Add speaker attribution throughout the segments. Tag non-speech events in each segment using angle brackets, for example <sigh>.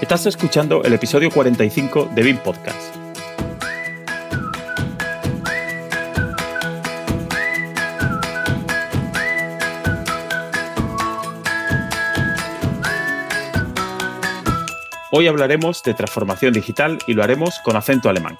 Speaker 1: Estás escuchando el episodio 45 de BIM Podcast. Hoy hablaremos de transformación digital y lo haremos con acento alemán.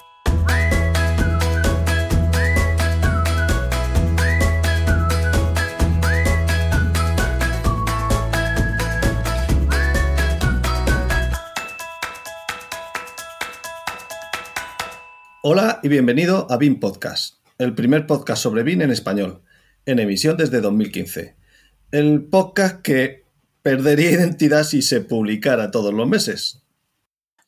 Speaker 2: Hola y bienvenido a BIM Podcast, el primer podcast sobre BIM en español, en emisión desde 2015. El podcast que perdería <laughs> identidad si se publicara todos los meses.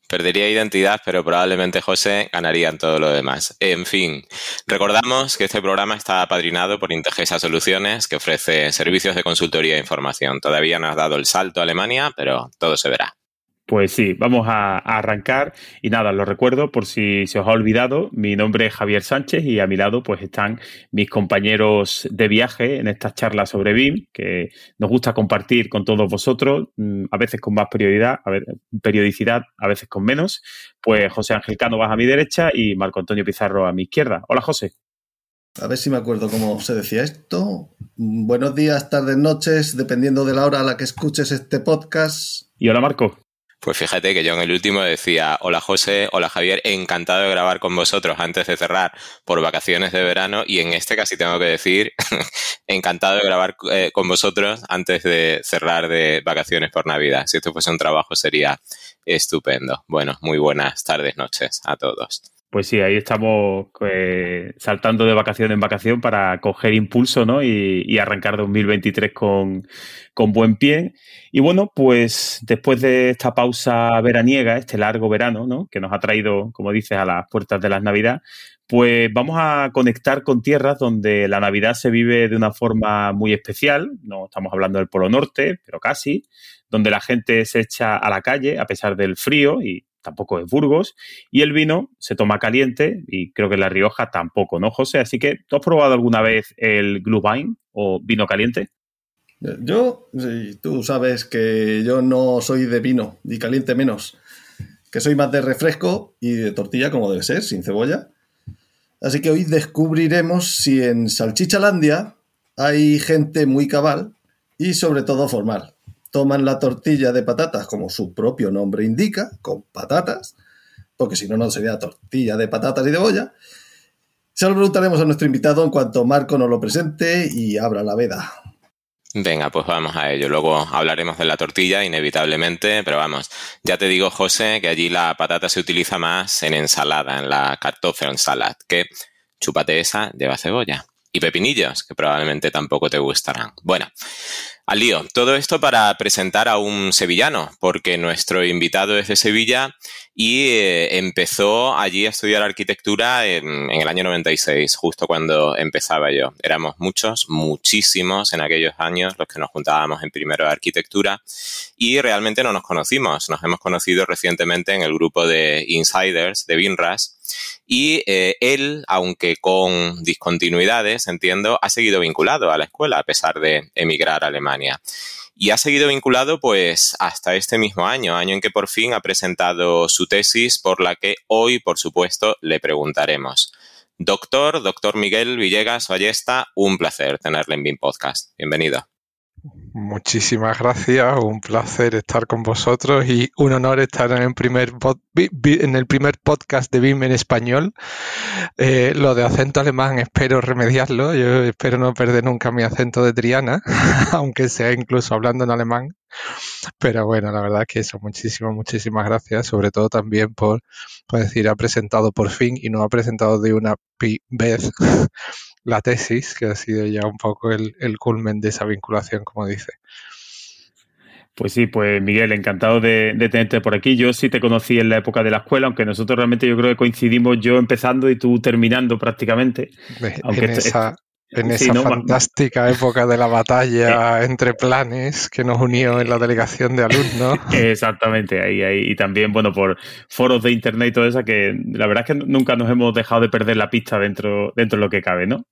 Speaker 3: Perdería identidad, pero probablemente José ganaría en todo lo demás. En fin, recordamos que este programa está apadrinado por Integesa Soluciones, que ofrece servicios de consultoría e información. Todavía no has dado el salto a Alemania, pero todo se verá.
Speaker 1: Pues sí, vamos a, arrancar y nada, lo recuerdo por si se os ha olvidado, mi nombre es Javier Sánchez y a mi lado pues están mis compañeros de viaje en estas charlas sobre BIM que nos gusta compartir con todos vosotros, mm, a veces con más periodicidad, a ver, periodicidad, a veces con menos. Pues José Ángel Cano va a mi derecha y Marco Antonio Pizarro a mi izquierda. Hola José.
Speaker 2: A ver si me acuerdo cómo se decía esto. Buenos días, tardes, noches, dependiendo de la hora a la que escuches este podcast.
Speaker 1: Y hola Marco.
Speaker 3: Pues fíjate que yo en el último decía, hola José, hola Javier, encantado de grabar con vosotros antes de cerrar por vacaciones de verano y en este casi tengo que decir, <laughs> encantado de grabar eh, con vosotros antes de cerrar de vacaciones por Navidad. Si esto fuese un trabajo sería estupendo. Bueno, muy buenas tardes, noches a todos.
Speaker 1: Pues sí, ahí estamos eh, saltando de vacación en vacación para coger impulso ¿no? y, arrancar 2023 con, con, buen pie. Y bueno, pues después de esta pausa veraniega, este largo verano, ¿no? que nos ha traído, como dices, a las puertas de la Navidad, pues vamos a conectar con tierras donde la Navidad se vive de una forma muy especial. No estamos hablando del Polo Norte, pero casi, donde la gente se echa a la calle a pesar del frío y tampoco es Burgos, y el vino se toma caliente y creo que La Rioja tampoco, ¿no, José? Así que, ¿tú has probado alguna vez el Glühwein o vino caliente?
Speaker 2: Yo, tú sabes que yo no soy de vino, ni caliente menos, que soy más de refresco y de tortilla como debe ser, sin cebolla. Así que hoy descubriremos si en Salchichalandia hay gente muy cabal y sobre todo formal toman la tortilla de patatas como su propio nombre indica, con patatas, porque si no, no sería tortilla de patatas y de boya. Se lo preguntaremos a nuestro invitado en cuanto Marco nos lo presente y abra la veda.
Speaker 3: Venga, pues vamos a ello. Luego hablaremos de la tortilla, inevitablemente, pero vamos, ya te digo, José, que allí la patata se utiliza más en ensalada, en la salad, que chúpate esa, lleva cebolla. Y pepinillos, que probablemente tampoco te gustarán. Bueno, al lío. Todo esto para presentar a un sevillano, porque nuestro invitado es de Sevilla y eh, empezó allí a estudiar arquitectura en, el año 96, justo cuando empezaba yo. Éramos muchos, muchísimos en aquellos años los que nos juntábamos en primero de arquitectura y realmente no nos conocimos. Nos hemos conocido recientemente en el grupo de Insiders de Binras y eh, él, aunque con discontinuidades, entiendo, ha seguido vinculado a la escuela a pesar de emigrar a Alemania. Y ha seguido vinculado pues hasta este mismo año, año en que por fin ha presentado su tesis por la que hoy, por supuesto, le preguntaremos. Doctor, doctor Miguel Villegas Ballesta, un placer tenerle en BIM Podcast. Bienvenido.
Speaker 4: Muchísimas gracias, un placer estar con vosotros y un honor estar en el primer, en el primer podcast de BIM en español. Eh, lo de acento alemán espero remediarlo, yo espero no perder nunca mi acento de Triana, <laughs> aunque sea incluso hablando en alemán. Pero bueno, la verdad es que eso, muchísimas, muchísimas gracias, sobre todo también por, por decir, ha presentado por fin y no ha presentado de una vez la tesis, que ha sido ya un poco el, culmen de esa vinculación, como dice.
Speaker 1: Pues sí, pues Miguel, encantado de, tenerte por aquí. Yo sí te conocí en la época de la escuela, aunque nosotros realmente yo creo que coincidimos yo empezando y tú terminando prácticamente.
Speaker 4: Aunque en esa, en esa fantástica época de la <laughs> batalla entre planes que nos unió en la delegación de alumnos. <laughs>
Speaker 1: Exactamente, ahí, ahí. Y también, bueno, por foros de internet y todo eso, que la verdad es que nunca nos hemos dejado de perder la pista dentro, dentro de lo que cabe, ¿no?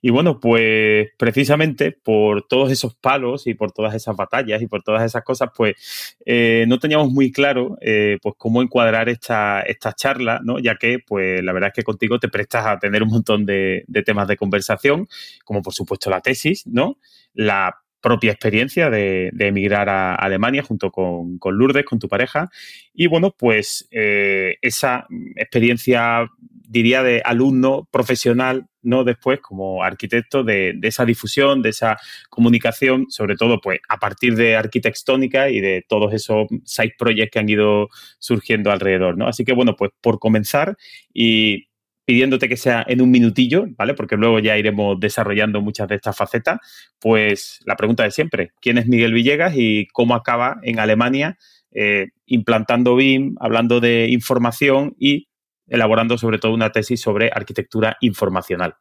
Speaker 1: Y bueno, pues precisamente por todos esos palos y por todas esas batallas y por todas esas cosas, pues eh, no teníamos muy claro eh, pues cómo encuadrar esta, esta charla, ¿no? Ya que, pues la verdad es que contigo te prestas a tener un montón de, temas de conversación, como por supuesto la tesis, ¿no? La propia experiencia de, emigrar a Alemania junto con, Lourdes, con tu pareja. Y bueno, pues eh, esa experiencia, diría, de alumno profesional, ¿no? Después, como arquitecto, de, esa difusión, de esa comunicación, sobre todo, pues, a partir de Arquitectónica y de todos esos side projects que han ido surgiendo alrededor, ¿no? Así que, bueno, pues por comenzar y pidiéndote que sea en un minutillo, ¿vale? Porque luego ya iremos desarrollando muchas de estas facetas. Pues la pregunta de siempre, ¿quién es Miguel Villegas y cómo acaba en Alemania eh, implantando BIM, hablando de información y elaborando sobre todo una tesis sobre arquitectura informacional?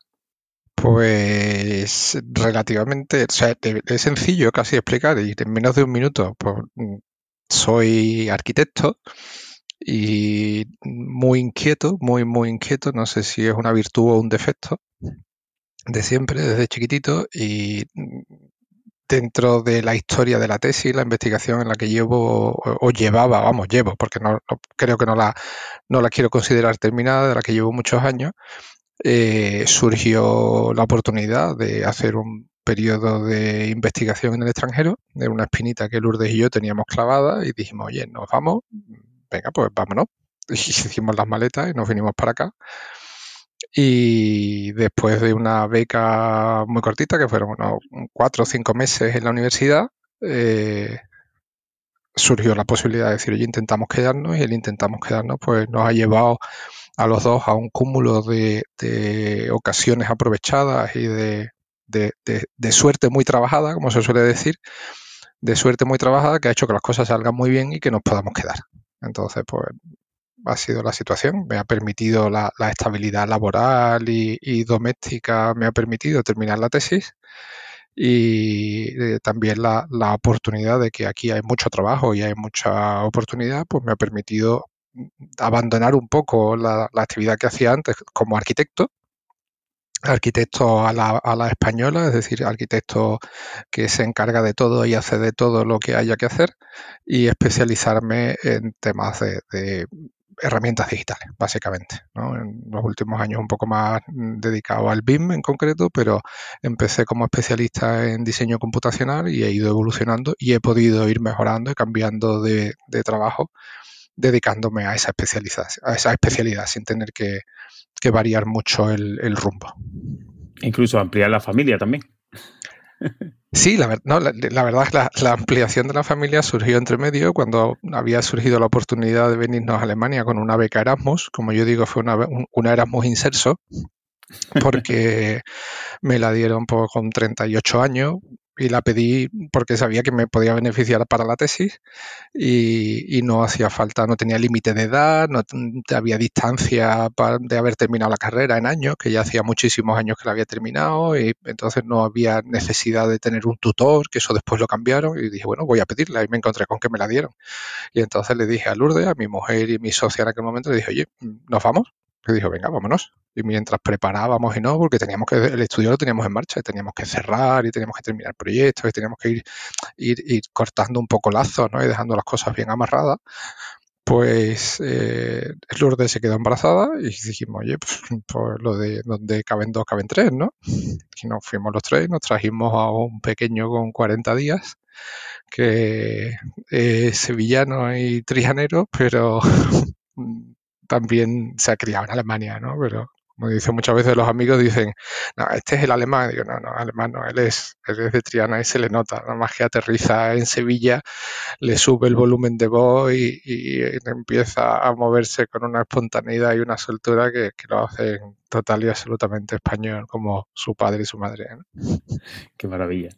Speaker 4: Pues relativamente, o sea, es sencillo casi explicar y en menos de un minuto. Pues, mm, soy arquitecto, y muy inquieto, muy, muy inquieto. No sé si es una virtud o un defecto de siempre, desde chiquitito. Y dentro de la historia de la tesis, la investigación en la que llevo o llevaba, vamos, llevo, porque no, creo que no la, no la quiero considerar terminada, de la que llevo muchos años, eh, surgió la oportunidad de hacer un periodo de investigación en el extranjero, de una espinita que Lourdes y yo teníamos clavada y dijimos, oye, nos vamos, venga, pues vámonos. <laughs> Y hicimos las maletas y nos vinimos para acá. Y después de una beca muy cortita, que fueron unos cuatro o cinco meses en la universidad, eh, surgió la posibilidad de decir, oye, intentamos quedarnos y el intentamos quedarnos, pues nos ha llevado a los dos a un cúmulo de, ocasiones aprovechadas y de, de, suerte muy trabajada, como se suele decir, de suerte muy trabajada que ha hecho que las cosas salgan muy bien y que nos podamos quedar. Entonces, pues ha sido la situación. Me ha permitido la, estabilidad laboral y, doméstica, me ha permitido terminar la tesis y eh, también la, oportunidad de que aquí hay mucho trabajo y hay mucha oportunidad, pues me ha permitido abandonar un poco la, actividad que hacía antes como arquitecto arquitecto a la, a la, española, es decir, arquitecto que se encarga de todo y hace de todo lo que haya que hacer, y especializarme en temas de, herramientas digitales, básicamente. En los últimos años un poco más dedicado al BIM en concreto, pero empecé como especialista en diseño computacional y he ido evolucionando y he podido ir mejorando y cambiando de, trabajo dedicándome a esa, especialización, a esa especialidad sin tener que, variar mucho el, rumbo.
Speaker 1: Incluso ampliar la familia también. <laughs>
Speaker 4: Sí, la, la, verdad es que la, ampliación de la familia surgió entre medio cuando había surgido la oportunidad de venirnos a Alemania con una beca Erasmus. Como yo digo, fue una, una Erasmus inserso, porque <laughs> me la dieron con 38 años, y la pedí porque sabía que me podía beneficiar para la tesis y, no hacía falta, no tenía límite de edad, no había distancia de haber terminado la carrera en años, que ya hacía muchísimos años que la había terminado y entonces no había necesidad de tener un tutor, que eso después lo cambiaron y dije, bueno, voy a pedirla y me encontré con que me la dieron. Y entonces le dije a Lourdes, a mi mujer y mi socia en aquel momento, le dije, oye, ¿nos vamos? Le dijo, venga, vámonos. Y mientras preparábamos y no, porque teníamos que, el estudio lo teníamos en marcha, y teníamos que cerrar y teníamos que terminar proyectos y teníamos que ir, ir, cortando un poco lazos, ¿no? Y dejando las cosas bien amarradas. Pues eh, Lourdes se quedó embarazada y dijimos, oye, pues, pues, lo de donde caben dos, caben tres, ¿no? Y nos fuimos los tres, nos trajimos a un pequeño con 40 días que es sevillano y trijanero, pero <laughs> también se ha criado en Alemania, ¿no? Pero como dicen muchas veces los amigos, dicen, no, este es el alemán. Digo, no, no, alemán no, él es, él de Triana y se le nota. Nada más que aterriza en Sevilla, le sube el volumen de voz y, empieza a moverse con una espontaneidad y una soltura que, lo hacen total y absolutamente español, como su padre y su madre. <laughs>
Speaker 1: Qué maravilla.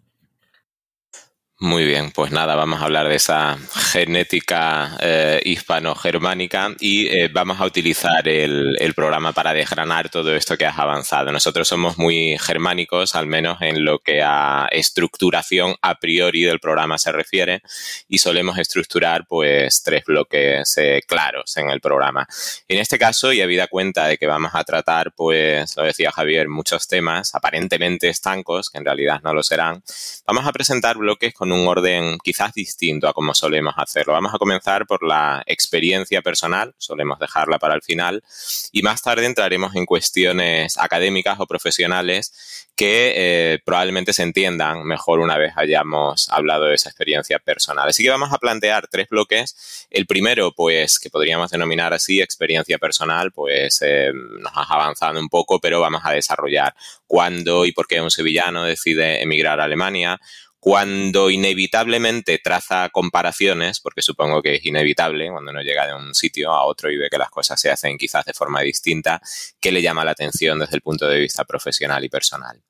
Speaker 3: Muy bien, pues nada, vamos a hablar de esa genética eh, hispano-germánica y eh, vamos a utilizar el, programa para desgranar todo esto que has avanzado. Nosotros somos muy germánicos, al menos en lo que a estructuración a priori del programa se refiere, y solemos estructurar pues tres bloques eh, claros en el programa. En este caso, y habida cuenta de que vamos a tratar, pues, lo decía Javier, muchos temas aparentemente estancos, que en realidad no lo serán, vamos a presentar bloques con un orden quizás distinto a como solemos hacerlo. Vamos a comenzar por la experiencia personal, solemos dejarla para el final, y más tarde entraremos en cuestiones académicas o profesionales que eh, probablemente se entiendan mejor una vez hayamos hablado de esa experiencia personal. Así que vamos a plantear tres bloques. El primero, pues, que podríamos denominar así, experiencia personal, pues eh, nos has avanzado un poco, pero vamos a desarrollar cuándo y por qué un sevillano decide emigrar a Alemania, cuando inevitablemente traza comparaciones, porque supongo que es inevitable cuando uno llega de un sitio a otro y ve que las cosas se hacen quizás de forma distinta, que le llama la atención desde el punto de vista profesional y personal.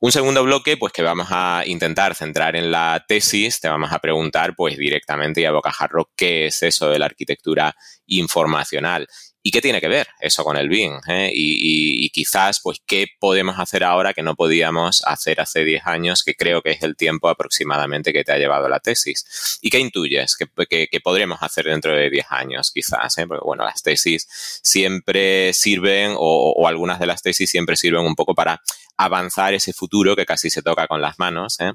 Speaker 3: Un segundo bloque, pues que vamos a intentar centrar en la tesis, te vamos a preguntar pues directamente y a bocajarro qué es eso de la arquitectura informacional ¿Y qué tiene que ver eso con el BIM? Eh? Y, quizás, pues, ¿qué podemos hacer ahora que no podíamos hacer hace 10 años, que creo que es el tiempo aproximadamente que te ha llevado la tesis? ¿Y qué intuyes que, podremos hacer dentro de 10 años, quizás? Eh? Porque, bueno, las tesis siempre sirven, o, algunas de las tesis siempre sirven un poco para avanzar ese futuro que casi se toca con las manos. ¿eh?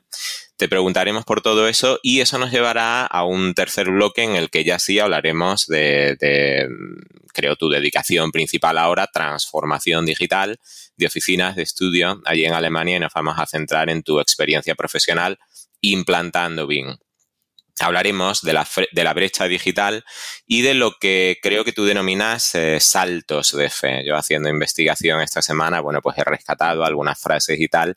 Speaker 3: Te preguntaremos por todo eso y eso nos llevará a un tercer bloque en el que ya sí hablaremos de creo, tu dedicación principal ahora, transformación digital de oficinas de estudio allí en Alemania y nos vamos a centrar en tu experiencia profesional implantando BIM hablaremos de la, de la, brecha digital y de lo que creo que tú denominas eh, saltos de fe. Yo haciendo investigación esta semana, bueno, pues he rescatado algunas frases y tal,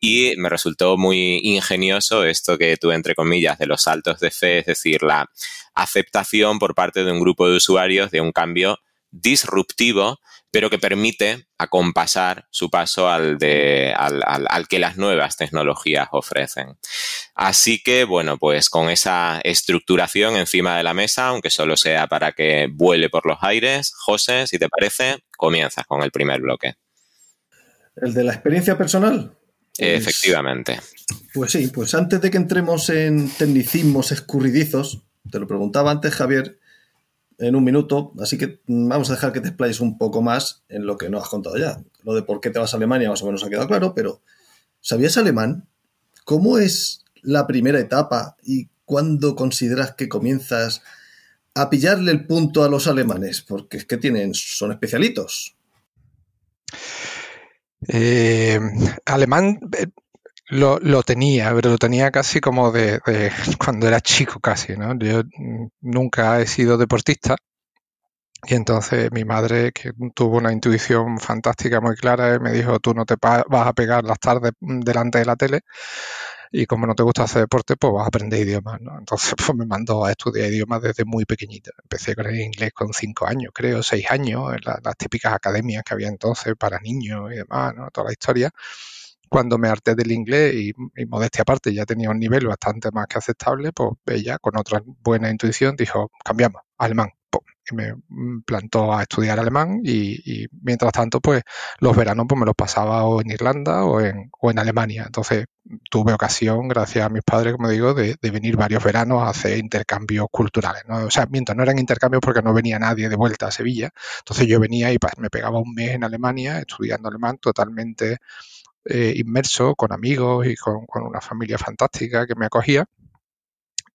Speaker 3: y me resultó muy ingenioso esto que tú, entre comillas, de los saltos de fe, es decir, la aceptación por parte de un grupo de usuarios de un cambio disruptivo pero que permite acompasar su paso al, de, al, que las nuevas tecnologías ofrecen. Así que, bueno, pues con esa estructuración encima de la mesa, aunque solo sea para que vuele por los aires, José, si te parece, comienzas con el primer bloque.
Speaker 2: ¿El de la experiencia personal?
Speaker 3: Pues Efectivamente.
Speaker 2: Pues sí, pues antes de que entremos en tecnicismos escurridizos, te lo preguntaba antes, Javier, en un minuto, así que vamos a dejar que te explayes un poco más en lo que no has contado ya. Lo de por qué te vas a Alemania más o menos ha quedado claro, pero ¿sabías alemán? ¿Cómo es la primera etapa y cuándo consideras que comienzas a pillarle el punto a los alemanes? Porque es que tienen, son especialitos.
Speaker 4: Eh, alemán, eh, lo, lo, tenía, pero lo tenía casi como de, <laughs> cuando era chico casi, ¿no? Yo nunca he sido deportista y entonces mi madre, que tuvo una intuición fantástica muy clara, me dijo, tú no te vas a pegar las tardes delante de la tele y como no te gusta hacer deporte, pues vas a aprender idiomas, ¿no? Entonces <laughs> pues me mandó a estudiar idiomas desde muy pequeñita. Empecé con el inglés con cinco años, creo, seis años, en las típicas academias que había entonces para niños y demás, ¿no? Toda la historia cuando me harté del inglés y, modestia aparte ya tenía un nivel bastante más que aceptable, pues ella con otra buena intuición dijo, cambiamos, alemán. Y me mm, plantó a estudiar alemán y, mientras tanto, pues los veranos pues, me los pasaba o en Irlanda o en, o en Alemania. Entonces tuve ocasión, gracias a mis padres, como digo, de, venir varios veranos a hacer intercambios culturales. O sea, mientras no eran intercambios porque no venía nadie de vuelta a Sevilla. Entonces yo venía y me pegaba un mes en Alemania estudiando alemán totalmente eh, inmerso con amigos y con, una familia fantástica que me acogía.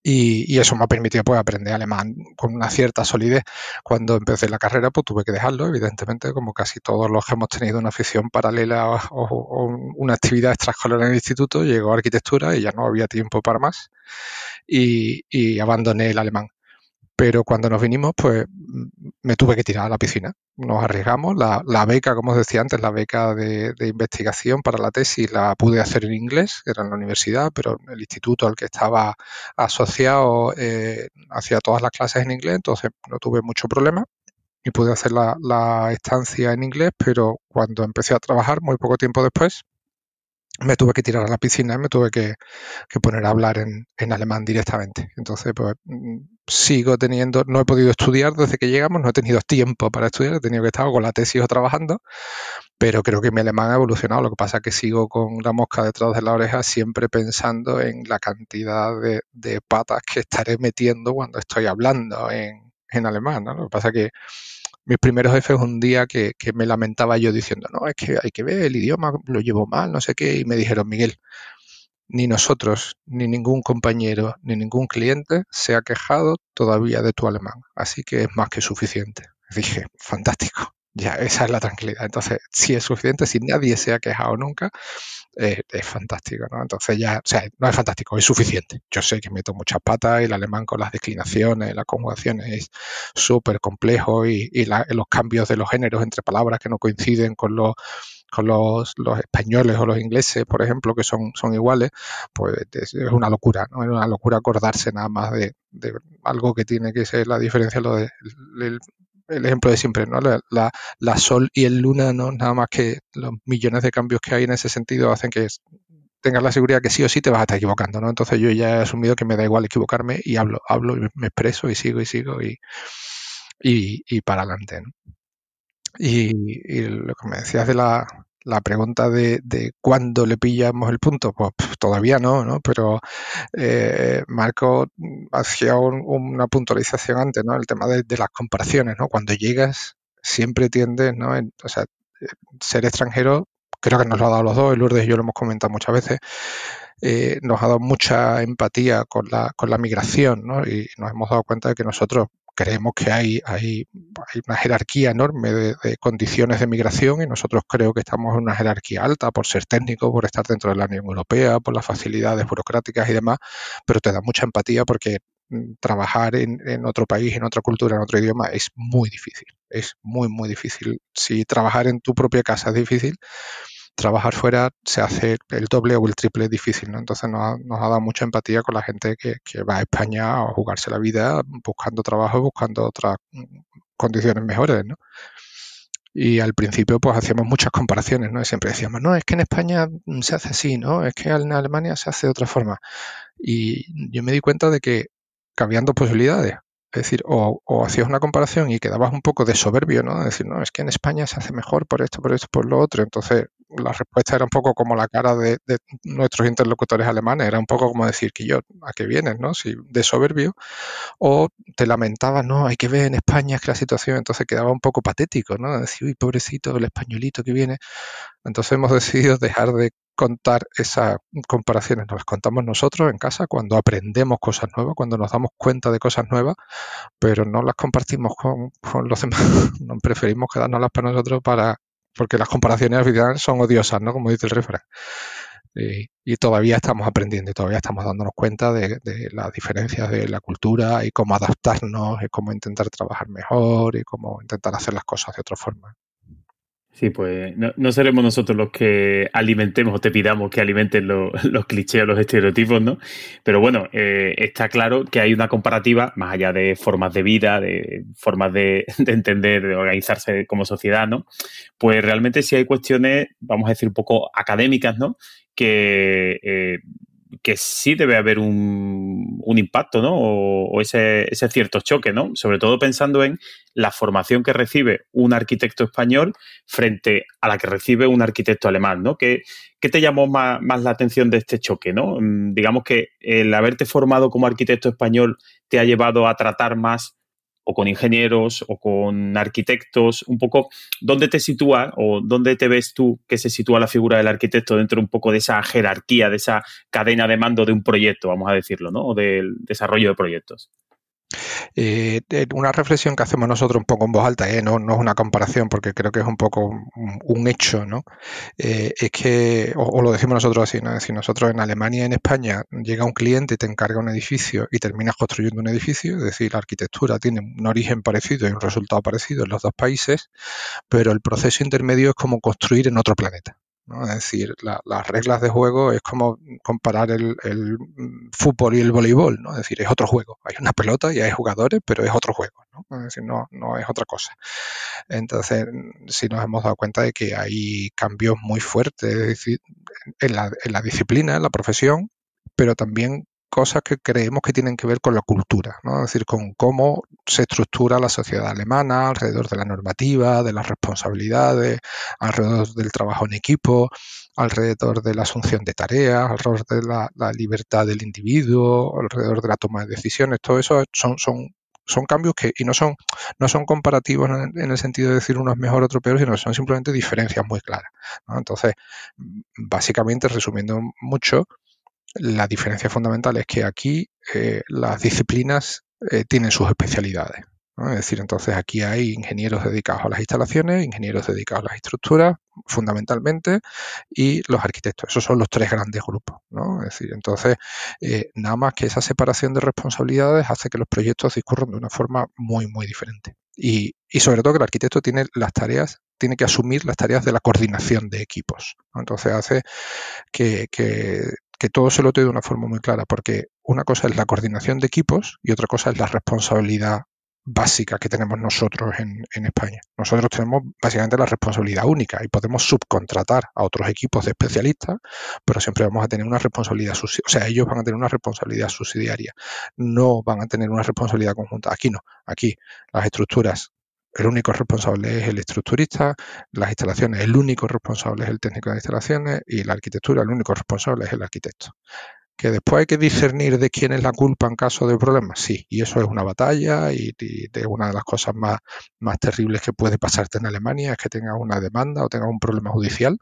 Speaker 4: Y, eso me ha permitido pues, aprender alemán con una cierta solidez. Cuando empecé la carrera, pues tuve que dejarlo, evidentemente, como casi todos los que hemos tenido una afición paralela o, una actividad extraescolar en el instituto, llegó a arquitectura y ya no había tiempo para más y, y abandoné el alemán. Pero cuando nos vinimos, pues me tuve que tirar a la piscina. Nos arriesgamos. La, beca, como os decía antes, la beca de, investigación para la tesis la pude hacer en inglés, era en la universidad, pero el instituto al que estaba asociado eh, hacía todas las clases en inglés, entonces no tuve mucho problema y pude hacer la, la estancia en inglés, pero cuando empecé a trabajar, muy poco tiempo después, me tuve que tirar a la piscina y me tuve que, poner a hablar en, alemán directamente. Entonces, pues mm, sigo teniendo, no he podido estudiar desde que llegamos, no he tenido tiempo para estudiar, he tenido que estar con la tesis o trabajando, pero creo que mi alemán ha evolucionado. Lo que pasa es que sigo con la mosca detrás de la oreja, siempre pensando en la cantidad de, patas que estaré metiendo cuando estoy hablando en, en alemán. ¿no? Lo que pasa es que mis primeros jefes un día que, me lamentaba yo diciendo, no, es que hay que ver el idioma, lo llevo mal, no sé qué, y me dijeron, Miguel, ni nosotros, ni ningún compañero, ni ningún cliente se ha quejado todavía de tu alemán, así que es más que suficiente. Dije, fantástico, ya esa es la tranquilidad. Entonces, si es suficiente, si nadie se ha quejado nunca, es fantástico, ¿no? Entonces ya, o sea, no es fantástico, es suficiente. Yo sé que meto muchas patas, el alemán con las declinaciones, las conjugaciones es súper complejo y, los cambios de los géneros entre palabras que no coinciden con los con los, españoles o los ingleses, por ejemplo, que son, son iguales, pues es, una locura, ¿no? Es una locura acordarse nada más de, algo que tiene que ser la diferencia, lo de, ejemplo de siempre, ¿no? La, la, Sol y el Luna, ¿no? Nada más que los millones de cambios que hay en ese sentido hacen que tengas la seguridad que sí o sí te vas a estar equivocando, ¿no? Entonces yo ya he asumido que me da igual equivocarme y hablo, hablo y me expreso y sigo y sigo y, y, para adelante, ¿no? Y, y, lo que me decías de la, la pregunta de, de, cuándo le pillamos el punto, pues todavía no, ¿no? Pero eh, Marco hacía una puntualización antes, ¿no? El tema de, las comparaciones, ¿no? Cuando llegas siempre tiendes, ¿no? o sea, ser extranjero, creo que nos lo ha dado los dos, Lourdes y yo lo hemos comentado muchas veces, eh, nos ha dado mucha empatía con la, con la migración, ¿no? Y nos hemos dado cuenta de que nosotros creemos que hay, hay, una jerarquía enorme de, condiciones de migración y nosotros creo que estamos en una jerarquía alta por ser técnico, por estar dentro de la Unión Europea, por las facilidades burocráticas y demás, pero te da mucha empatía porque mm, trabajar en, en, otro país, en otra cultura, en otro idioma es muy difícil. Es muy, muy difícil. Si trabajar en tu propia casa es difícil, trabajar fuera se hace el doble o el triple difícil, ¿no? Entonces nos ha, nos ha dado mucha empatía con la gente que, va a España a jugarse la vida buscando trabajo, buscando otras condiciones mejores, ¿no? Y al principio pues hacíamos muchas comparaciones, ¿no? siempre decíamos, no, es que en España se hace así, ¿no? Es que en Alemania se hace de otra forma. Y yo me di cuenta de que cabían dos posibilidades. Es decir, o, hacías una comparación y quedabas un poco de soberbio, ¿no? decir, no, es que en España se hace mejor por esto, por esto, por lo otro. Entonces, la respuesta era un poco como la cara de, nuestros interlocutores alemanes, era un poco como decir que yo, ¿a qué vienes, no? Si de soberbio, o te lamentabas, no, hay que ver en España es que la situación, entonces quedaba un poco patético, ¿no? Decir, uy, pobrecito, el españolito que viene. Entonces hemos <laughs> decidido dejar de contar esas comparaciones, nos las contamos nosotros en casa cuando aprendemos cosas nuevas, cuando nos damos cuenta de cosas nuevas, pero no las compartimos con, los <laughs> demás, preferimos quedárnoslas para nosotros para, porque las comparaciones al final son odiosas, ¿no? Como dice el refrán. Y, todavía estamos aprendiendo y todavía estamos dándonos cuenta de, de, las diferencias de la cultura y cómo adaptarnos y cómo intentar trabajar mejor y cómo intentar hacer las cosas de otra forma.
Speaker 1: Sí, pues no, seremos nosotros los que alimentemos o te pidamos que alimenten <laughs> los clichés o los estereotipos, ¿no? Pero bueno, eh, está claro que hay una comparativa, más allá de formas de vida, de formas de, <laughs> entender, de organizarse como sociedad, ¿no? Pues realmente sí hay cuestiones, vamos a decir, un poco académicas, ¿no? Que eh, que sí debe haber un, un impacto, ¿no? O, ese, ese, cierto choque, ¿no? Sobre todo pensando en la formación que recibe un arquitecto español frente a la que recibe un arquitecto alemán, ¿no? ¿Qué, qué te llamó más, más, la atención de este choque, ¿no? Mm, digamos que el haberte formado como arquitecto español te ha llevado a tratar más o con ingenieros o con arquitectos, un poco dónde te sitúa o dónde te ves tú que se sitúa la figura del arquitecto dentro un poco de esa jerarquía, de esa cadena de mando de un proyecto, vamos a decirlo, ¿no? O del desarrollo de proyectos.
Speaker 4: Eh, una reflexión que hacemos nosotros un poco en voz alta, ¿eh? no, es una comparación porque creo que es un poco un, hecho, ¿no? Eh, es que, o, lo decimos nosotros así, ¿no? Decir, nosotros en Alemania y en España llega un cliente, te encarga un edificio y terminas construyendo un edificio, es decir, la arquitectura tiene un origen parecido y un resultado parecido en los dos países, pero el proceso intermedio es como construir en otro planeta. Es decir, las reglas de juego es como comparar el, fútbol y el voleibol, ¿no? Es decir, es otro juego. Hay una pelota y hay jugadores, pero es otro juego, ¿no? Es decir, no, no es otra cosa. Entonces, sí nos hemos dado cuenta de que hay cambios muy fuertes en la, en la disciplina, en la profesión, pero también cosas que creemos que tienen que ver con la cultura, ¿no? es decir, con cómo se estructura la sociedad alemana alrededor de la normativa, de las responsabilidades, alrededor del trabajo en equipo, alrededor de la asunción de tareas, alrededor de la, libertad del individuo, alrededor de la toma de decisiones. Todo eso son, son son cambios que y no son no son comparativos en, el sentido de decir uno es mejor otro peor sino son simplemente diferencias muy claras entonces básicamente resumiendo mucho la diferencia fundamental es que aquí eh, las disciplinas eh, tienen sus especialidades. Es decir, entonces aquí hay ingenieros dedicados a las instalaciones, ingenieros dedicados a las estructuras, fundamentalmente, y los arquitectos. Esos son los tres grandes grupos. Es decir, entonces, eh, nada más que esa separación de responsabilidades hace que los proyectos discurran de una forma muy, muy diferente. Y, sobre todo que el arquitecto tiene las tareas, tiene que asumir las tareas de la coordinación de equipos. Entonces hace que, que todo se lo de una forma muy clara, porque una cosa es la coordinación de equipos y otra cosa es la responsabilidad básica que tenemos nosotros en, España. Nosotros tenemos básicamente la responsabilidad única y podemos subcontratar a otros equipos de especialistas, pero siempre vamos a tener una responsabilidad, o sea, ellos van a tener una responsabilidad subsidiaria, no van a tener una responsabilidad conjunta. Aquí no, aquí las estructuras el único responsable es el estructurista, las instalaciones, el único responsable es el técnico de instalaciones y la arquitectura, el único responsable es el arquitecto. Que después hay que discernir de quién es la culpa en caso de problemas, sí, y eso es una batalla y, de una de las cosas más, más terribles que puede pasarte en Alemania es que tengas una demanda o tengas un problema judicial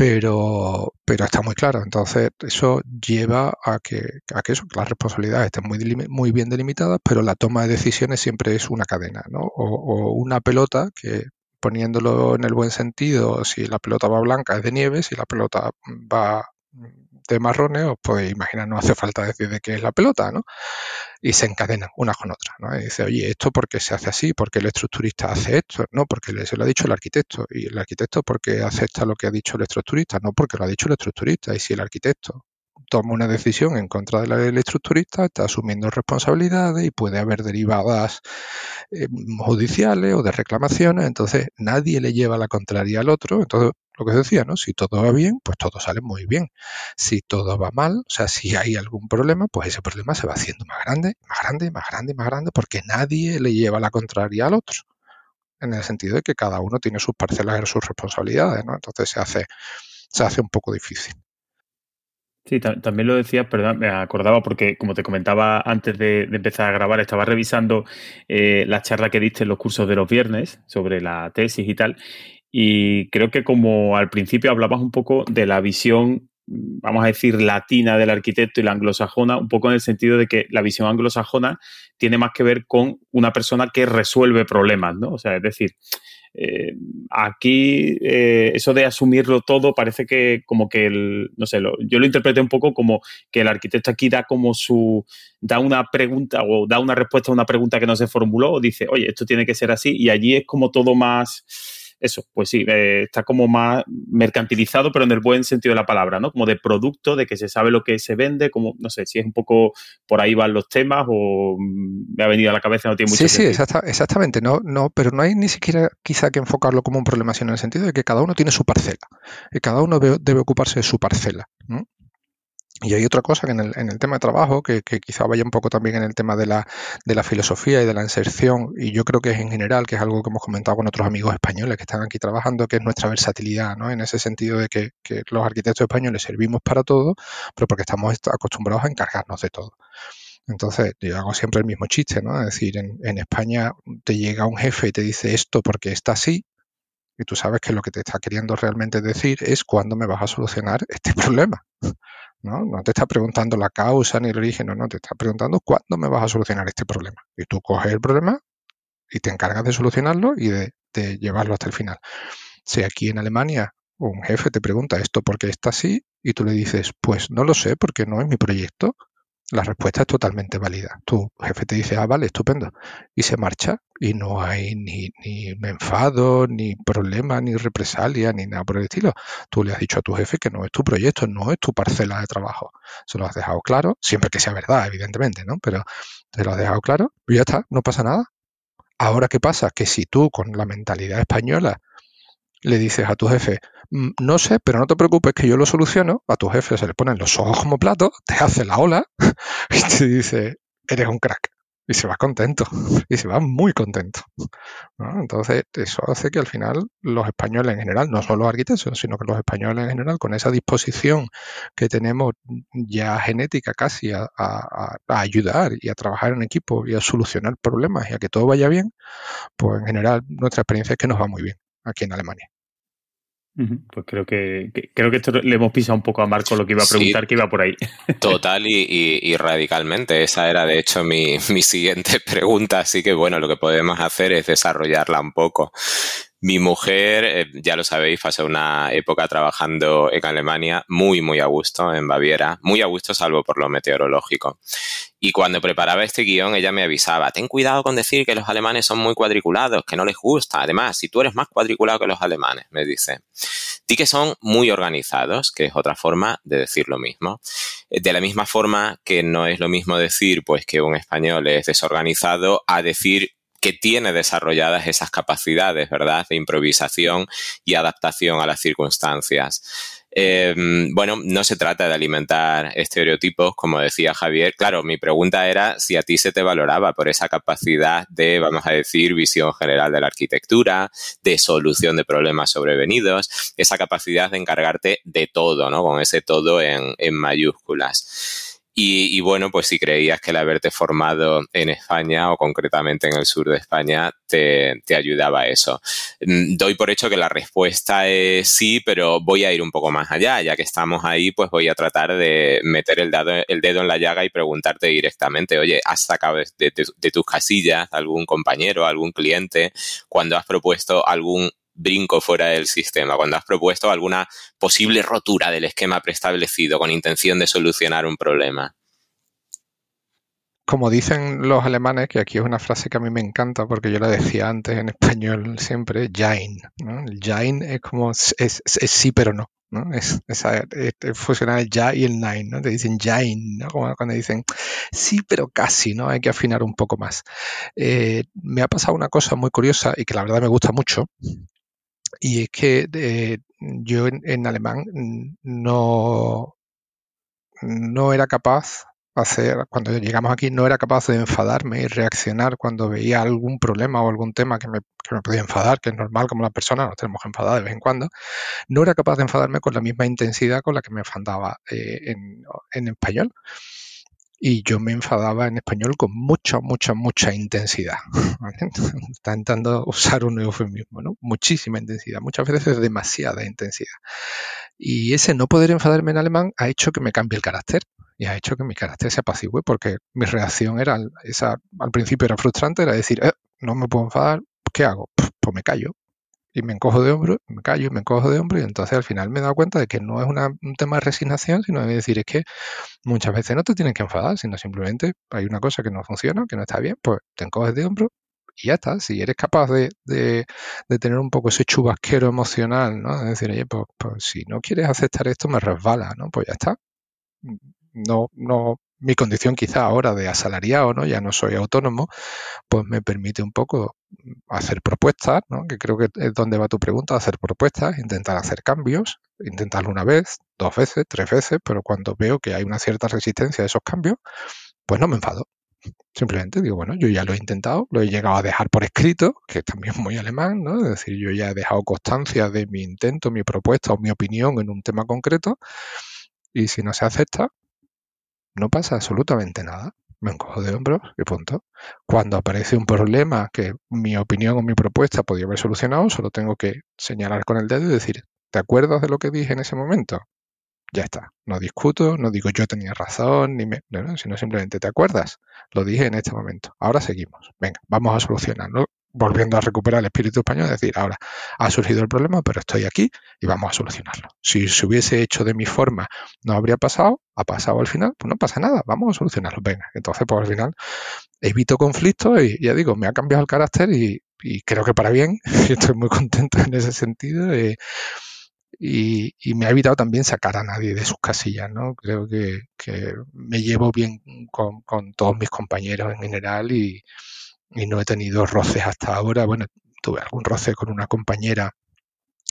Speaker 4: pero, pero está muy claro. Entonces, eso lleva a que, a que, eso, las responsabilidades estén muy, muy bien delimitadas, pero la toma de decisiones siempre es una cadena, ¿no? O, una pelota que, poniéndolo en el buen sentido, si la pelota va blanca es de nieve, si la pelota va de marrones, os podéis imaginar, no hace falta decir de qué es la pelota, ¿no? Y se encadenan unas con otras, ¿no? Y dice, oye, ¿esto por qué se hace así? ¿Por qué el estructurista hace esto? No, porque se lo ha dicho el arquitecto. Y el arquitecto, ¿por qué acepta lo que ha dicho el estructurista? No, porque lo ha dicho el estructurista. Y si el arquitecto toma una decisión en contra del estructurista, está asumiendo responsabilidades y puede haber derivadas eh, judiciales o de reclamaciones, entonces nadie le lleva la contraria al otro, entonces lo que decía, ¿no? Si todo va bien, pues todo sale muy bien. Si todo va mal, o sea, si hay algún problema, pues ese problema se va haciendo más grande, más grande, más grande, más grande, porque nadie le lleva la contraria al otro. En el sentido de que cada uno tiene sus parcelas y sus responsabilidades, ¿no? Entonces se hace, se hace un poco difícil.
Speaker 1: Sí, también lo decías, perdón, me acordaba porque, como te comentaba antes de, empezar a grabar, estaba revisando eh, la charla que diste en los cursos de los viernes sobre la tesis y tal, y creo que como al principio hablabas un poco de la visión, vamos a decir, latina del arquitecto y la anglosajona, un poco en el sentido de que la visión anglosajona tiene más que ver con una persona que resuelve problemas, ¿no? O sea, es decir, eh, aquí eh, eso de asumirlo todo parece que como que el, no sé, yo lo interpreté un poco como que el arquitecto aquí da como su, da una pregunta o da una respuesta a una pregunta que no se formuló o dice, oye, esto tiene que ser así y allí es como todo más eso, pues sí, eh, está como más mercantilizado, pero en el buen sentido de la palabra, ¿no? Como de producto, de que se sabe lo que se vende, como, no sé, si es un poco por ahí van los temas o mm, me ha venido a la cabeza, no tiene mucho
Speaker 4: Sí, sí, exactamente, no, no, pero no hay ni siquiera quizá que enfocarlo como un problema, sino en el sentido de que cada uno tiene su parcela, y cada uno debe, debe ocuparse de su parcela. ¿no? Y hay otra cosa que en el, en el tema de trabajo, que, quizá vaya un poco también en el tema de la, filosofía y de la inserción, y yo creo que es en general, que es algo que hemos comentado con otros amigos españoles que están aquí trabajando, que es nuestra versatilidad, ¿no? En ese sentido de que, los arquitectos españoles servimos para todo, pero porque estamos acostumbrados a encargarnos de todo. Entonces, yo hago siempre el mismo chiste, ¿no? Es decir, en, en España te llega un jefe y te dice esto porque está así, y tú sabes que lo que te está queriendo realmente decir es cuándo me vas a solucionar este problema. ¿No? No te está preguntando la causa ni el origen, no, no, te está preguntando cuándo me vas a solucionar este problema. Y tú coges el problema y te encargas de solucionarlo y de, llevarlo hasta el final. Si aquí en Alemania un jefe te pregunta esto por qué está así y tú le dices, pues no lo sé porque no es mi proyecto, la respuesta es totalmente válida. Tu jefe te dice, ah, vale, estupendo, y se marcha y no hay ni, ni enfado, ni problema, ni represalia, ni nada por el estilo. Tú le has dicho a tu jefe que no es tu proyecto, no es tu parcela de trabajo. Se lo has dejado claro, siempre que sea verdad, evidentemente, ¿no? Pero te lo has dejado claro y ya está, no pasa nada. Ahora, ¿qué pasa? Que si tú con la mentalidad española le dices a tu jefe, no sé, pero no te preocupes que yo lo soluciono, a tu jefe se le ponen los ojos como platos, te hace la ola <laughs> y te dice, eres un crack. Y se va contento, y se va muy contento. Entonces, eso hace que al final los españoles en general, no solo los arquitectos, sino que los españoles en general, con esa disposición que tenemos ya genética casi a, a ayudar y a trabajar en equipo y a solucionar problemas y a que todo vaya bien, pues en general nuestra experiencia es que nos va muy bien aquí en Alemania.
Speaker 1: Pues creo que, creo que esto le hemos pisado un poco a Marco lo que iba a preguntar, que iba por ahí. <laughs>
Speaker 3: Total y, radicalmente. Esa era de hecho mi, <laughs> mi siguiente <laughs> pregunta, así que bueno, lo que podemos hacer es desarrollarla un poco. Mi mujer, eh, ya lo sabéis, pasó una época trabajando en Alemania muy, muy a gusto, en Baviera, muy a gusto salvo por lo meteorológico. Y cuando preparaba este guion, ella me avisaba, ten cuidado con decir que los alemanes son muy cuadriculados, que no les gusta. Además, si tú eres más cuadriculado que los alemanes, me dice. Di que son muy organizados, que es otra forma de decir lo mismo. De la misma forma que no es lo mismo decir, pues, que un español es desorganizado a decir que tiene desarrolladas esas capacidades, ¿verdad?, de improvisación y adaptación a las circunstancias. Em, bueno, no se trata de alimentar estereotipos, como decía Javier. Claro, mi pregunta era si a ti se te valoraba por esa capacidad de, vamos a decir, visión general de la arquitectura, de solución de problemas sobrevenidos, esa capacidad de encargarte de todo, ¿no? Con ese todo en, en mayúsculas. Y, bueno, pues si creías que el haberte formado en España o concretamente en el sur de España te, ayudaba a eso. Mm, doy por hecho que la respuesta es sí, pero voy a ir un poco más allá. Ya que estamos ahí, pues voy a tratar de meter el, el dedo en la llaga y preguntarte directamente, oye, ¿has sacado de, de tus casillas algún compañero, algún cliente cuando has propuesto algún brinco fuera del sistema, cuando has propuesto alguna posible rotura del esquema preestablecido con intención de solucionar un problema.
Speaker 4: Como dicen los alemanes, que aquí es una frase que a mí me encanta porque yo la decía antes en español siempre, Jain. El Jain es como es, sí pero no. ¿no? Es, fusionar el ya y el nein, ¿no? Te dicen jain, ¿no? Como cuando dicen sí, pero casi, ¿no? Hay que afinar un poco más. Eh, me ha pasado una cosa muy curiosa y que la verdad me gusta mucho, y es que eh, yo en, alemán no, no era capaz hacer, cuando llegamos aquí, no era capaz de enfadarme y reaccionar cuando veía algún problema o algún tema que me, que me podía enfadar, que es normal como la persona, nos tenemos que enfadar de vez en cuando, no era capaz de enfadarme con la misma intensidad con la que me enfadaba eh, en, en español y yo me enfadaba en español con mucha, mucha, mucha intensidad. <laughs> Está intentando usar un eufemismo, ¿no? Muchísima intensidad, muchas veces demasiada intensidad. Y ese no poder enfadarme en alemán ha hecho que me cambie el carácter y ha hecho que mi carácter se apacigüe porque mi reacción era, esa, al principio era frustrante, era decir, eh, no me puedo enfadar, ¿qué hago? Pues me callo, y me encojo de hombro, me callo y me encojo de hombro y entonces al final me he dado cuenta de que no es un tema de resignación, sino de decir es que muchas veces no te tienes que enfadar, sino simplemente hay una cosa que no funciona, que no está bien, pues te encoges de hombro y ya está. Si eres capaz de, de, tener un poco ese chubasquero emocional, ¿no? De decir, oye, pues, pues si no quieres aceptar esto me resbala, ¿no? Pues ya está. No, no, mi condición quizá ahora de asalariado, ¿no? Ya no soy autónomo, pues me permite un poco hacer propuestas, ¿no? Que creo que es donde va tu pregunta, hacer propuestas, intentar hacer cambios, intentarlo una vez, dos veces, tres veces, pero cuando veo que hay una cierta resistencia a esos cambios, pues no me enfado. Simplemente digo, bueno, yo ya lo he intentado, lo he llegado a dejar por escrito, que también muy alemán, ¿no? Es decir, yo ya he dejado constancia de mi intento, mi propuesta o mi opinión en un tema concreto, y si no se acepta, no pasa absolutamente nada. Me encojo de hombros y punto. Cuando aparece un problema que mi opinión o mi propuesta podría haber solucionado, solo tengo que señalar con el dedo y decir, ¿te acuerdas de lo que dije en ese momento? Ya está. No discuto, no digo yo tenía razón, ni me, sino simplemente te acuerdas. Lo dije en este momento. Ahora seguimos. Venga, vamos a solucionarlo. Volviendo a recuperar el espíritu español, es decir, ahora ha surgido el problema, pero estoy aquí y vamos a solucionarlo. Si se hubiese hecho de mi forma, no habría pasado, ha pasado al final, pues no pasa nada, vamos a solucionarlo. Venga, entonces pues al final evito conflictos y ya digo, me ha cambiado el carácter y, creo que para bien, <laughs> estoy muy contento en ese sentido. Eh, y, me ha evitado también sacar a nadie de sus casillas, ¿no? Creo que, me llevo bien con, con, todos mis compañeros en general y, y no he tenido roces hasta ahora. Bueno, tuve algún roce con una compañera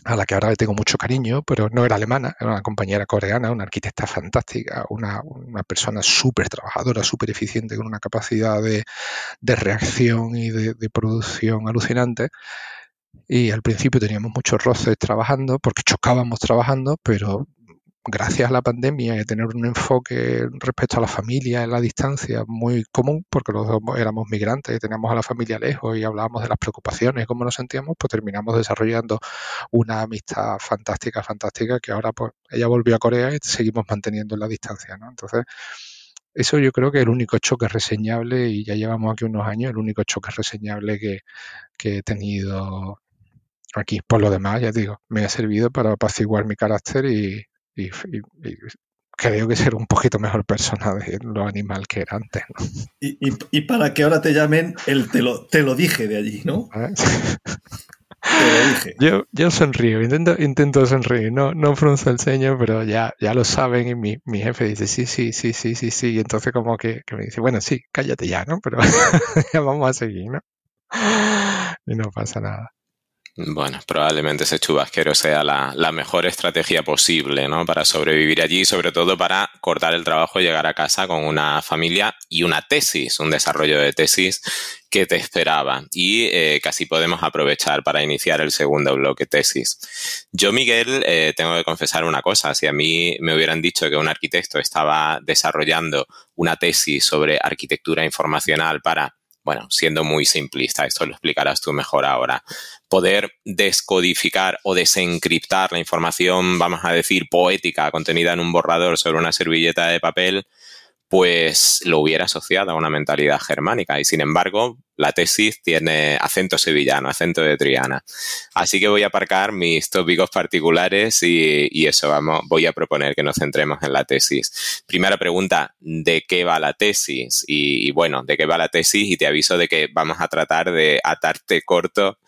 Speaker 4: a la que ahora le tengo mucho cariño, pero no era alemana, era una compañera coreana, una arquitecta fantástica, una, persona súper trabajadora, súper eficiente, con una capacidad de, reacción y de, de, producción alucinante. Y al principio teníamos muchos roces trabajando, porque chocábamos trabajando, pero gracias a la pandemia y tener un enfoque respecto a la familia en la distancia muy común, porque los dos éramos migrantes y teníamos a la familia lejos y hablábamos de las preocupaciones y cómo nos sentíamos, pues terminamos desarrollando una amistad fantástica, fantástica, que ahora pues ella volvió a Corea y seguimos manteniendo en la distancia, ¿no? Entonces, eso yo creo que es el único choque reseñable, y ya llevamos aquí unos años, el único choque reseñable que, que he tenido aquí. Por lo demás, ya digo, me ha servido para apaciguar mi carácter y, y, creo que ser un poquito mejor persona de lo animal que era antes.
Speaker 2: Y, para que ahora te llamen el te lo, te lo dije de allí, ¿no? Te lo dije.
Speaker 4: Yo, yo sonrío, intento, intento sonreír, no, no frunzo el ceño, pero ya, ya lo saben y mi, mi jefe dice, sí, sí, sí, sí, sí, sí, y entonces como que, que me dice, bueno, sí, cállate ya, ¿no? Pero <laughs> ya vamos a seguir, ¿no? Y no pasa nada.
Speaker 3: Bueno, probablemente ese chubasquero sea la, mejor estrategia posible, ¿no? Para sobrevivir allí, sobre todo para cortar el trabajo y llegar a casa con una familia y una tesis, un desarrollo de tesis que te esperaba. Y eh, casi podemos aprovechar para iniciar el segundo bloque tesis. Yo, Miguel, eh, tengo que confesar una cosa. Si a mí me hubieran dicho que un arquitecto estaba desarrollando una tesis sobre arquitectura informacional para bueno, siendo muy simplista, esto lo explicarás tú mejor ahora, poder descodificar o desencriptar la información, vamos a decir, poética contenida en un borrador sobre una servilleta de papel, pues lo hubiera asociado a una mentalidad germánica. Y sin embargo, la tesis tiene acento sevillano, acento de Triana. Así que voy a aparcar mis tópicos particulares y, eso, vamos, voy a proponer que nos centremos en la tesis. Primera pregunta, ¿de qué va la tesis? Y, bueno, ¿de qué va la tesis? Y te aviso de que vamos a tratar de atarte corto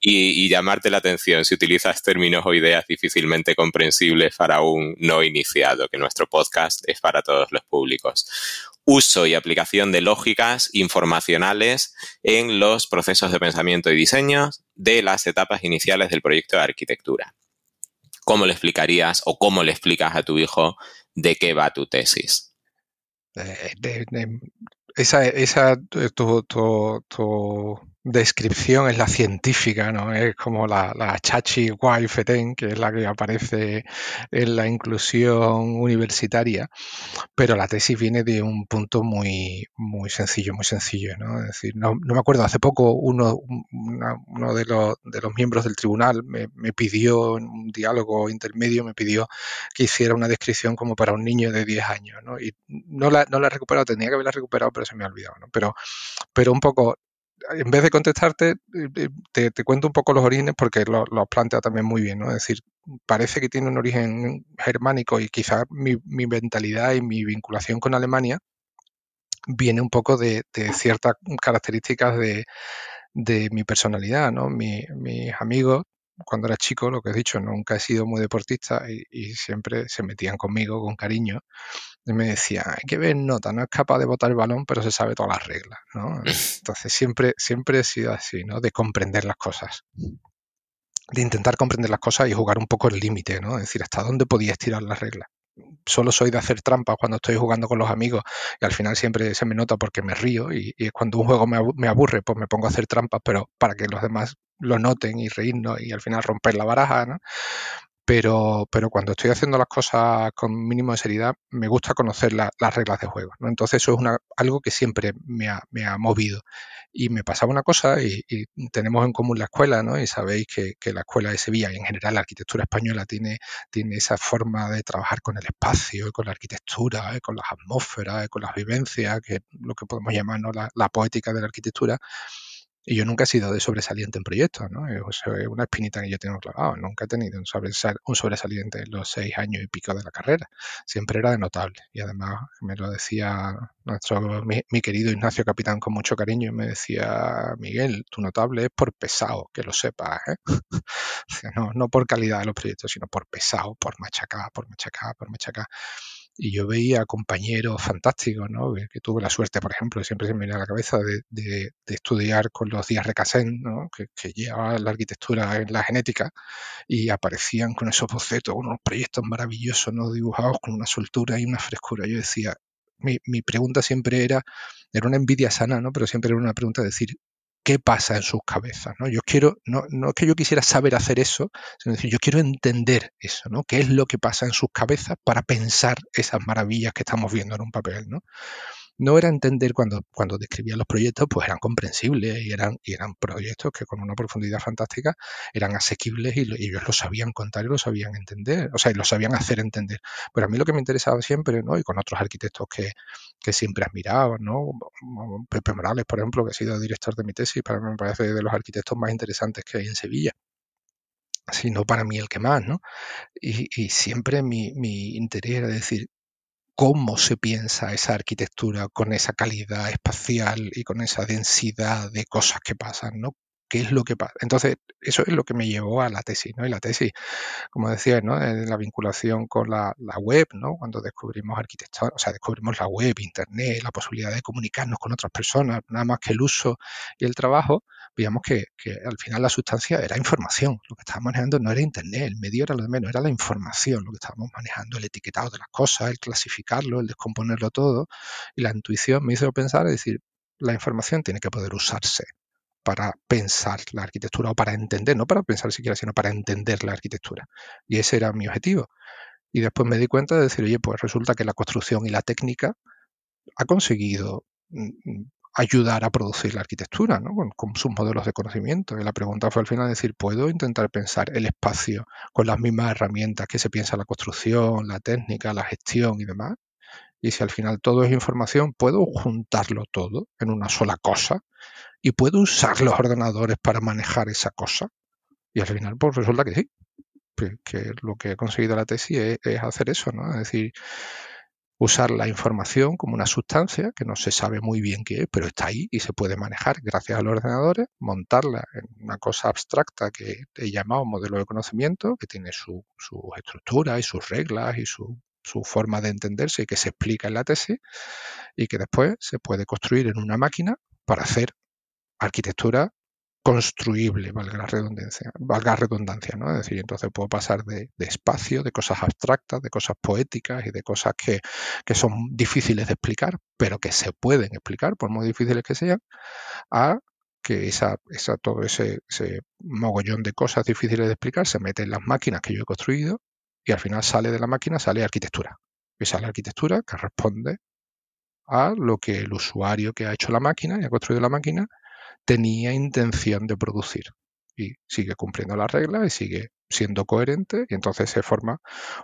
Speaker 3: y, y llamarte la atención si utilizas términos o ideas difícilmente comprensibles para un no iniciado, que nuestro podcast es para todos los públicos uso y aplicación de lógicas informacionales en los procesos de pensamiento y diseño de las etapas iniciales del proyecto de arquitectura. ¿Cómo le explicarías o cómo le explicas a tu hijo de qué va tu tesis?
Speaker 4: esa, esa tu, descripción es la científica, ¿no? Es como la, la Chachi Feten, que es la que aparece en la inclusión universitaria, pero la tesis viene de un punto muy, muy sencillo, muy sencillo, ¿no? Es decir, no, me acuerdo, hace poco uno, uno de, los, de los miembros del tribunal me, me, pidió, en un diálogo intermedio, me pidió que hiciera una descripción como para un niño de 10 años, ¿no? Y no la, no la he recuperado, tenía que haberla recuperado, pero se me ha olvidado, ¿no? Pero, pero un poco en vez de contestarte, eh, te, cuento un poco los orígenes porque lo, has planteado también muy bien, ¿no? Es decir, parece que tiene un origen germánico y quizás mi, mentalidad y mi vinculación con Alemania viene un poco de, ciertas características de, mi personalidad, ¿no? mis amigos cuando era chico, lo que he dicho, nunca he sido muy deportista y, siempre se metían conmigo con cariño y me decían, hay que ver nota, no es capaz de botar el balón, pero se sabe todas las reglas, ¿no? <laughs> Entonces siempre, siempre he sido así, ¿no? De comprender las cosas. De intentar comprender las cosas y jugar un poco el límite, ¿no? Es decir, hasta dónde podía estirar las reglas solo soy de hacer trampas cuando estoy jugando con los amigos y al final siempre se me nota porque me río y, cuando un juego me aburre pues me pongo a hacer trampas pero para que los demás lo noten y reírnos y al final romper la baraja, ¿no? Pero, pero cuando estoy haciendo las cosas con mínimo de seriedad, me gusta conocer las reglas de juego. ¿no? Entonces eso es una, algo que siempre me ha, me ha movido. Y me pasaba una cosa, y, tenemos en común la escuela, ¿no? y sabéis que, que, la escuela de Sevilla y en general la arquitectura española tiene, tiene esa forma de trabajar con el espacio, con la arquitectura, con las atmósferas, con las vivencias, que es lo que podemos llamar la, la poética de la arquitectura Y yo nunca he sido de sobresaliente en proyectos, ¿no? Es una espinita que yo tengo clavado. Nunca he tenido un, sobresaliente en los seis años y pico de la carrera. Siempre era de notable. Y además me lo decía nuestro, mi, querido Ignacio Capitán con mucho cariño. Me decía, Miguel, tu notable es por pesado, que lo sepas, ¿eh? <laughs> no, no por calidad de los proyectos, sino por pesado, por machacar, por machacar, por machacar y yo veía compañeros fantásticos, ¿no? Que, tuve la suerte, por ejemplo, siempre se me viene a la cabeza de, de, estudiar con los días Recasen, ¿no? Que, que llevaban la arquitectura en la genética y aparecían con esos bocetos, unos proyectos maravillosos, ¿no? Dibujados con una soltura y una frescura. Yo decía, mi, mi pregunta siempre era, era una envidia sana, ¿no? Pero siempre era una pregunta de decir, qué pasa en sus cabezas. ¿no? Yo quiero, no, no es que yo quisiera saber hacer eso, sino decir, yo quiero entender eso, ¿no? ¿Qué es lo que pasa en sus cabezas para pensar esas maravillas que estamos viendo en un papel, ¿no? No era entender cuando, cuando describía los proyectos, pues eran comprensibles y eran, y eran proyectos que con una profundidad fantástica eran asequibles y, ellos lo sabían contar y lo sabían entender, o sea, y lo sabían hacer entender. Pero a mí lo que me interesaba siempre, ¿no? Y con otros arquitectos que, que siempre admiraba, ¿no? Pepe Morales, por ejemplo, que ha sido director de mi tesis, para mí me parece de los arquitectos más interesantes que hay en Sevilla sino para mí el que más, ¿no? Y, y siempre mi, mi, interés era decir, cómo se piensa esa arquitectura con esa calidad espacial y con esa densidad de cosas que pasan, ¿no? qué es lo que pasa. Entonces, eso es lo que me llevó a la tesis, ¿no? Y la tesis, como decía, ¿no? la vinculación con la, web, ¿no? Cuando descubrimos arquitectura, o sea, descubrimos la web, internet, la posibilidad de comunicarnos con otras personas, nada más que el uso y el trabajo, veíamos que, al final la sustancia era información. Lo que estábamos manejando no era internet, el medio era lo de menos, era la información, lo que estábamos manejando, el etiquetado de las cosas, el clasificarlo, el descomponerlo todo. Y la intuición me hizo pensar, es decir, la información tiene que poder usarse para pensar la arquitectura o para entender, no para pensar siquiera, sino para entender la arquitectura. Y ese era mi objetivo. Y después me di cuenta de decir, oye, pues resulta que la construcción y la técnica ha conseguido mm, mm, ayudar a producir la arquitectura ¿no? con, sus modelos de conocimiento. Y la pregunta fue al final decir, ¿puedo intentar pensar el espacio con las mismas herramientas que se piensa la construcción, la técnica, la gestión y demás? Y si al final todo es información, ¿puedo juntarlo todo en una sola cosa? ¿Y puedo usar los ordenadores para manejar esa cosa? Y al final, pues resulta que sí. Que, lo que he conseguido la tesis es, hacer eso, ¿no? Es decir, usar la información como una sustancia que no se sabe muy bien qué es, pero está ahí y se puede manejar gracias a los ordenadores, montarla en una cosa abstracta que he llamado modelo de conocimiento, que tiene su, estructura y sus reglas y su su forma de entenderse y que se explica en la tesis y que después se puede construir en una máquina para hacer arquitectura construible, valga la redundancia, valga redundancia, ¿no? Es decir, entonces puedo pasar de, espacio, de cosas abstractas, de cosas poéticas y de cosas que, son difíciles de explicar, pero que se pueden explicar, por muy difíciles que sean, a que esa, esa, todo ese, ese mogollón de cosas difíciles de explicar se mete en las máquinas que yo he construido y al final sale de la máquina, sale arquitectura. Y sale arquitectura que responde a lo que el usuario que ha hecho la máquina y ha construido la máquina tenía intención de producir. Y sigue cumpliendo las reglas y sigue siendo coherente y entonces se forma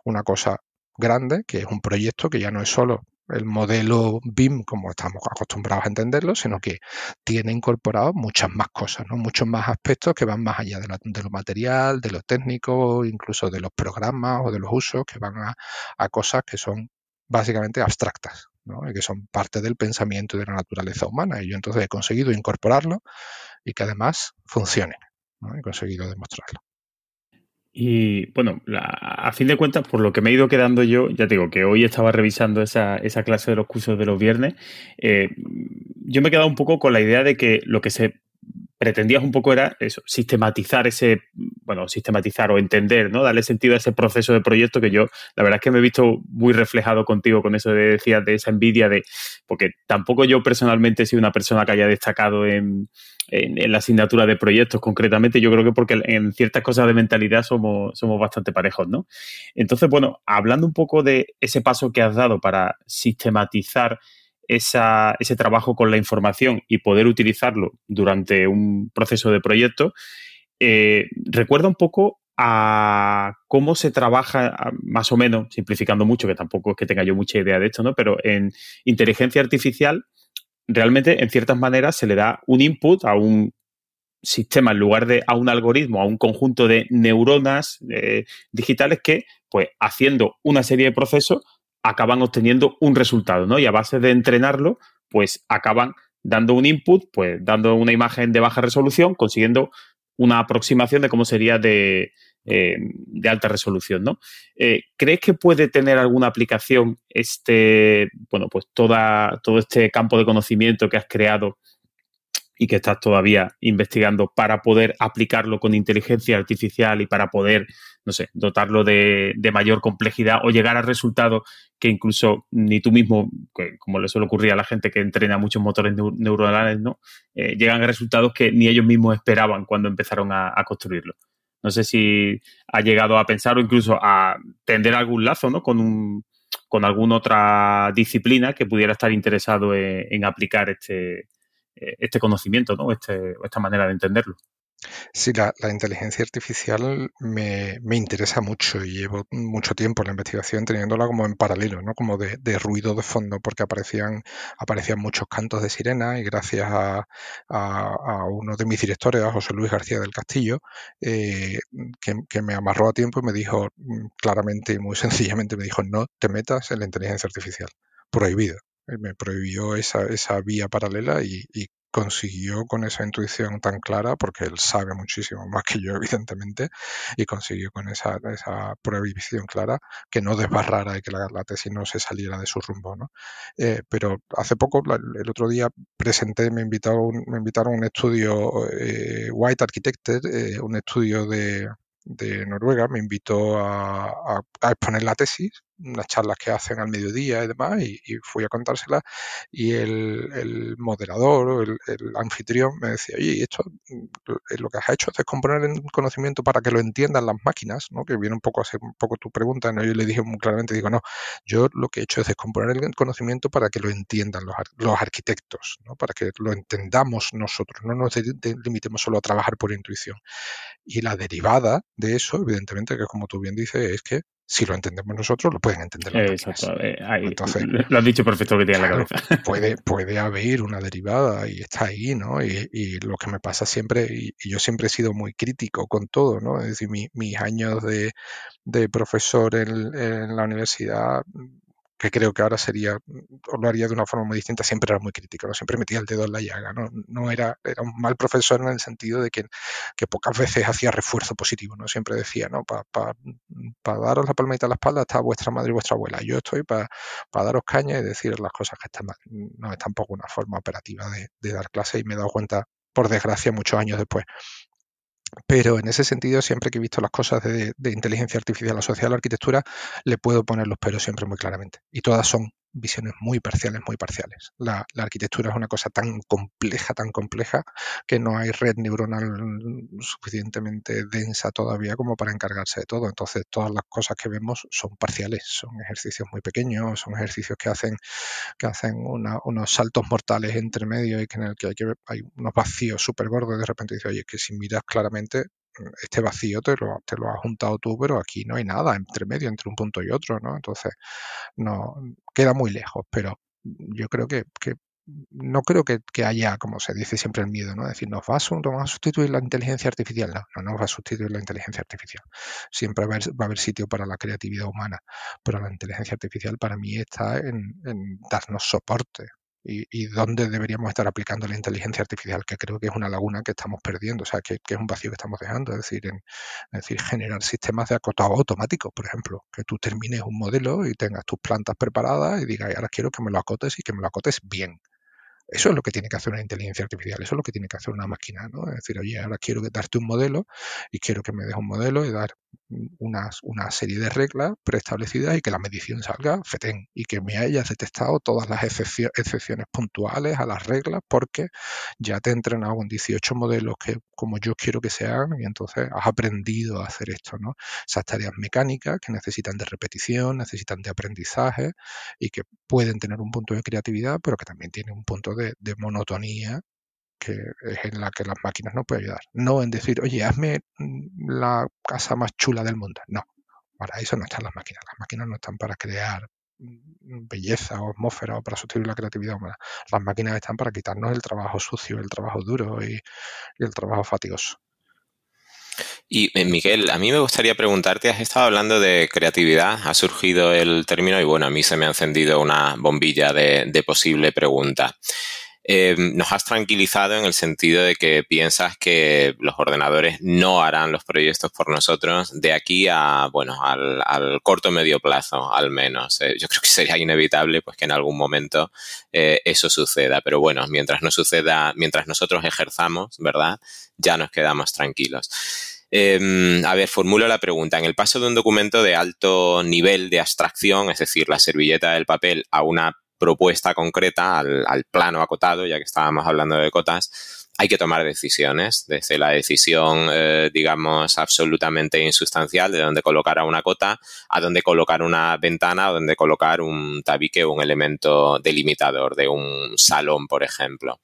Speaker 4: una cosa grande que es un proyecto que ya no es solo el modelo BIM como estamos acostumbrados a entenderlo, sino que tiene incorporado muchas más cosas, ¿no? muchos más aspectos que van más allá de, lo material, de lo técnico, incluso de los programas o de los usos, que van a, cosas que son básicamente abstractas, ¿no? que son parte del pensamiento de la naturaleza humana. Y yo entonces he conseguido incorporarlo y que además funcione. ¿no? He conseguido demostrarlo.
Speaker 1: Y bueno, a fin de cuentas, por lo que me he ido quedando yo, ya te digo que hoy estaba revisando esa, esa clase de los cursos de los viernes, eh, yo me he quedado un poco con la idea de que lo que se pretendías un poco era eso, sistematizar ese, bueno, sistematizar o entender, ¿no? Darle sentido a ese proceso de proyecto que yo, la verdad es que me he visto muy reflejado contigo con eso de decías de esa envidia de, porque tampoco yo personalmente he sido una persona que haya destacado en, en, la asignatura de proyectos concretamente, yo creo que porque en ciertas cosas de mentalidad somos, somos bastante parejos, ¿no? Entonces, bueno, hablando un poco de ese paso que has dado para sistematizar ese trabajo con la información y poder utilizarlo durante un proceso de proyecto, eh, recuerda un poco a cómo se trabaja, más o menos, simplificando mucho, que tampoco es que tenga yo mucha idea de esto, ¿no? Pero en inteligencia artificial, realmente, en ciertas maneras, se le da un input a un sistema en lugar de a un algoritmo, a un conjunto de neuronas eh, digitales que, pues, haciendo una serie de procesos, acaban obteniendo un resultado, ¿no? Y a base de entrenarlo, pues acaban dando un input, pues dando una imagen de baja resolución, consiguiendo una aproximación de cómo sería de, eh, alta resolución, ¿no? Eh, ¿Crees que puede tener alguna aplicación este, bueno, pues toda, todo este campo de conocimiento que has creado y que estás todavía investigando para poder aplicarlo con inteligencia artificial y para poder, no sé, dotarlo de, mayor complejidad o llegar a resultados que incluso ni tú mismo, como le suele ocurrir a la gente que entrena muchos motores neuronales, ¿no? Eh, llegan a resultados que ni ellos mismos esperaban cuando empezaron a, construirlo. No sé si ha llegado a pensar o incluso a tender algún lazo, ¿no? Con un, alguna otra disciplina que pudiera estar interesado en aplicar este, este conocimiento, ¿no? Este, esta manera de entenderlo.
Speaker 4: Sí, la, inteligencia artificial me, interesa mucho y llevo mucho tiempo en la investigación teniéndola como en paralelo, ¿no? como de, ruido de fondo, porque aparecían, aparecían muchos cantos de sirena y gracias a, uno de mis directores, a José Luis García del Castillo, eh, que, que, me amarró a tiempo y me dijo mm, claramente y muy <laughs> sencillamente, me dijo, no te metas en la inteligencia artificial, prohibido me prohibió esa, esa vía paralela y, consiguió con esa intuición tan clara, porque él sabe muchísimo más que yo, <laughs> evidentemente, y consiguió con esa, esa prohibición clara que no desbarrara y que la, tesis no se saliera de su rumbo. ¿no? Eh, pero hace poco, el otro día, presenté, me invitaron, me invitaron a un estudio eh, White Architected, eh, un estudio de, de Noruega, me invitó a, a exponer la tesis unas charlas que hacen al mediodía y demás, y, fui a contárselas, y el, moderador o el, anfitrión me decía, oye, esto mm, lo que has hecho es descomponer el conocimiento para que lo entiendan las máquinas, ¿no? que viene un poco a ser un poco tu pregunta, ¿no? yo le dije muy claramente, digo, no, yo lo que he hecho es descomponer el conocimiento para que lo entiendan los, los arquitectos, ¿no? para que lo entendamos nosotros, no nos limitemos solo a trabajar por intuición. Y la derivada de eso, evidentemente, que como tú bien dices, es que si lo entendemos nosotros, lo pueden entender las Exacto.
Speaker 1: Eh, Entonces, lo has dicho perfecto que tiene la cabeza. <laughs>
Speaker 4: Puede, puede haber una derivada y está ahí, ¿no? Y, lo que me pasa siempre, y, yo siempre he sido muy crítico con todo, ¿no? Es decir, mis años de, profesor en, la universidad que creo que ahora sería, o lo haría de una forma muy distinta, siempre era muy crítico, ¿no? siempre metía el dedo en la llaga, no, no era, era un mal profesor en el sentido de que, que pocas veces hacía refuerzo positivo, ¿no? Siempre decía, ¿no? Para pa, daros la palmadita a la espalda está vuestra madre y vuestra abuela, yo estoy para daros caña y decir las cosas que están mal. No es tampoco una forma operativa de, de dar clase y me he dado cuenta, por desgracia, muchos años después, pero en ese sentido, siempre que he visto las cosas de, inteligencia artificial asociada a la arquitectura, le puedo poner los pelos siempre muy claramente. Y todas son visiones muy parciales, muy parciales. La, arquitectura es una cosa tan compleja, tan compleja, que no hay red neuronal suficientemente densa todavía como para encargarse de todo. Entonces, todas las cosas que vemos son parciales, son ejercicios muy pequeños, son ejercicios que hacen, que hacen unos saltos mortales entre medio y que en el que hay, que, hay unos vacíos súper gordos. De repente dice, oye, que si miras claramente, este vacío te lo, te lo has juntado tú, pero aquí no hay nada entre medio, entre un punto y otro, ¿no? Entonces, no, queda muy lejos, pero yo creo que, no creo que, haya, como se dice siempre, el miedo, ¿no? Es decir, ¿nos va, a, sustituir la inteligencia artificial? No, no nos va a sustituir la inteligencia artificial. Siempre va a haber, sitio para la creatividad humana, pero la inteligencia artificial para mí está en, en darnos soporte, y, dónde deberíamos estar aplicando la inteligencia artificial, que creo que es una laguna que estamos perdiendo, o sea, que, es un vacío que estamos dejando, es decir, en, decir, generar sistemas de acotado automático, por ejemplo, que tú termines un modelo y tengas tus plantas preparadas y digas, ahora quiero que me lo acotes y que me lo acotes bien. Eso es lo que tiene que hacer una inteligencia artificial, eso es lo que tiene que hacer una máquina, ¿no? Es decir, oye, ahora quiero darte un modelo y quiero que me des un modelo y dar unas, una serie de reglas preestablecidas y que la medición salga fetén y que me hayas detectado todas las excepciones puntuales a las reglas porque ya te he entrenado con 18 modelos que como yo quiero que sean y entonces has aprendido a hacer esto, ¿no? Esas tareas mecánicas que necesitan de repetición, necesitan de aprendizaje y que pueden tener un punto de creatividad, pero que también tienen un punto de, de monotonía que es en la que las máquinas no pueden ayudar. No en decir, oye, hazme mm, la casa más chula del mundo. No, para eso no están las máquinas. Las máquinas no están para crear belleza o atmósfera o para sustituir la creatividad humana. Las máquinas están para quitarnos el trabajo sucio, el trabajo duro y, el trabajo fatigoso.
Speaker 3: Y eh, Miguel, a mí me gustaría preguntarte, has estado hablando de creatividad, ha surgido el término y bueno, a mí se me ha encendido una bombilla de posible pregunta. Eh, nos has tranquilizado en el sentido de que piensas que los ordenadores no harán los proyectos por nosotros de aquí a, bueno, al, corto medio plazo, al menos. Eh, yo creo que sería inevitable pues que en algún momento eh, eso suceda, pero bueno, mientras no suceda, mientras nosotros ejerzamos, ¿verdad? Ya nos quedamos tranquilos. Em, a ver, formulo la pregunta. En el paso de un documento de alto nivel de abstracción, es decir, la servilleta del papel, a una propuesta concreta, al, plano acotado, ya que estábamos hablando de cotas, hay que tomar decisiones, desde la decisión, eh, digamos, absolutamente insustancial de dónde colocar a una cota, a dónde colocar una ventana, a dónde colocar un tabique o un elemento delimitador de un salón, por ejemplo.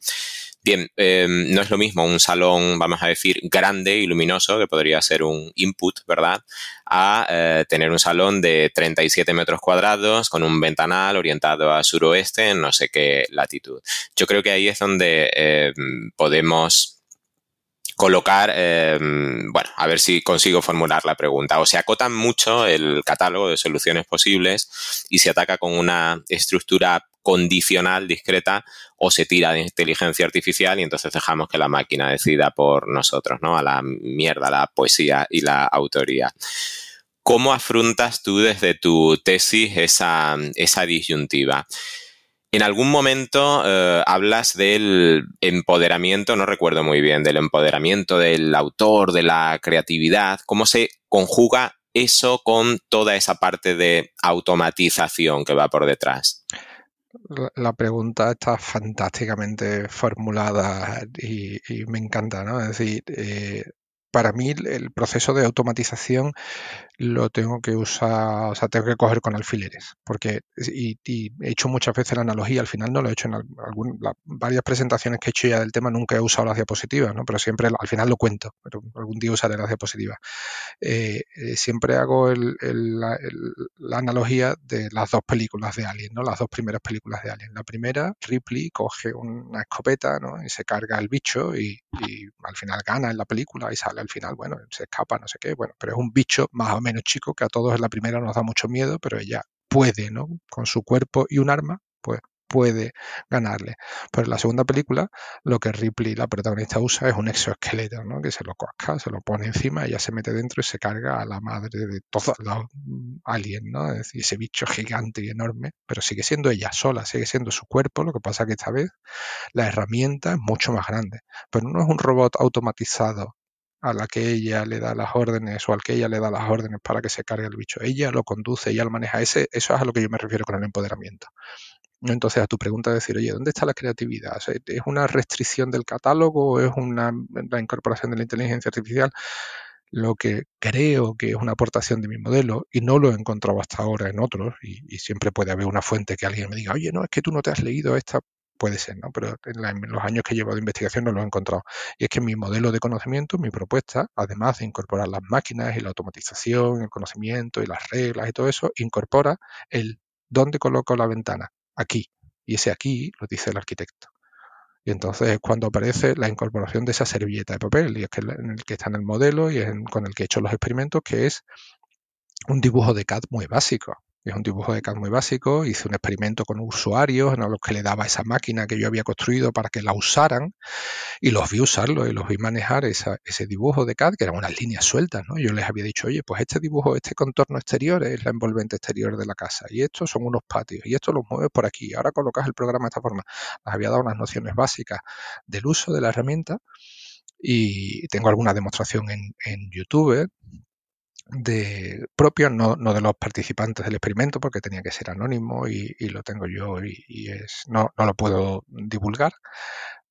Speaker 3: Bien, em, no es lo mismo un salón, vamos a decir, grande y luminoso, que podría ser un input, ¿verdad? A eh, tener un salón de 37 metros cuadrados con un ventanal orientado a suroeste en no sé qué latitud. Yo creo que ahí es donde em, podemos colocar, em, bueno, a ver si consigo formular la pregunta. O se acotan mucho el catálogo de soluciones posibles y se ataca con una estructura condicional, discreta, o se tira de inteligencia artificial y entonces dejamos que la máquina decida por nosotros, ¿no? A la mierda, la poesía y la autoría. ¿Cómo afrontas tú desde tu tesis esa, esa disyuntiva? En algún momento eh, hablas del empoderamiento, no recuerdo muy bien, del empoderamiento del autor, de la creatividad, cómo se conjuga eso con toda esa parte de automatización que va por detrás.
Speaker 4: La pregunta está fantásticamente formulada y, me encanta, ¿no? Es decir, eh, para mí el proceso de automatización lo tengo que usar, o sea, tengo que coger con alfileres, porque y, he hecho muchas veces la analogía, al final no lo he hecho en algún, varias presentaciones que he hecho ya del tema, nunca he usado las diapositivas, ¿no? pero siempre al final lo cuento, pero algún día usaré las diapositivas. Eh, eh, siempre hago la, analogía de las dos películas de Alien, ¿no? las dos primeras películas de Alien. La primera, Ripley coge una escopeta ¿no? y se carga el bicho y, y al final gana en la película y sale al final, bueno, se escapa, no sé qué, bueno, pero es un bicho más o menos menos chico, que a todos en la primera nos da mucho miedo, pero ella puede, ¿no? Con su cuerpo y un arma, pues puede ganarle. Pero en la segunda película, lo que Ripley, la protagonista, usa es un exoesqueleto, ¿no? Que se lo coasca, se lo pone encima, ella se mete dentro y se carga a la madre de todos los aliens, ¿no? Es decir, ese bicho gigante y enorme, pero sigue siendo ella sola, sigue siendo su cuerpo, lo que pasa que esta vez la herramienta es mucho más grande. Pero no es un robot automatizado a la que ella le da las órdenes o al que ella le da las órdenes para que se cargue el bicho. Ella lo conduce, ella lo maneja. Ese, eso es a lo que yo me refiero con el empoderamiento. Entonces, a tu pregunta de decir, oye, ¿dónde está la creatividad? ¿Es una restricción del catálogo es una, la incorporación de la inteligencia artificial? Lo que creo que es una aportación de mi modelo, y no lo he encontrado hasta ahora en otros, y, y siempre puede haber una fuente que alguien me diga, oye, no, es que tú no te has leído esta puede ser, ¿no? Pero en, los años que llevo de investigación no lo he encontrado. Y es que mi modelo de conocimiento, mi propuesta, además de incorporar las máquinas y la automatización, el conocimiento y las reglas y todo eso, incorpora el dónde coloco la ventana, aquí. Y ese aquí lo dice el arquitecto. Y entonces es cuando aparece la incorporación de esa servilleta de papel, y es que en el que está en el modelo y con el que he hecho los experimentos, que es un dibujo de CAD muy básico es un dibujo de CAD muy básico. Hice un experimento con usuarios en los que le daba esa máquina que yo había construido para que la usaran y los vi usarlo y los vi manejar ese dibujo de CAD, que eran unas líneas sueltas. ¿no? Yo les había dicho, oye, pues este dibujo, este contorno exterior es la envolvente exterior de la casa y estos son unos patios y esto los mueves por aquí. Ahora colocas el programa de esta forma. Les había dado unas nociones básicas del uso de la herramienta y tengo alguna demostración en YouTube de propios, no, no, de los participantes del experimento, porque tenía que ser anónimo y, lo tengo yo y, es, no, no, lo puedo divulgar,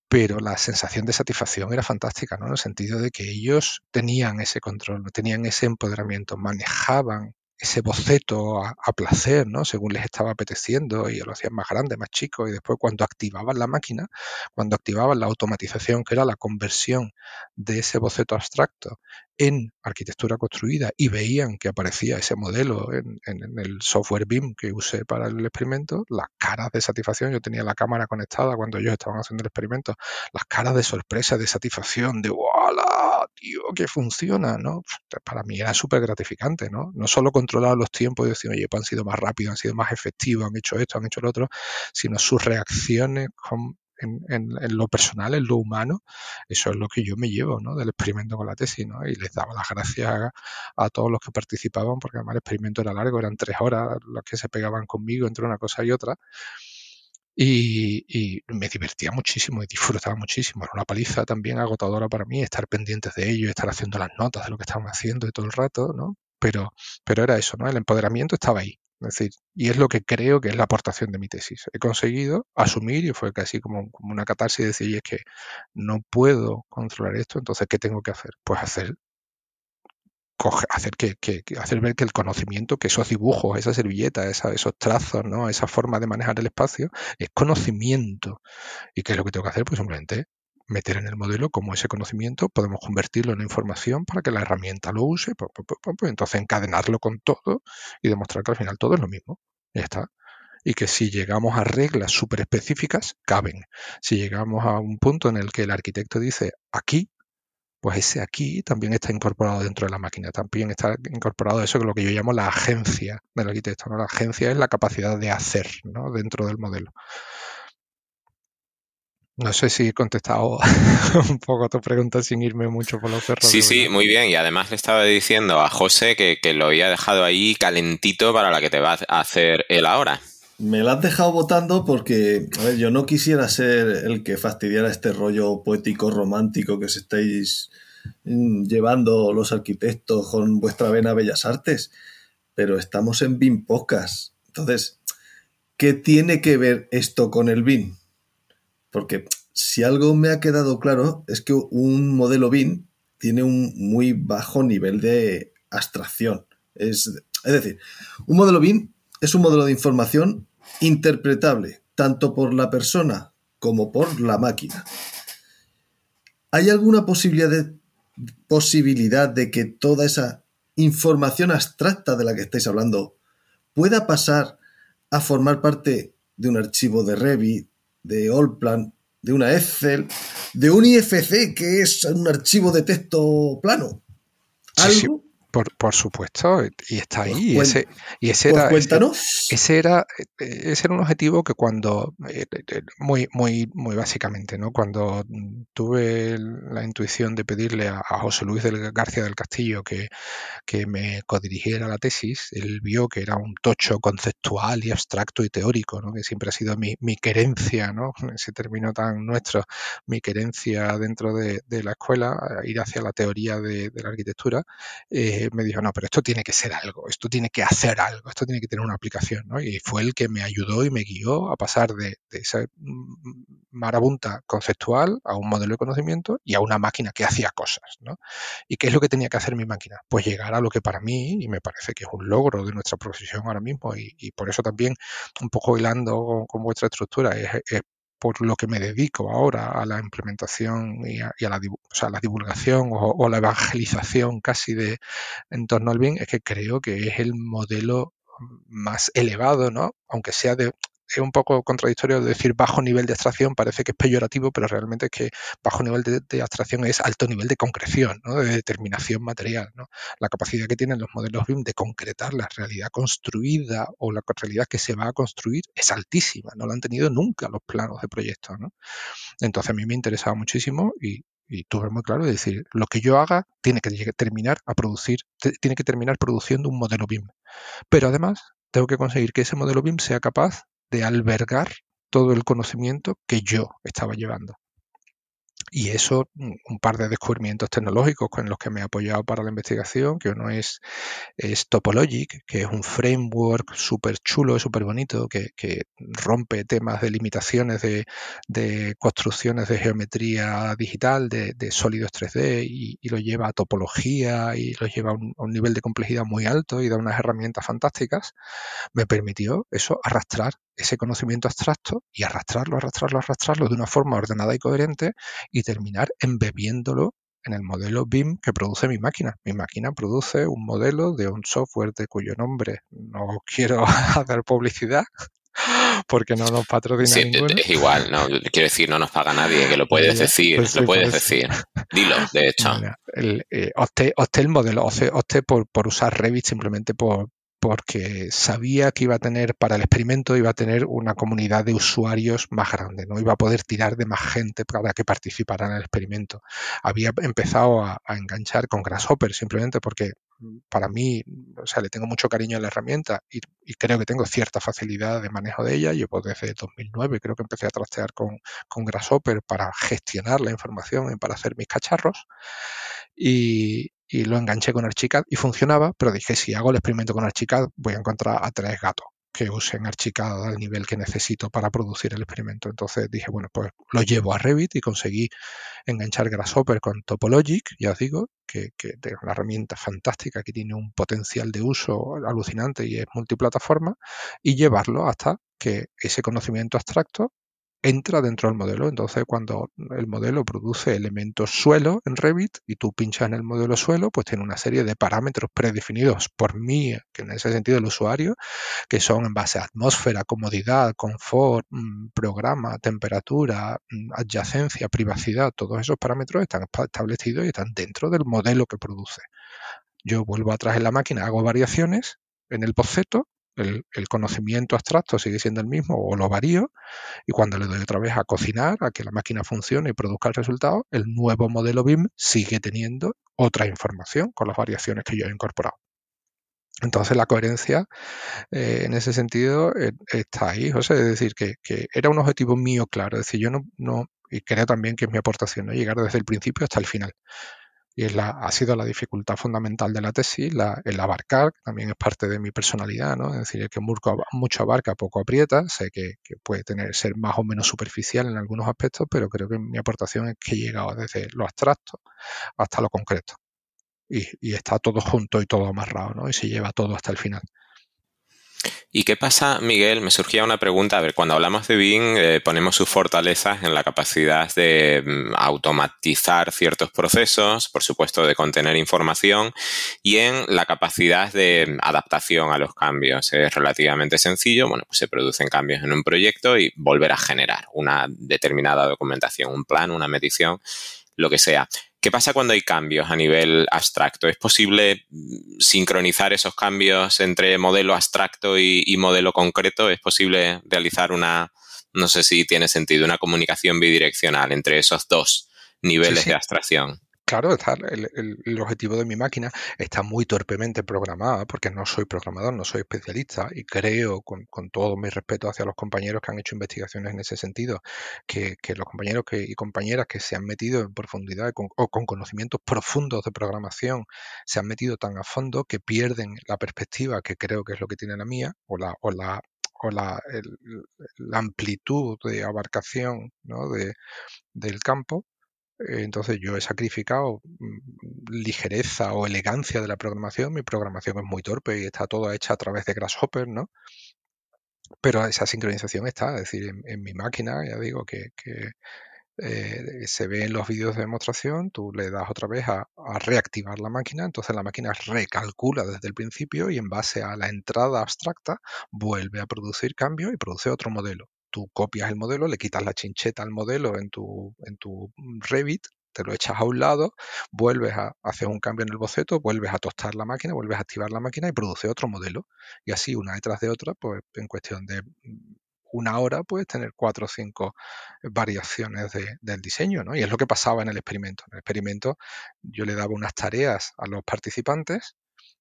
Speaker 4: pero la sensación de satisfacción era fantástica, ¿no? En el sentido de que ellos tenían ese control, tenían ese empoderamiento, manejaban ese boceto a, placer, ¿no? Según les estaba apeteciendo y lo hacían más grande, más chico y después cuando activaban la máquina, cuando activaban la automatización, que era la conversión de ese boceto abstracto en arquitectura construida y veían que aparecía ese modelo en, el software BIM que usé para el experimento, las caras de satisfacción, yo tenía la cámara conectada cuando ellos estaban haciendo el experimento, las caras de sorpresa, de satisfacción, de ¡Wala! Tío, que funciona, ¿no? Para mí era súper gratificante, ¿no? No solo controlar los tiempos y decir, oye, pues han sido más rápidos, han sido más efectivos, han hecho esto, han hecho lo otro, sino sus reacciones con en, lo personal, en lo humano, eso es lo que yo me llevo ¿no? del experimento con la tesis. ¿no? Y les daba las gracias a, todos los que participaban, porque además el experimento era largo, eran tres horas los que se pegaban conmigo entre una cosa y otra. Y, me divertía muchísimo y disfrutaba muchísimo. Era una paliza también agotadora para mí estar pendientes de ello, estar haciendo las notas de lo que estaban haciendo y todo el rato, ¿no? Pero, pero era eso, ¿no? El empoderamiento estaba ahí. Es decir, y es lo que creo que es la aportación de mi tesis. He conseguido asumir, y fue casi como, una catarsis, de decir, y es que no puedo controlar esto, entonces, ¿qué tengo que hacer? Pues hacer hacer que, hacer ver que el conocimiento, que esos dibujos, esa servilleta, esos trazos, ¿no? esa forma de manejar el espacio, es conocimiento. ¿Y qué es lo que tengo que hacer? Pues simplemente meter en el modelo como ese conocimiento podemos convertirlo en información para que la herramienta lo use, pues, entonces encadenarlo con todo y demostrar que al final todo es lo mismo. Ya está. Y que si llegamos a reglas súper específicas, caben. Si llegamos a un punto en el que el arquitecto dice aquí, pues ese aquí también está incorporado dentro de la máquina. También está incorporado eso que es lo que yo llamo la agencia del arquitecto. La agencia es la capacidad de hacer ¿no? dentro del modelo. No sé si he contestado <laughs> un poco a tu pregunta sin irme mucho por los cerros.
Speaker 3: Sí, sí, muy bien. Y además le estaba diciendo a José que, lo había dejado ahí calentito para la que te va a hacer él ahora.
Speaker 2: Me lo has dejado votando porque, a ver, yo no quisiera ser el que fastidiara este rollo poético romántico que se estáis mm, llevando los arquitectos con vuestra vena Bellas Artes, pero estamos en BIM Podcast. Entonces, ¿qué tiene que ver esto con el BIM? Porque si algo me ha quedado claro es que un modelo BIM tiene un muy bajo nivel de abstracción. Es, decir, un modelo BIM es un modelo de información interpretable tanto por la persona como por la máquina. ¿Hay alguna posibilidad de, posibilidad de que toda esa información abstracta de la que estáis hablando pueda pasar a formar parte de un archivo de Revit, de Allplan, de una Excel, de un IFC, que es un archivo de texto plano.
Speaker 4: ¿Algo? Por, supuesto, y está ahí. y ese, y ese era, ese, era, ese era un objetivo que cuando, eh, muy, muy, muy básicamente, ¿no? Cuando tuve la intuición de pedirle a, José Luis del García del Castillo que, que me codirigiera la tesis, él vio que era un tocho conceptual y abstracto y teórico, ¿no? que siempre ha sido mi, mi querencia, ¿no? <laughs> ese término tan nuestro, mi querencia dentro de, la escuela, ir hacia la teoría de, la arquitectura. Eh, me dijo, no, pero esto tiene que ser algo, esto tiene que hacer algo, esto tiene que tener una aplicación, ¿no? Y fue el que me ayudó y me guió a pasar de, esa mm, marabunta conceptual a un modelo de conocimiento y a una máquina que hacía cosas, ¿no? ¿Y qué es lo que tenía que hacer mi máquina? Pues llegar a lo que para mí, y me parece que es un logro de nuestra profesión ahora mismo, y, por eso también un poco hilando con, vuestra estructura, es por lo que me dedico ahora a la implementación y a, la, la, divulgación o, la evangelización casi de en torno al BIM, es que creo que es el modelo más elevado, ¿no? Aunque sea de, es un poco contradictorio decir bajo nivel de abstracción, parece que es peyorativo, pero realmente es que bajo nivel de, abstracción es alto nivel de concreción, ¿no? de determinación material. ¿no? La capacidad que tienen los modelos BIM de concretar la realidad construida o la realidad que se va a construir es altísima, no la han tenido nunca los planos de proyectos. ¿no? Entonces a mí me interesaba muchísimo y, y tuve muy claro de decir, lo que yo haga tiene que terminar a producir, tiene que terminar produciendo un modelo BIM. Pero además tengo que conseguir que ese modelo BIM sea capaz de albergar todo el conocimiento que yo estaba llevando. Y eso, mm, un par de descubrimientos tecnológicos con los que me he apoyado para la investigación, que uno es, es Topologic, que es un framework súper chulo, súper bonito, que, rompe temas de limitaciones de, construcciones de geometría digital, de, sólidos 3D, y, lo lleva a topología y lo lleva a un, a un nivel de complejidad muy alto y da unas herramientas fantásticas, me permitió eso arrastrar ese conocimiento abstracto y arrastrarlo, arrastrarlo, arrastrarlo de una forma ordenada y coherente y terminar embebiéndolo en el modelo BIM que produce mi máquina. Mi máquina produce un modelo de un software de cuyo nombre no <laughs> quiero hacer publicidad, <laughs> porque no nos patrocina sí,
Speaker 3: Es igual, no quiero decir, no nos paga nadie, que lo puedes decir, pues lo puedes decir. Dilo, de hecho.
Speaker 4: el, eh, opté, el modelo, opté por, por usar Revit simplemente por, porque sabía que iba a tener, para el experimento, iba a tener una comunidad de usuarios más grande, ¿no? Iba a poder tirar de más gente para que participara en el experimento. Había empezado a, enganchar con Grasshopper simplemente porque para mí, o sea, le tengo mucho cariño a la herramienta y, creo que tengo cierta facilidad de manejo de ella. Llevo desde 2009, creo que empecé a trastear con, con Grasshopper para gestionar la información y para hacer mis cacharros. Y, y lo enganché con Archicad y funcionaba, pero dije, si hago el experimento con Archicad, voy a encontrar a tres gatos que usen Archicad al nivel que necesito para producir el experimento. Entonces dije, bueno, pues lo llevo a Revit y conseguí enganchar Grasshopper con Topologic, ya os digo, que, es una herramienta fantástica que tiene un potencial de uso alucinante y es multiplataforma, y llevarlo hasta que ese conocimiento abstracto entra dentro del modelo. Entonces, cuando el modelo produce elementos suelo en Revit y tú pinchas en el modelo suelo, pues tiene una serie de parámetros predefinidos por mí, que en ese sentido el usuario, que son en base a atmósfera, comodidad, confort, mm, programa, temperatura, mm, adyacencia, privacidad. Todos esos parámetros están establecidos y están dentro del modelo que produce. Yo vuelvo atrás en la máquina, hago variaciones en el boceto el, conocimiento abstracto sigue siendo el mismo o lo varío y cuando le doy otra vez a cocinar, a que la máquina funcione y produzca el resultado, el nuevo modelo BIM sigue teniendo otra información con las variaciones que yo he incorporado. Entonces la coherencia eh, en ese sentido eh, está ahí, José, es decir, que, era un objetivo mío claro, es decir, yo no, no, y creo también que es mi aportación, ¿no? llegar desde el principio hasta el final y la, ha sido la dificultad fundamental de la tesis, el abarcar, también es parte de mi personalidad, ¿no? Es decir, el que mucho abarca, poco aprieta, sé que, puede tener, ser más o menos superficial en algunos aspectos, pero creo que mi aportación es que he llegado desde lo abstracto hasta lo concreto. Y, y está todo junto y todo amarrado, ¿no? Y se lleva todo hasta el final.
Speaker 3: ¿Y qué pasa, Miguel? Me surgía una pregunta. A ver, cuando hablamos de Bing, eh, ponemos sus fortalezas en la capacidad de mm, automatizar ciertos procesos, por supuesto, de contener información y en la capacidad de adaptación a los cambios. Es relativamente sencillo. Bueno, pues se producen cambios en un proyecto y volver a generar una determinada documentación, un plan, una medición, lo que sea. ¿Qué pasa cuando hay cambios a nivel abstracto? ¿Es posible mm, sincronizar esos cambios entre modelo abstracto y, modelo concreto? ¿Es posible realizar una, no sé si tiene sentido, una comunicación bidireccional entre esos dos niveles de abstracción?
Speaker 4: Claro, el, objetivo de mi máquina está muy torpemente programada porque no soy programador, no soy especialista y creo, con, todo mi respeto hacia los compañeros que han hecho investigaciones en ese sentido, que, los compañeros y compañeras que se han metido en profundidad o con conocimientos profundos de programación se han metido tan a fondo que pierden la perspectiva que creo que es lo que tiene la mía o la, o la o la, la amplitud de abarcación de, del campo entonces yo he sacrificado mm, ligereza o elegancia de la programación. Mi programación es muy torpe y está toda hecha a través de Grasshopper, ¿no? Pero esa sincronización está, es decir, en, mi máquina, ya digo que, eh, se ve en los vídeos de demostración, tú le das otra vez a, a, reactivar la máquina, entonces la máquina recalcula desde el principio y en base a la entrada abstracta vuelve a producir cambios y produce otro modelo tú copias el modelo, le quitas la chincheta al modelo en tu, en tu Revit, te lo echas a un lado, vuelves a hacer un cambio en el boceto, vuelves a tostar la máquina, vuelves a activar la máquina y produce otro modelo. Y así, una detrás de otra, pues en cuestión de una hora puedes tener cuatro o cinco variaciones del diseño, ¿no? Y es lo que pasaba en el experimento. En el experimento yo le daba unas tareas a los participantes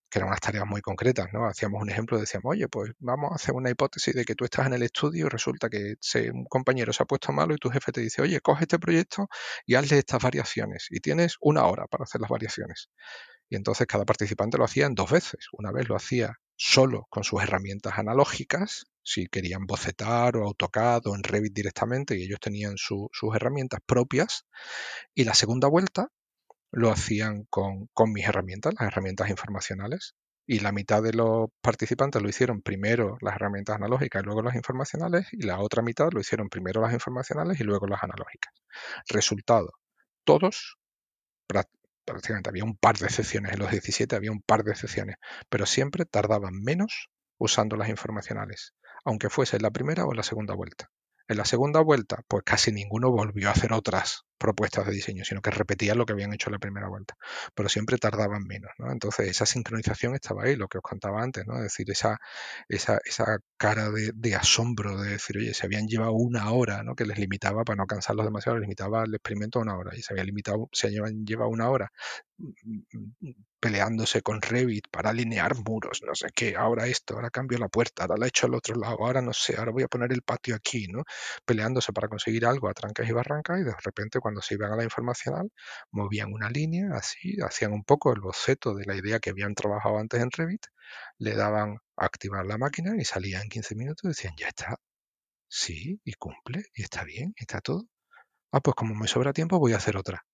Speaker 4: que eran unas tareas muy concretas, ¿no? Hacíamos un ejemplo, decíamos, oye, pues vamos a hacer una hipótesis de que tú estás en el estudio y resulta que un compañero se ha puesto malo y tu jefe te dice, oye, coge este proyecto y hazle estas variaciones y tienes una hora para hacer las variaciones. Y entonces cada participante lo hacía en dos veces. Una vez lo hacía solo con sus herramientas analógicas, si querían bocetar o AutoCAD o en Revit directamente, y ellos tenían sus herramientas propias. Y la segunda vuelta lo hacían con, mis herramientas, las herramientas informacionales, y la mitad de los participantes lo hicieron primero las herramientas analógicas y luego las informacionales, y la otra mitad lo hicieron primero las informacionales y luego las analógicas. Resultado, todos prácticamente había un par de excepciones, en los 17 había un par de excepciones, pero siempre tardaban menos usando las informacionales, aunque fuese en la primera o en la segunda vuelta. En la segunda vuelta, pues casi ninguno volvió a hacer otras propuestas de diseño, sino que repetían lo que habían hecho en la primera vuelta, pero siempre tardaban menos, ¿no? Entonces esa sincronización estaba ahí, lo que os contaba antes, ¿no? Es decir, esa, esa, esa cara de, asombro de decir, oye, se habían llevado una hora, ¿no? Que les limitaba, para no cansarlos demasiado, les limitaba el experimento a una hora, y se había limitado, se habían llevado una hora peleándose con Revit para alinear muros, no sé qué, ahora esto, ahora cambio la puerta, ahora la he hecho al otro lado, ahora no sé, ahora voy a poner el patio aquí, ¿no? Peleándose para conseguir algo a trancas y barrancas y de repente cuando se iban a la informacional movían una línea así, hacían un poco el boceto de la idea que habían trabajado antes en Revit, le daban a activar la máquina y salía en 15 minutos decían, ya está, sí, y cumple, y está bien, está todo. Ah, pues como me sobra tiempo voy a hacer otra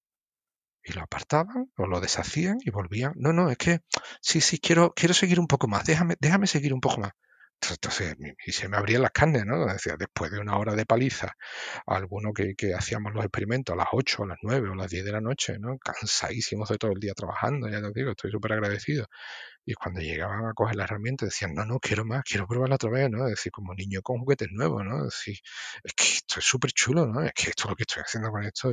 Speaker 4: y lo apartaban o lo deshacían y volvían. No, no, es que sí, sí, quiero, quiero seguir un poco más, déjame, déjame seguir un poco más. Entonces, y se me abrían las carnes, ¿no? Decía, después de una hora de paliza, alguno que, que hacíamos los experimentos a las 8, a las 9 o a las 10 de la noche, ¿no? Cansadísimos de todo el día trabajando, ya te digo, estoy súper agradecido. Y cuando llegaban a coger la herramienta decían, no, no, quiero más, quiero probarla otra vez, ¿no? Es como niño con juguetes nuevos, ¿no? Es es que esto es súper chulo, ¿no? Es que esto lo que estoy haciendo con esto,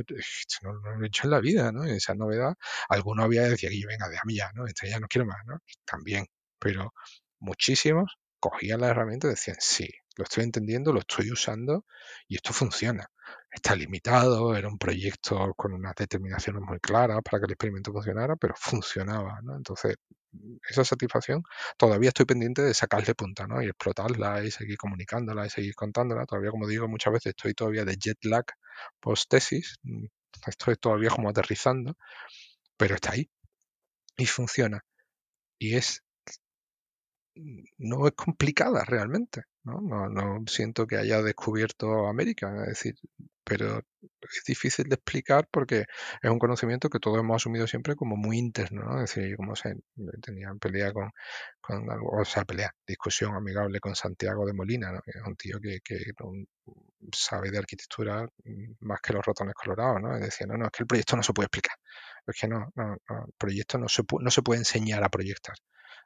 Speaker 4: no, lo he hecho en la vida, ¿no? Esa novedad, alguno había decía, yo venga, déjame ya, ¿no? Esto ya no quiero más, ¿no? también, pero muchísimos cogían la herramienta y decían, sí, lo estoy entendiendo, lo estoy usando y esto funciona. Está limitado, era un proyecto con unas determinaciones muy claras para que el experimento funcionara, pero funcionaba, ¿no? Entonces, esa satisfacción todavía estoy pendiente de sacarle punta, ¿no? Y explotarla y seguir comunicándola y seguir contándola. Todavía, como digo, muchas veces estoy todavía de jet lag post tesis, mm, estoy todavía como aterrizando, pero está ahí y funciona. Y es no es complicada realmente. ¿no? No, no siento que haya descubierto América, es decir, pero es difícil de explicar porque es un conocimiento que todos hemos asumido siempre como muy interno, ¿no? Es decir, como se tenía pelea con, con o sea, pelea, discusión amigable con Santiago de Molina, ¿no? Un tío que, que sabe de arquitectura más que los ratones colorados, ¿no? Y decía, no, no, es que el proyecto no se puede explicar. Es que no, no, no el proyecto no se, no se puede enseñar a proyectar.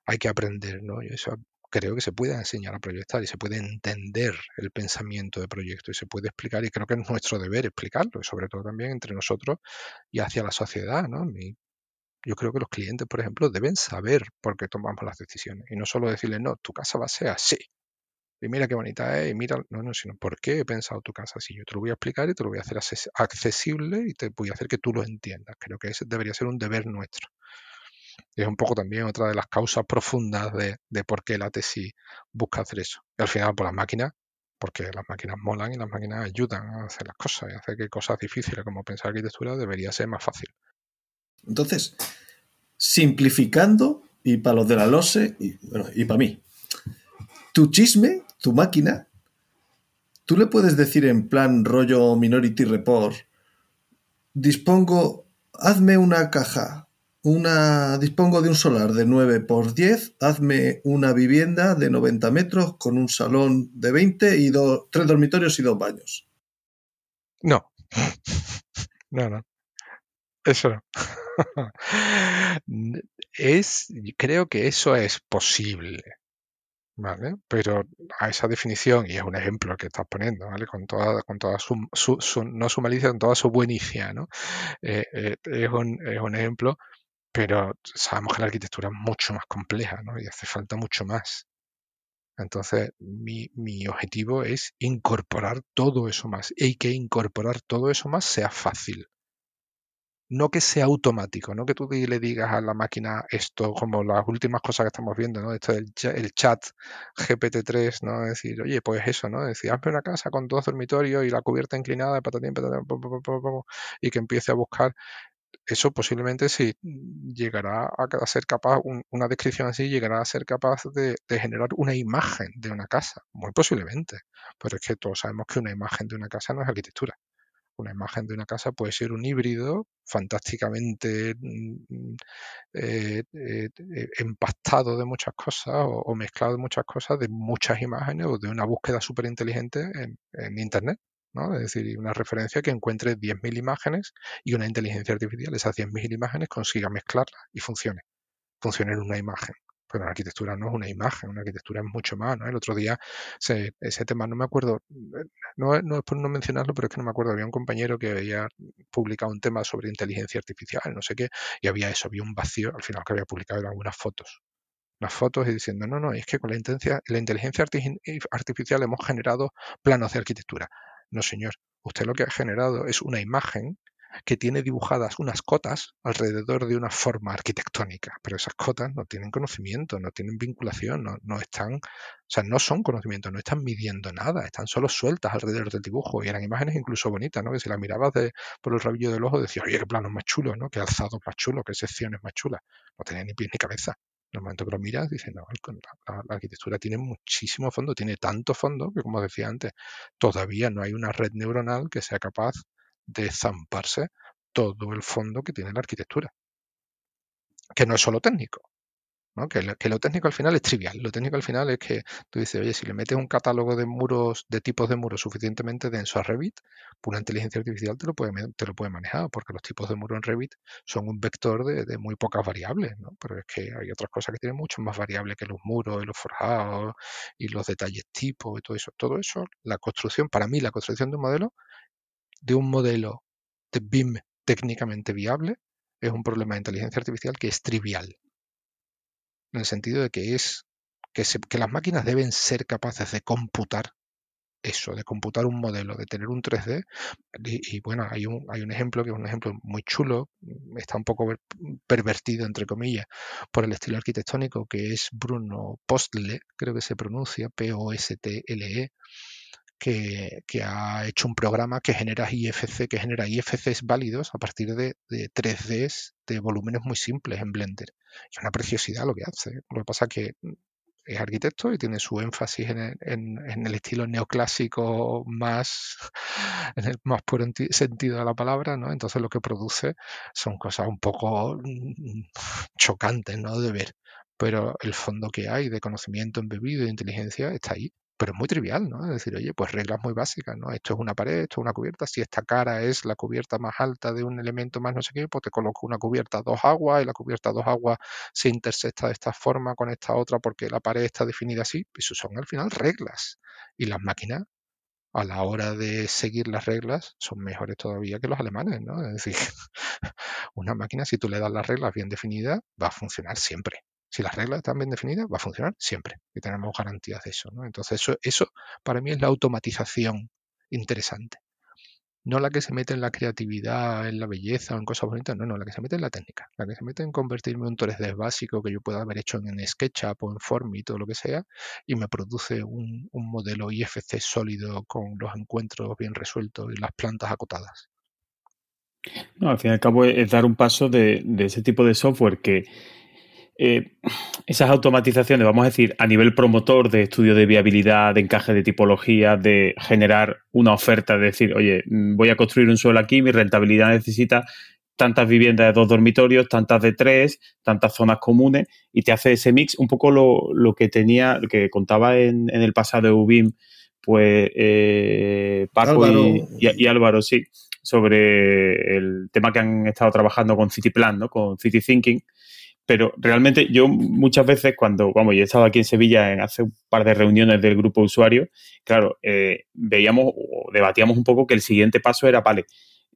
Speaker 4: Hay que aprender, ¿no? Y eso creo que se puede enseñar a proyectar y se puede entender el pensamiento de proyecto y se puede explicar y creo que es nuestro deber explicarlo y sobre todo también entre nosotros y hacia la sociedad, ¿no? yo creo que los clientes, por ejemplo, deben saber por qué tomamos las decisiones y no solo decirles, no, tu casa va a ser así. Y mira qué bonita es, y mira, no, no, sino por qué he pensado tu casa así. Yo te lo voy a explicar y te lo voy a hacer accesible y te voy a hacer que tú lo entiendas. Creo que ese debería ser un deber nuestro. Es un poco también otra de las causas profundas de, por qué la tesis busca hacer eso. Y al final, por las máquinas, porque las máquinas molan y las máquinas ayudan a hacer las cosas y hacer que cosas difíciles como pensar arquitectura debería ser más fácil.
Speaker 2: Entonces, simplificando, y para los de la LOSE, y, y para mí, tu chisme, tu máquina, tú le puedes decir en plan rollo Minority Report, dispongo, hazme una caja una, dispongo de un solar de 9 por 10, hazme una vivienda de 90 metros con un salón de 20 y tres dormitorios y dos baños.
Speaker 4: No, <laughs> no, no. Eso no. <laughs> es, creo que eso es posible. ¿Vale? Pero a esa definición, y es un ejemplo que estás poniendo, ¿vale? Con toda, con toda su, no su malicia, con toda su buenicia, ¿no? Eh, eh, es, un, es un ejemplo pero sabemos que la arquitectura es mucho más compleja ¿no? y hace falta mucho más. Entonces, mi, mi, objetivo es incorporar todo eso más y que incorporar todo eso más sea fácil. No que sea automático, no que tú le digas a la máquina esto, como las últimas cosas que estamos viendo, ¿no? Esto del el chat GPT-3, ¿no? decir, oye, pues eso, ¿no? decir, hazme una casa con dos dormitorios y la cubierta inclinada, patatín, y que empiece a buscar eso posiblemente si llegará a ser capaz, una descripción así llegará a ser capaz de, generar una imagen de una casa, muy posiblemente, pero es que todos sabemos que una imagen de una casa no es arquitectura. Una imagen de una casa puede ser un híbrido fantásticamente mm, eh, eh, eh, empastado de muchas cosas o, mezclado de muchas cosas, de muchas imágenes o de una búsqueda súper inteligente en, Internet ¿no? Es decir, una referencia que encuentre 10.000 imágenes y una inteligencia artificial esas 10.000 imágenes consiga mezclarlas y funcione. Funcione en una imagen. Pero la arquitectura no es una imagen, una arquitectura es mucho más, ¿no? El otro día ese tema, no me acuerdo, no, no es por no mencionarlo, pero es que no me acuerdo, había un compañero que había publicado un tema sobre inteligencia artificial, no sé qué, y había eso, había un vacío, al final que había publicado algunas fotos las fotos y diciendo, no, no, es que con la, la inteligencia artificial hemos generado planos de arquitectura. No, señor, usted lo que ha generado es una imagen que tiene dibujadas unas cotas alrededor de una forma arquitectónica, pero esas cotas no tienen conocimiento, no tienen vinculación, no, no, están, o sea, no son conocimiento, no están midiendo nada, están solo sueltas alrededor del dibujo y eran imágenes incluso bonitas, ¿no? Que si las mirabas de, por el rabillo del ojo decías, oye, qué plano más chulo, ¿no? Qué alzado más chulo, qué secciones más chulas. No tenía ni pies ni cabeza. En el momento que lo miras, dices, no, la, arquitectura tiene muchísimo fondo, tiene tanto fondo que, como decía antes, todavía no hay una red neuronal que sea capaz de zamparse todo el fondo que tiene la arquitectura. Que no es solo técnico, que, lo, técnico al final es trivial. Lo técnico al final es que tú dices, oye, si le metes un catálogo de muros, de tipos de muros suficientemente denso a Revit, una inteligencia artificial te lo puede, te lo puede manejar, porque los tipos de muro en Revit son un vector de, muy pocas variables, ¿no? Pero es que hay otras cosas que tienen mucho más variables que los muros y los forjados y los detalles tipo y todo eso. Todo eso, la construcción, para mí, la construcción de un modelo, de un modelo de BIM técnicamente viable, es un problema de inteligencia artificial que es trivial en el sentido de que es que, las máquinas deben ser capaces de computar eso, de computar un modelo, de tener un 3D. Y, bueno, hay un, hay un ejemplo que es un ejemplo muy chulo, está un poco pervertido, entre comillas, por el estilo arquitectónico, que es Bruno Postle, creo que se pronuncia, P-O-S-T-L-E, que, ha hecho un programa que genera IFC, que genera IFCs válidos a partir de, 3Ds de volúmenes muy simples en Blender. Es una preciosidad lo que hace. Lo que pasa es que es arquitecto y tiene su énfasis en el, estilo neoclásico más, <laughs> en el más puro sentido de la palabra, ¿no? Entonces lo que produce son cosas un poco mm, chocantes, ¿no? De ver. Pero el fondo que hay de conocimiento embebido de inteligencia está ahí pero es muy trivial, ¿no? Es decir, oye, pues reglas muy básicas, ¿no? Esto es una pared, esto es una cubierta, si esta cara es la cubierta más alta de un elemento más no sé qué, pues te coloco una cubierta dos aguas y la cubierta dos aguas se intersecta de esta forma con esta otra porque la pared está definida así. Eso son al final reglas. Y las máquinas, a la hora de seguir las reglas, son mejores todavía que los alemanes, ¿no? Es decir, <laughs> una máquina, si tú le das las reglas bien definidas, va a funcionar siempre si las reglas están bien definidas, va a funcionar siempre y tenemos garantías de eso. Entonces, eso, eso para mí es la automatización interesante. No la que se mete en la creatividad, en la belleza o en cosas bonitas, no, no, la que se mete en la técnica. La que se mete en convertirme en un 3D básico que yo pueda haber hecho en SketchUp o en Formit o lo que sea y me produce un, modelo IFC sólido con los encuentros bien resueltos y las plantas acotadas.
Speaker 1: No, al fin y al cabo es dar un paso de ese tipo de software que eh, esas automatizaciones, vamos a decir, a nivel promotor de estudio de viabilidad, de encaje de tipología, de generar una oferta, de decir, oye, mm, voy a construir un suelo aquí, mi rentabilidad necesita tantas viviendas de dos dormitorios, tantas de tres, tantas zonas comunes, y te hace ese mix, un poco lo, que tenía, lo que contaba en, el pasado de UBIM, pues eh, Paco Y, Álvaro, sí, sobre el tema que han estado trabajando con City Plan, ¿no? con City Thinking, pero realmente yo muchas veces cuando, vamos, yo he estado aquí en Sevilla en hace un par de reuniones del grupo de usuarios, claro, eh, veíamos o debatíamos un poco que el siguiente paso era, vale,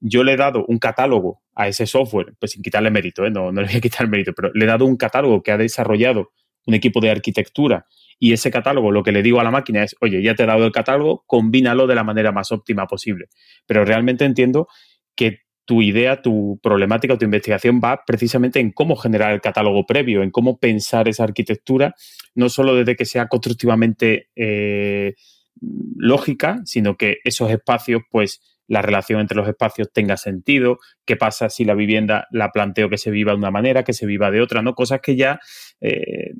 Speaker 1: yo le he dado un catálogo a ese software, pues sin quitarle mérito, ¿eh? no, no le voy a quitar mérito, pero le he dado un catálogo que ha desarrollado un equipo de arquitectura y ese catálogo lo que le digo a la máquina es, oye, ya te he dado el catálogo, combínalo de la manera más óptima posible. Pero realmente entiendo que tu idea, tu problemática o tu investigación va precisamente en cómo generar el catálogo previo, en cómo pensar esa arquitectura, no solo desde que sea constructivamente eh, lógica, sino que esos espacios, pues, la relación entre los espacios tenga sentido, qué pasa si la vivienda la planteo que se viva de una manera, que se viva de otra, ¿no? Cosas que ya eh,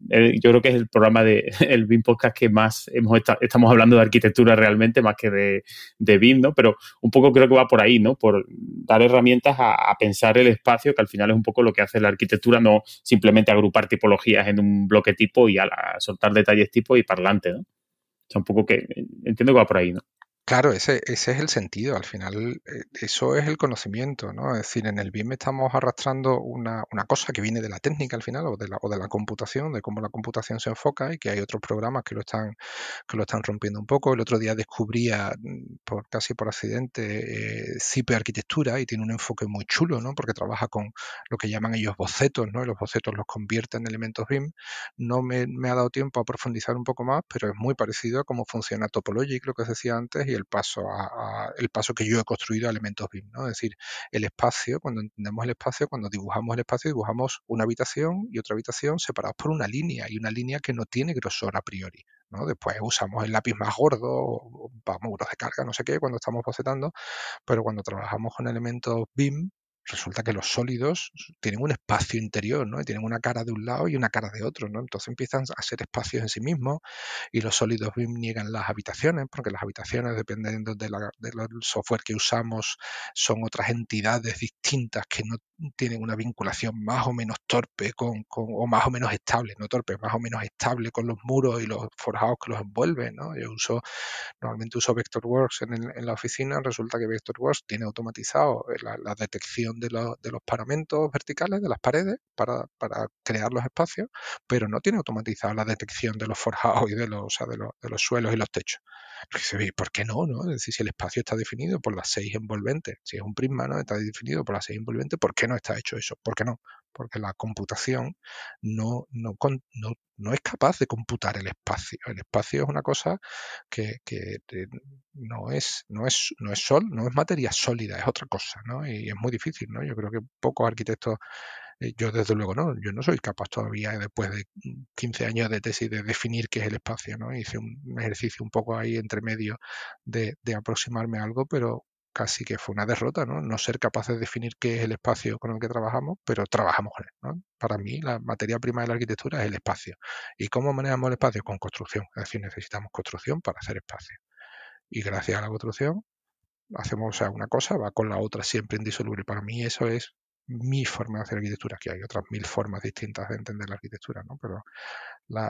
Speaker 1: yo creo que es el programa de <laughs> el BIM Podcast que más hemos estamos hablando de arquitectura realmente más que de, BIM, ¿no? Pero un poco creo que va por ahí, ¿no? Por dar herramientas a, pensar el espacio, que al final es un poco lo que hace la arquitectura, no simplemente agrupar tipologías en un bloque tipo y a, soltar detalles tipo y parlante, ¿no? O sea, un poco que entiendo que va por ahí, ¿no?
Speaker 4: Claro, ese, ese es el sentido. Al final, eh, eso es el conocimiento, ¿no? Es decir, en el BIM estamos arrastrando una, una cosa que viene de la técnica al final, o de la, o de la computación, de cómo la computación se enfoca y que hay otros programas que lo están, que lo están rompiendo un poco. El otro día descubría, mm, por, casi por accidente, eh, Cipe Arquitectura y tiene un enfoque muy chulo, ¿no? Porque trabaja con lo que llaman ellos bocetos, ¿no? Y los bocetos los convierte en elementos BIM. No me, me ha dado tiempo a profundizar un poco más, pero es muy parecido a cómo funciona Topologic, lo que os decía antes, y el paso a, el paso que yo he construido a elementos BIM, ¿no? Es decir, el espacio, cuando entendemos el espacio, cuando dibujamos el espacio, dibujamos una habitación y otra habitación separados por una línea y una línea que no tiene grosor a priori. ¿no? Después usamos el lápiz más gordo, para muros de carga, no sé qué, cuando estamos bocetando, pero cuando trabajamos con elementos BIM, resulta que los sólidos tienen un espacio interior, ¿no? Tienen una cara de un lado y una cara de otro, ¿no? Entonces empiezan a ser espacios en sí mismos y los sólidos niegan las habitaciones, porque las habitaciones, dependiendo del software que usamos, son otras entidades distintas que no tienen una vinculación más o menos torpe con, o más o menos estable, no torpe, más o menos estable con los muros y los forjados que los envuelven, ¿no? Yo uso, normalmente uso Vectorworks en, en la oficina, resulta que Vectorworks tiene automatizado la, detección de, los paramentos verticales, de las paredes, para, crear los espacios, pero no tiene automatizada la detección de los forjados y de los, de los, suelos y los techos. ¿Por qué no? no? Es decir, si el espacio está definido por las seis envolventes, si es un prisma, ¿no? está definido por las seis envolventes, ¿por qué no está hecho eso? ¿Por qué no? Porque la computación no, no, no, no es capaz de computar el espacio. El espacio es una cosa que, que no, es, no, es, no es sol, no es materia sólida, es otra cosa, ¿no? Y es muy difícil, ¿no? Yo creo que pocos arquitectos eh, yo desde luego no, yo no soy capaz todavía después de 15 años de tesis de definir qué es el espacio, ¿no? Hice un ejercicio un poco ahí entre medio de, de aproximarme a algo, pero casi que fue una derrota, ¿no? No ser capaces de definir qué es el espacio con el que trabajamos, pero trabajamos él, ¿no? Para mí, la materia prima de la arquitectura es el espacio. ¿Y cómo manejamos el espacio? Con construcción. Es decir, necesitamos construcción para hacer espacio. Y gracias a la construcción, hacemos una cosa, va con la otra siempre indisoluble. Para mí eso es mi forma de hacer arquitectura, que hay otras mil formas distintas de entender la arquitectura, ¿no? Pero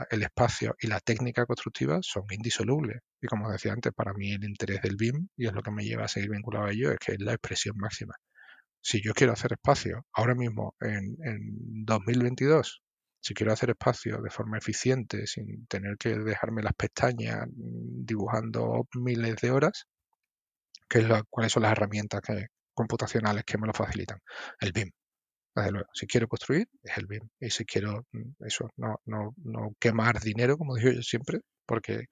Speaker 4: el espacio y la técnica constructiva son indisolubles. Y como decía antes, para mí el interés del BIM, y es lo que me lleva a seguir vinculado a ello, es que es la expresión máxima. Si yo quiero hacer espacio ahora mismo en, en 2022, si quiero hacer espacio de forma eficiente, sin tener que dejarme las pestañas dibujando miles de horas, ¿qué es ¿cuáles son las herramientas que, computacionales que me lo facilitan. El BIM. Desde luego, si quiero construir, es el BIM. Y si quiero, mm, eso, no, no, no quemar dinero, como digo yo siempre, porque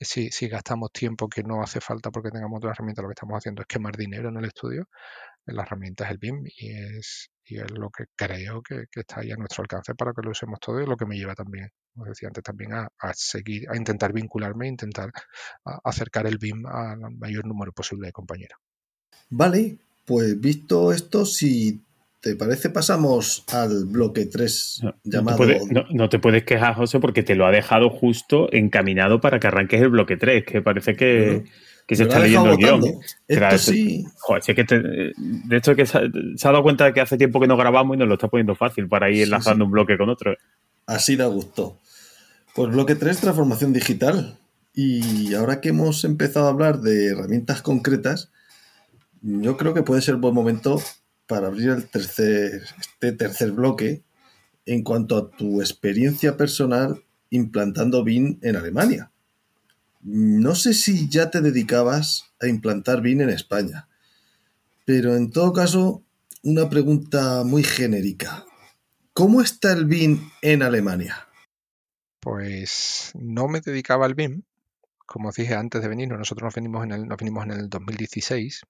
Speaker 4: si, si, gastamos tiempo que no hace falta porque tengamos otra herramienta, lo que estamos haciendo es quemar dinero en el estudio. La herramienta es el BIM y es, y es lo que creo que, está ahí a nuestro alcance para que lo usemos todo y lo que me lleva también, como decía antes, también a, a seguir, a intentar vincularme, a intentar acercar el BIM al mayor número posible de compañeros.
Speaker 2: Vale, pues visto esto, si te parece, pasamos al bloque 3 llamado.
Speaker 1: No te, puedes, quejar, José, porque te lo ha dejado justo encaminado para que arranques el bloque 3, que parece que, se está leyendo el guion.
Speaker 2: Esto sí.
Speaker 1: de hecho, que se, ha dado cuenta de que hace tiempo que no grabamos y nos lo está poniendo fácil para ir enlazando un bloque con otro.
Speaker 2: Así da gusto. Pues bloque 3, transformación digital. Y ahora que hemos empezado a hablar de herramientas concretas, yo creo que puede ser buen momento para abrir el tercer, este tercer bloque en cuanto a tu experiencia personal implantando BIN en Alemania. No sé si ya te dedicabas a implantar BIN en España, pero en todo caso, una pregunta muy genérica. ¿Cómo está el BIN en Alemania?
Speaker 4: Pues no me dedicaba al BIM. Como os dije antes de venir, nosotros nos venimos en el, nos venimos en el 2016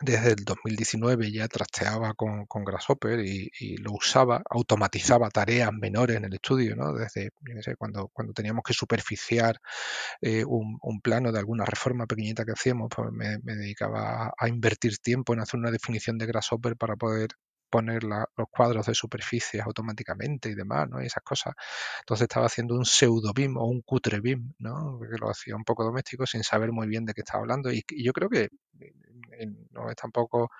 Speaker 4: desde el 2019 ya trasteaba con, Grasshopper y, lo usaba, automatizaba tareas menores en el estudio, ¿no? Desde, cuando, cuando teníamos que superficiar eh, un, plano de alguna reforma pequeñita que hacíamos, pues me, dedicaba a, invertir tiempo en hacer una definición de Grasshopper para poder poner los cuadros de superficies automáticamente y demás, ¿no? Y esas cosas. Entonces estaba haciendo un pseudo BIM o un cutre BIM, ¿no? Que lo hacía un poco doméstico sin saber muy bien de qué estaba hablando. Y, yo creo que no es tampoco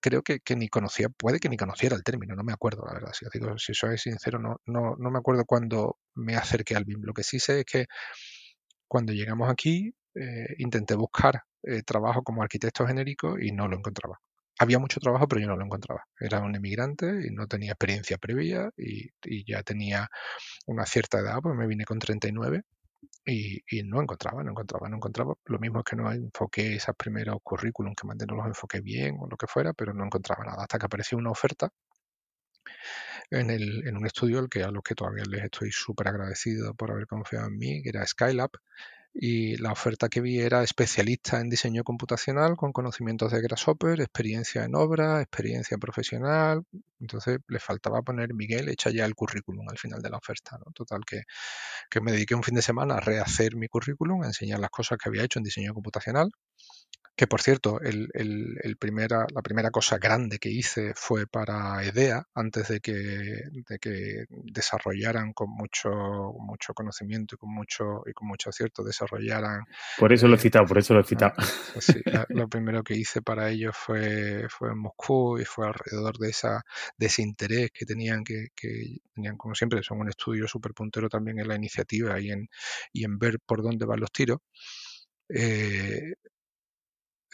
Speaker 4: creo que, ni conocía, puede que ni conociera el término, no me acuerdo, la verdad. Si, digo, si soy sincero, no, no, no me acuerdo cuando me acerqué al BIM. Lo que sí sé es que cuando llegamos aquí, eh, intenté buscar eh, trabajo como arquitecto genérico y no lo encontraba. Había mucho trabajo, pero yo no lo encontraba. Era un emigrante y no tenía experiencia previa y, ya tenía una cierta edad, pues me vine con 39 y, y, no encontraba, no encontraba, no encontraba. Lo mismo es que no enfoqué esos primeros currículum que mandé, no los enfoqué bien o lo que fuera, pero no encontraba nada. Hasta que apareció una oferta en, el, en un estudio al que, a los que todavía les estoy súper agradecido por haber confiado en mí, que era Skylab, y la oferta que vi era especialista en diseño computacional con conocimientos de Grasshopper, experiencia en obra, experiencia profesional. Entonces le faltaba poner Miguel, echa ya el currículum al final de la oferta. ¿no? Total, que, que me dediqué un fin de semana a rehacer mi currículum, a enseñar las cosas que había hecho en diseño computacional que por cierto, el, el, primera, la primera cosa grande que hice fue para EDEA, antes de que, de que desarrollaran con mucho, mucho conocimiento y con mucho, y con mucho acierto, desarrollaran.
Speaker 1: Por eso lo he eh, citado, por eso lo he citado.
Speaker 4: Pues sí, <laughs> lo primero que hice para ellos fue, fue en Moscú y fue alrededor de, esa, de ese interés que tenían, que, que tenían, como siempre, son un estudio súper puntero también en la iniciativa y en, y en ver por dónde van los tiros. Eh,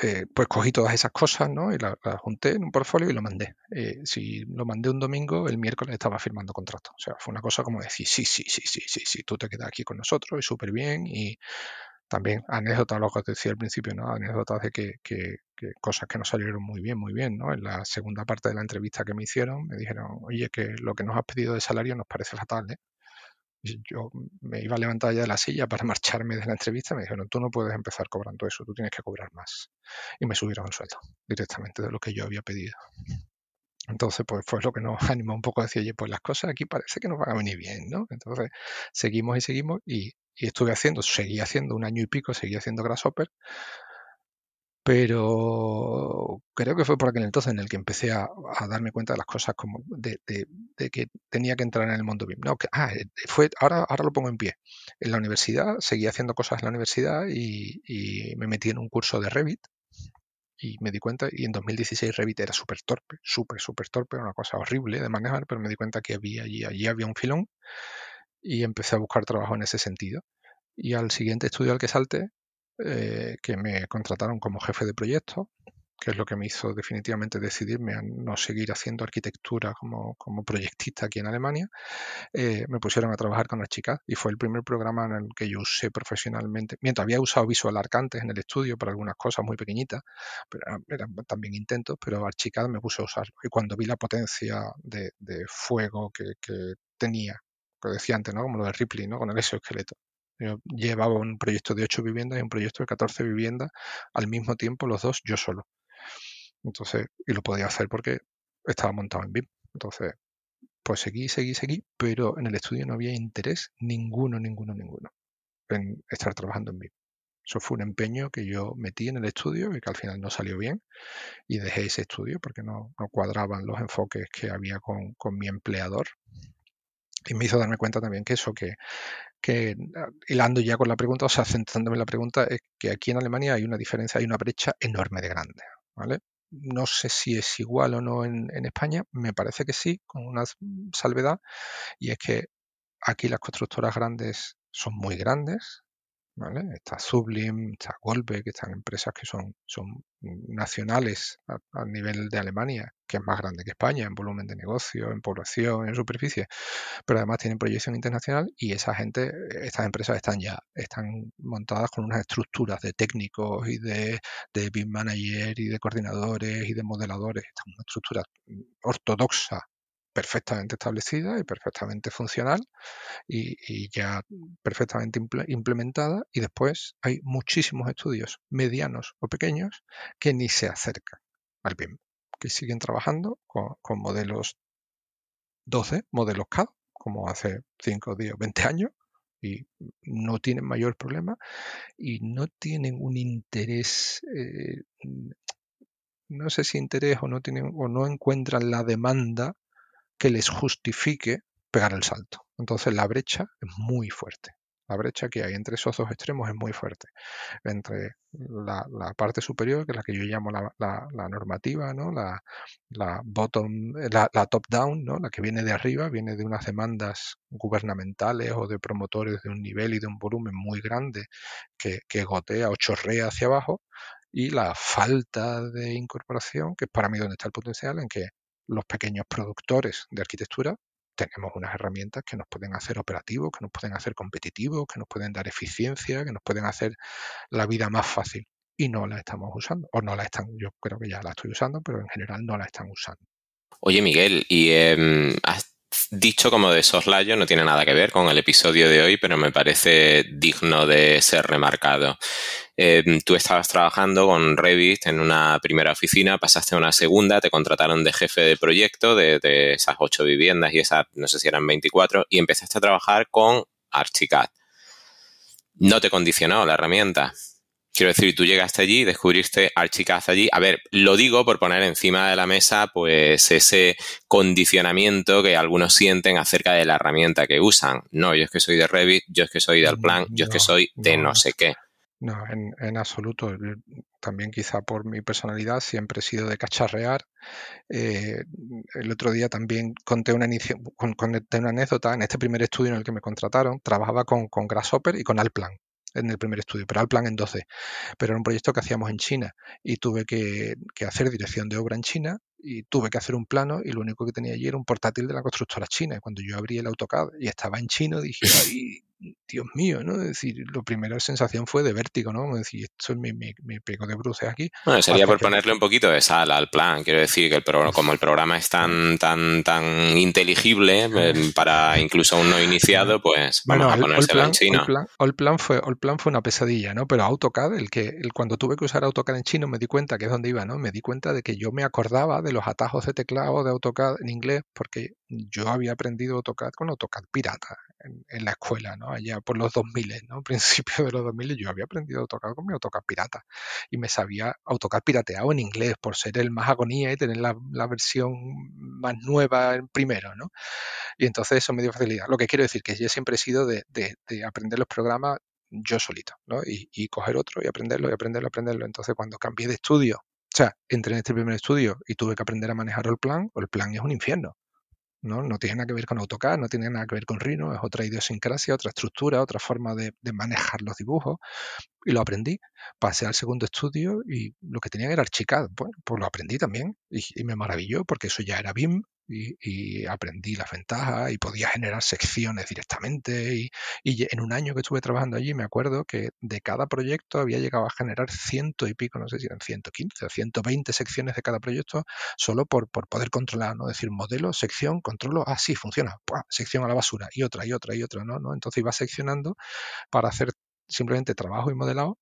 Speaker 4: eh, pues cogí todas esas cosas, ¿no? Y las junté en un portfolio y lo mandé. Eh, si lo mandé un domingo, el miércoles estaba firmando contrato. O sea, fue una cosa como decir, sí, sí, sí, sí, sí, sí, tú te quedas aquí con nosotros y súper bien. Y también anécdotas, lo que te decía al principio, ¿no? Anécdotas de que, que, cosas que no salieron muy bien, muy bien, ¿no? En la segunda parte de la entrevista que me hicieron, me dijeron, oye, que lo que nos has pedido de salario nos parece fatal, ¿eh? Yo me iba a levantar ya de la silla para <laughs> marcharme de la entrevista, me dijeron, tú no puedes empezar cobrando eso, tú tienes que cobrar más. Y me subieron el sueldo directamente de lo que yo había pedido. Entonces, pues fue lo que nos <laughs> animó un poco a decir, oye, pues las cosas aquí parece que nos van a venir bien, ¿no? Entonces, seguimos y seguimos y, y estuve haciendo, seguí haciendo un año y pico, seguí haciendo Grasshopper, pero creo que fue por aquel entonces en el que empecé a, darme cuenta de las cosas como de, que tenía que entrar en el mundo BIM. No, que, ah, eh, fue, ahora, ahora lo pongo en pie. En la universidad, seguí haciendo cosas en la universidad y, me metí en un curso de Revit y me di cuenta, y en 2016 Revit era súper torpe, súper, súper torpe, una cosa horrible de manejar, pero me di cuenta que había allí, allí había un filón y empecé a buscar trabajo en ese sentido. Y al siguiente estudio al que salte, eh, que me contrataron como jefe de proyecto, que es lo que me hizo definitivamente decidirme a no seguir haciendo arquitectura como, como proyectista aquí en Alemania, eh, me pusieron a trabajar con Archicad y fue el primer programa en el que yo usé profesionalmente, mientras había usado Visual Arc antes en el estudio para algunas cosas muy pequeñitas, pero eran también intentos, pero Archicad me puse a usarlo. Y cuando vi la potencia de, fuego que, que tenía, que decía antes, ¿no? como lo de Ripley, ¿no? con el exoesqueleto, yo llevaba un proyecto de 8 viviendas y un proyecto de 14 viviendas al mismo tiempo, los dos, yo solo. Entonces, y lo podía hacer porque estaba montado en BIM. Entonces, pues seguí, seguí, seguí, pero en el estudio no había interés ninguno, ninguno, ninguno en estar trabajando en BIM. Eso fue un empeño que yo metí en el estudio y que al final no salió bien y dejé ese estudio porque no, no cuadraban los enfoques que había con, con mi empleador. Y me hizo darme cuenta también que eso, que que ah, hilando ya con la pregunta, o sea, centrándome en la pregunta, es que aquí en Alemania hay una diferencia, hay una brecha enorme de grande, ¿vale? No sé si es igual o no en, en España, me parece que sí, con una salvedad, y es que aquí las constructoras grandes son muy grandes, Está Sublim, está Goldbeck, están empresas que son, son nacionales a, nivel de Alemania, que es más grande que España en volumen de negocio, en población, en superficie, pero además tienen proyección internacional y esa gente, estas empresas están ya, están montadas con unas estructuras de técnicos y de, de BIM manager y de coordinadores y de modeladores, están una estructura ortodoxa perfectamente establecida y perfectamente funcional y, ya perfectamente implementada y después hay muchísimos estudios medianos o pequeños que ni se acercan. Al BIM, que siguen trabajando con, modelos 12, modelos CAD, como hace 5, 10, 20 años, y no tienen mayor problema y no tienen un interés, eh, no sé si interés o no tienen o no encuentran la demanda que les justifique pegar el salto. Entonces la brecha es muy fuerte. La brecha que hay entre esos dos extremos es muy fuerte. Entre la, parte superior, que es la que yo llamo la, normativa, ¿no? la, bottom, la, top-down, ¿no? la que viene de arriba, viene de unas demandas gubernamentales o de promotores de un nivel y de un volumen muy grande que, que gotea o chorrea hacia abajo, y la falta de incorporación, que es para mí donde está el potencial, en que los pequeños productores de arquitectura tenemos unas herramientas que nos pueden hacer operativos, que nos pueden hacer competitivos, que nos pueden dar eficiencia, que nos pueden hacer la vida más fácil. Y no la estamos usando. O no la están, yo creo que ya la estoy usando, pero en general no la están usando.
Speaker 3: Oye, Miguel, y eh, dicho como de soslayo, no tiene nada que ver con el episodio de hoy, pero me parece digno de ser remarcado. Eh, tú estabas trabajando con Revit en una primera oficina, pasaste a una segunda, te contrataron de jefe de proyecto de, de esas ocho viviendas y esas, no sé si eran 24, y empezaste a trabajar con Archicad. No te condicionó la herramienta. Quiero decir, tú llegaste allí, descubriste Archicad allí. A ver, lo digo por poner encima de la mesa, pues ese condicionamiento que algunos sienten acerca de la herramienta que usan. No, yo es que soy de Revit, yo es que soy del plan, yo es que soy de no, sé qué.
Speaker 4: No, en, absoluto. También quizá por mi personalidad siempre he sido de cacharrear. Eh, el otro día también conté una, conté una anécdota. En este primer estudio en el que me contrataron, trabajaba con, con Grasshopper y con Alplan en el primer estudio, pero al plan en 12. Pero era un proyecto que hacíamos en China y tuve que, que, hacer dirección de obra en China y tuve que hacer un plano y lo único que tenía allí era un portátil de la constructora china. Cuando yo abrí el AutoCAD y estaba en chino, dije, ay, Dios mío, ¿no? Es decir, lo primero sensación fue de vértigo, ¿no? Es decir, esto es mi, mi, de bruces aquí.
Speaker 3: Bueno, sería por ponerle un poquito de sal al plan. Quiero decir que el como el programa es tan, tan, tan inteligible eh, para incluso un no iniciado, pues vamos a ponérselo en chino.
Speaker 4: El plan, fue, el plan fue una pesadilla, ¿no? Pero AutoCAD, el que el, cuando tuve que usar AutoCAD en chino, me di cuenta que es donde iba, ¿no? Me di cuenta de que yo me acordaba de los atajos de teclado de AutoCAD en inglés porque yo había aprendido AutoCAD con AutoCAD pirata en, la escuela, ¿no? Allá por los 2000, ¿no? <laughs> Principios de los 2000 yo había aprendido AutoCAD con mi AutoCAD pirata y me sabía AutoCAD pirateado en inglés por ser el más agonía y tener la, versión más nueva en primero, ¿no? Y entonces eso me dio facilidad. Lo que quiero decir que yo siempre he sido de, aprender los programas yo solito, ¿no? Y, y, coger otro y aprenderlo y aprenderlo, aprenderlo. Entonces cuando cambié de estudio, o sea, entré en este primer estudio y tuve que aprender a manejar el plan, el plan es un infierno. ¿No? No tiene nada que ver con AutoCAD, no tiene nada que ver con Rhino, es otra idiosincrasia, otra estructura, otra forma de, manejar los dibujos. Y lo aprendí. Pasé al segundo estudio y lo que tenía era Archicad. Bueno, pues lo aprendí también y, y me maravilló porque eso ya era BIM, y, aprendí las ventajas y podía generar secciones directamente. Y, en un año que estuve trabajando allí, me acuerdo que de cada proyecto había llegado a generar ciento y pico, no sé si eran 115 o 120 secciones de cada proyecto, solo por, por poder controlar, ¿no? decir, modelo, sección, controlo, ah, sí, funciona, sección a la basura, y otra, y otra, y otra, ¿no? ¿no? Entonces iba seccionando para hacer simplemente trabajo y modelado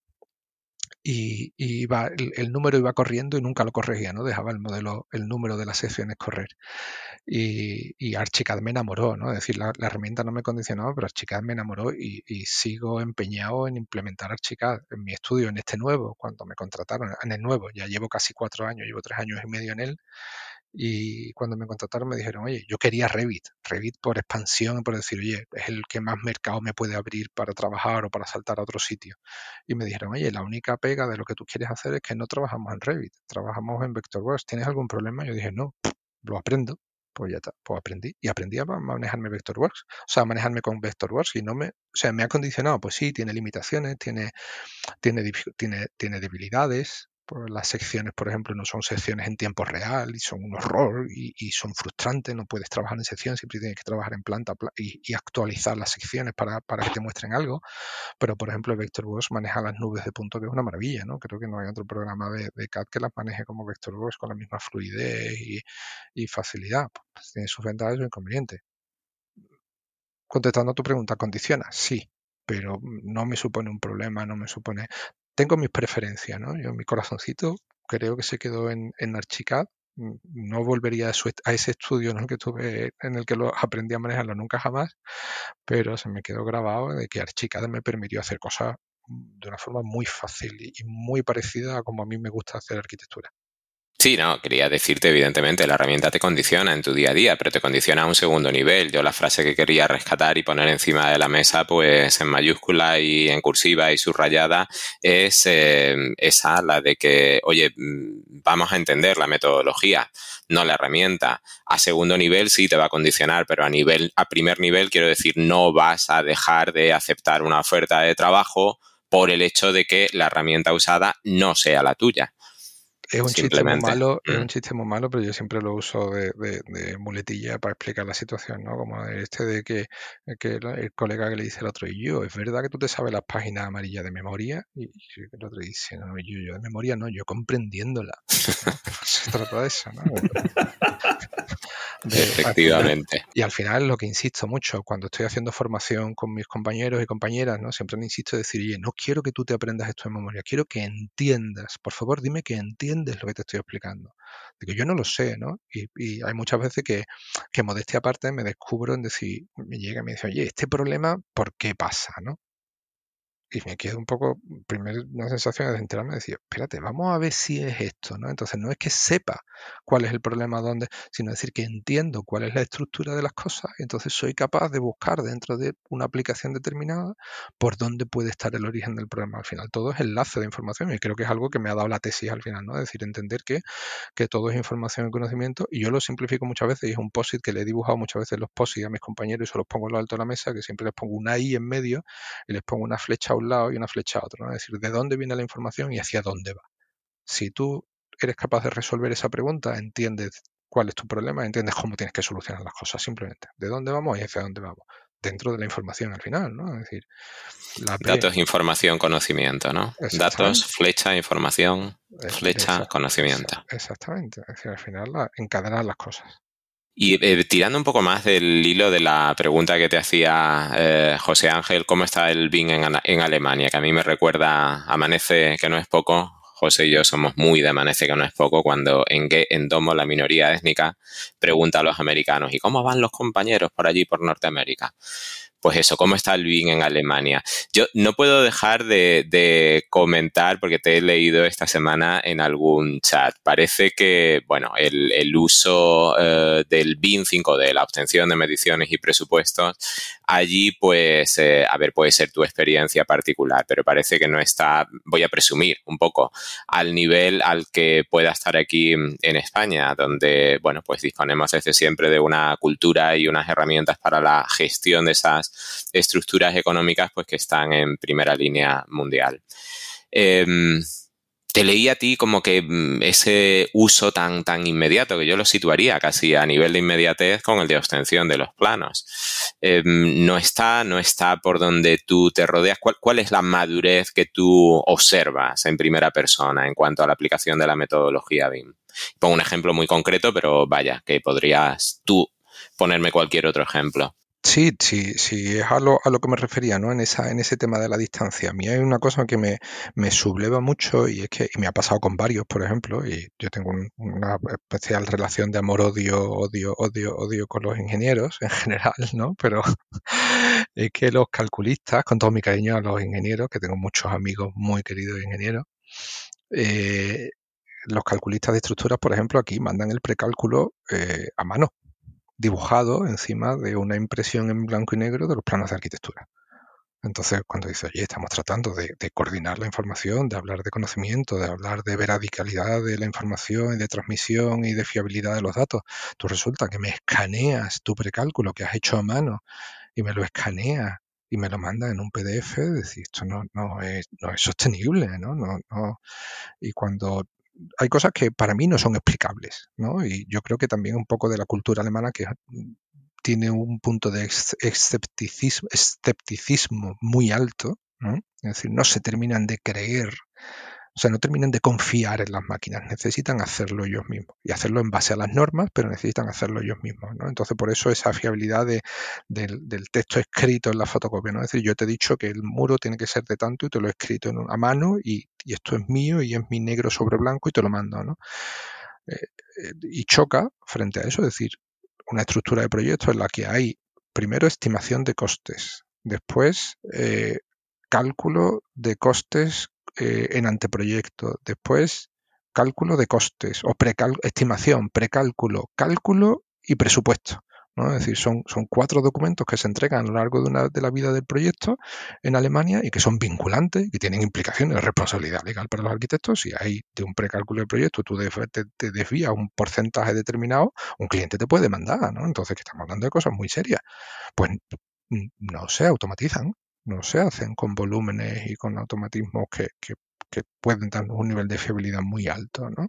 Speaker 4: y, iba, el, número iba corriendo y nunca lo corregía, ¿no? Dejaba el modelo, el número de las secciones correr. Y, y Archicad me enamoró, ¿no? Decir, la, herramienta no me condicionaba, pero Archicad me enamoró y, y, sigo empeñado en implementar Archicad en mi estudio, en este nuevo, cuando me contrataron, en el nuevo, ya llevo casi cuatro años, llevo tres años y medio en él, y cuando me contrataron me dijeron, oye, yo quería Revit, Revit por expansión, por decir, oye, es el que más mercado me puede abrir para trabajar o para saltar a otro sitio. Y me dijeron, oye, la única pega de lo que tú quieres hacer es que no trabajamos en Revit, trabajamos en Vectorworks. ¿Tienes algún problema? Yo dije, no, lo aprendo. Pues ya está, pues aprendí y aprendí a manejarme Vectorworks, o sea, a manejarme con Vectorworks y no me, o sea, me ha condicionado, pues sí, tiene limitaciones, tiene, tiene, tiene, tiene debilidades, las secciones, por ejemplo, no son secciones en tiempo real y son un horror y, son frustrantes. No puedes trabajar en sección, siempre tienes que trabajar en planta y, actualizar las secciones para, que te muestren algo. Pero, por ejemplo, Vectorworks maneja las nubes de punto, que es una maravilla. ¿no? Creo que no hay otro programa de, CAD que las maneje como Vectorworks con la misma fluidez y, facilidad. Pues, tiene sus ventajas y sus inconvenientes. Contestando a tu pregunta, ¿condiciona? Sí, pero no me supone un problema, no me supone tengo mis preferencias, ¿no? Yo mi corazoncito creo que se quedó en, en Archicad. Mm, no volvería a, ese estudio en el que estuve, en el que lo aprendí a manejarlo nunca jamás, pero se me quedó grabado de que Archicad me permitió hacer cosas de una forma muy fácil y muy parecida a como a mí me gusta hacer arquitectura.
Speaker 3: Sí, no, quería decirte, evidentemente, la herramienta te condiciona en tu día a día, pero te condiciona a un segundo nivel. Yo la frase que quería rescatar y poner encima de la mesa, pues en mayúscula y en cursiva y subrayada, es eh, esa, la de que, oye, mm, vamos a entender la metodología, no la herramienta. A segundo nivel sí te va a condicionar, pero a nivel, a primer nivel, quiero decir, no vas a dejar de aceptar una oferta de trabajo por el hecho de que la herramienta usada no sea la tuya.
Speaker 4: Es un chiste muy malo, es un mm. chiste muy malo, pero yo siempre lo uso de, muletilla para explicar la situación, ¿no? Como este de que, el colega que le dice al otro, y yo, ¿es verdad que tú te sabes las páginas amarillas de memoria? Y, el otro dice, no, yo, yo de memoria no, yo comprendiéndola. <laughs> Se trata de eso, ¿no?
Speaker 3: Efectivamente.
Speaker 4: y al final lo que insisto mucho cuando estoy haciendo formación con mis compañeros y compañeras, ¿no? Siempre insisto en decir, oye, no quiero que tú te aprendas esto de memoria, quiero que entiendas. Por favor, dime que entiendes lo que te estoy explicando. Digo, yo no lo sé, ¿no? Y, hay muchas veces que, que modestia aparte me descubro en decir, me llega y me dice, oye, este problema, ¿por qué pasa, no? Y me quedo un poco, primero una sensación de enterarme, de decir, espérate, vamos a ver si es esto, ¿no? Entonces no es que sepa cuál es el problema dónde, sino decir que entiendo cuál es la estructura de las cosas, y entonces soy capaz de buscar dentro de una aplicación determinada por dónde puede estar el origen del problema. Al final todo es enlace de información y creo que es algo que me ha dado la tesis al final, ¿no? Es decir, entender que, que todo es información y conocimiento y yo lo simplifico muchas veces y es un POSIT que le he dibujado muchas veces los POSIT a mis compañeros y se los pongo en lo alto de la mesa, que siempre les pongo una I en medio y les pongo una flecha un lado y una flecha a otro, ¿no? es decir, de dónde viene la información y hacia dónde va. Si tú eres capaz de resolver esa pregunta, entiendes cuál es tu problema, entiendes cómo tienes que solucionar las cosas, simplemente. ¿De dónde vamos y hacia dónde vamos? Dentro de la información al final, ¿no? Es decir,
Speaker 3: Datos, información, conocimiento, ¿no? Datos, flecha, información, flecha, conocimiento.
Speaker 4: Exactamente. Es decir, al final encadenar las cosas.
Speaker 3: Y eh, tirando un poco más del hilo de la pregunta que te hacía eh, José Ángel, ¿cómo está el BIN en, Alemania? Que a mí me recuerda Amanece, que no es poco. José y yo somos muy de Amanece, que no es poco, cuando en, en Domo la minoría étnica pregunta a los americanos, ¿y cómo van los compañeros por allí, por Norteamérica? Pues eso, cómo está el BIN en Alemania. Yo no puedo dejar de, comentar, porque te he leído esta semana en algún chat. Parece que, bueno, el, uso eh, del BIN 5D, la obtención de mediciones y presupuestos, allí, pues, eh, a ver, puede ser tu experiencia particular, pero parece que no está, voy a presumir un poco, al nivel al que pueda estar aquí en España, donde, bueno, pues disponemos desde siempre de una cultura y unas herramientas para la gestión de esas estructuras económicas, pues que están en primera línea mundial. Em, te leí a ti como que mm, ese uso tan, tan inmediato, que yo lo situaría casi a nivel de inmediatez con el de obtención de los planos. Em, no está, no está por donde tú te rodeas. ¿Cuál, ¿Cuál, es la madurez que tú observas en primera persona en cuanto a la aplicación de la metodología BIM? Pongo un ejemplo muy concreto, pero vaya, que podrías tú ponerme cualquier otro ejemplo.
Speaker 4: Sí, sí, sí, es a lo, a lo que me refería, ¿no? En esa, en ese tema de la distancia. A mí hay una cosa que me, me subleva mucho y es que y me ha pasado con varios, por ejemplo, y yo tengo una especial relación de amor-odio, odio, odio, odio con los ingenieros en <laughs> general, ¿no? Pero <laughs> es que los calculistas, con todo mi cariño a los ingenieros, que tengo muchos amigos muy queridos ingenieros, eh, los calculistas de estructuras, por ejemplo, aquí mandan el precálculo eh, a mano dibujado encima de una impresión en blanco y negro de los planos de arquitectura. Entonces, cuando dice, oye, estamos tratando de, coordinar la información, de hablar de conocimiento, de hablar de veradicalidad de la información y de transmisión y de fiabilidad de los datos, tú resulta que me escaneas tu precálculo que has hecho a mano y me lo escaneas y me lo mandas en un PDF, decir, esto no, es, no es sostenible, ¿no? No, no. Y cuando hay cosas que para mí no son explicables, ¿no? Y yo creo que también un poco de la cultura alemana que tiene un punto de escepticismo, muy alto. Es decir, no se terminan de creer o sea, no terminan de confiar en las máquinas, necesitan hacerlo ellos mismos y hacerlo en base a las normas, pero necesitan hacerlo ellos mismos. ¿no? Entonces, por eso esa fiabilidad del, texto escrito en la fotocopia. ¿no? Es decir, yo te he dicho que el muro tiene que ser de tanto y te lo he escrito en, a mano y, esto es mío y es mi negro sobre blanco y te lo mando. ¿no? Eh, eh, y choca frente a eso, es decir, una estructura de proyecto en la que hay primero estimación de costes, después cálculo de costes eh, en anteproyecto, después cálculo de costes o estimación, precálculo, cálculo y presupuesto. Es decir, son, son cuatro documentos que se entregan a lo largo de, una, de la vida del proyecto en Alemania y que son vinculantes y que tienen implicaciones de responsabilidad legal para los arquitectos. Si hay de un precálculo del proyecto, tú te, te desvías un porcentaje determinado, un cliente te puede demandar, ¿no? Entonces, que estamos hablando de cosas muy serias. Pues no se automatizan, no se hacen con volúmenes y con automatismos que, que, pueden darnos un nivel de fiabilidad muy alto, ¿no?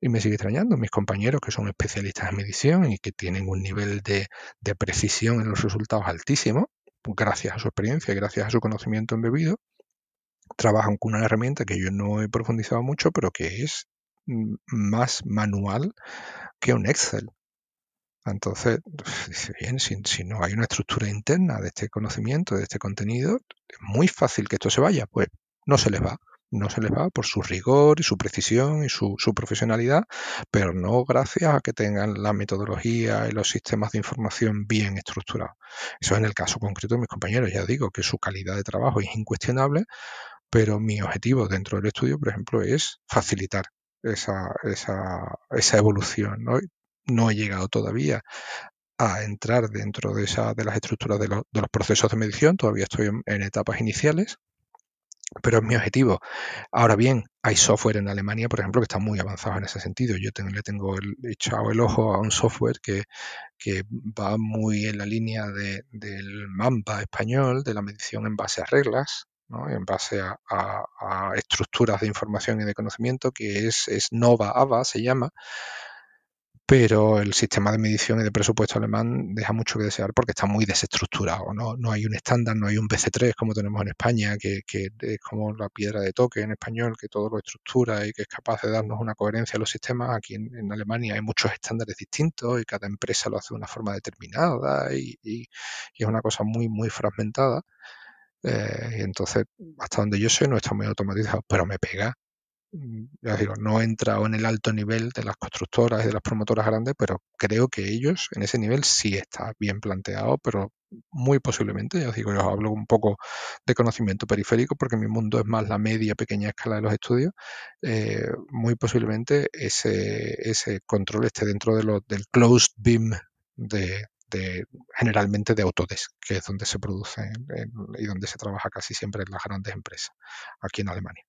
Speaker 4: Y me sigue extrañando mis compañeros que son especialistas en medición y que tienen un nivel de, precisión en los resultados altísimo, gracias a su experiencia y gracias a su conocimiento embebido, trabajan con una herramienta que yo no he profundizado mucho, pero que es mm, más manual que un Excel. Entonces, <laughs> bien, si, si, no hay una estructura interna de este conocimiento, de este contenido, es muy fácil que esto se vaya. Pues no se les va no se les va por su rigor y su precisión y su, profesionalidad, pero no gracias a que tengan la metodología y los sistemas de información bien estructurados. Eso es en el caso concreto de mis compañeros. Ya digo que su calidad de trabajo es incuestionable, pero mi objetivo dentro del estudio, por ejemplo, es facilitar esa, esa, evolución. ¿no? No he llegado todavía a entrar dentro de, esa, de las estructuras de, de los procesos de medición, todavía estoy en etapas iniciales, pero es mi objetivo. Ahora bien, hay software en Alemania, por ejemplo, que está muy avanzado en ese sentido. Yo le tengo echado el ojo a un software que, va muy en la línea del MAMPA español, de la medición en base a reglas, en base a, estructuras de información y de conocimiento, que es Nova AVA, se llama, pero el sistema de medición y de presupuesto alemán deja mucho que desear porque está muy desestructurado. No, no hay un estándar, no hay un BC3 como tenemos en España, que, es como la piedra de toque en español, que todo lo estructura y que es capaz de darnos una coherencia a los sistemas. Aquí en, Alemania hay muchos estándares distintos y cada empresa lo hace de una forma determinada y, es una cosa muy, muy fragmentada. Eh, y entonces, hasta donde yo sé, no está muy automatizado, pero me pega ya digo, no he entrado en el alto nivel de las constructoras y de las promotoras grandes, pero creo que ellos en ese nivel sí está bien planteado, pero muy posiblemente, ya os digo, yo os hablo un poco de conocimiento periférico porque mi mundo es más la media, pequeña escala de los estudios, eh, muy posiblemente ese, ese control esté dentro de lo, del closed beam de, generalmente de Autodesk, que es donde se produce y donde se trabaja casi siempre en las grandes empresas aquí en Alemania.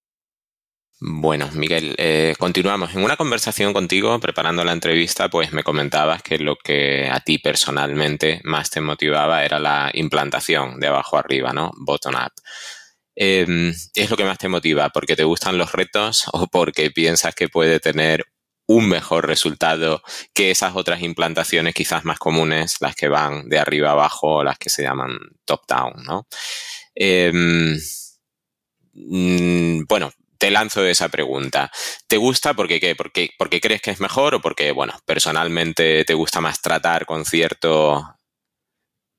Speaker 3: Bueno, Miguel, eh, continuamos. En una conversación contigo, preparando la entrevista, pues me comentabas que lo que a ti personalmente más te motivaba era la implantación de abajo arriba, ¿no? Bottom up. Em, ¿Es lo que más te motiva? ¿Porque te gustan los retos <laughs> o porque piensas que puede tener un mejor resultado que esas otras implantaciones quizás más comunes, las que van de arriba abajo, las que se llaman top-down, ¿no? Em, mm, bueno, te lanzo esa pregunta. ¿Te gusta porque qué? ¿Porque, porque crees que es mejor o porque, bueno, personalmente te gusta más tratar con cierto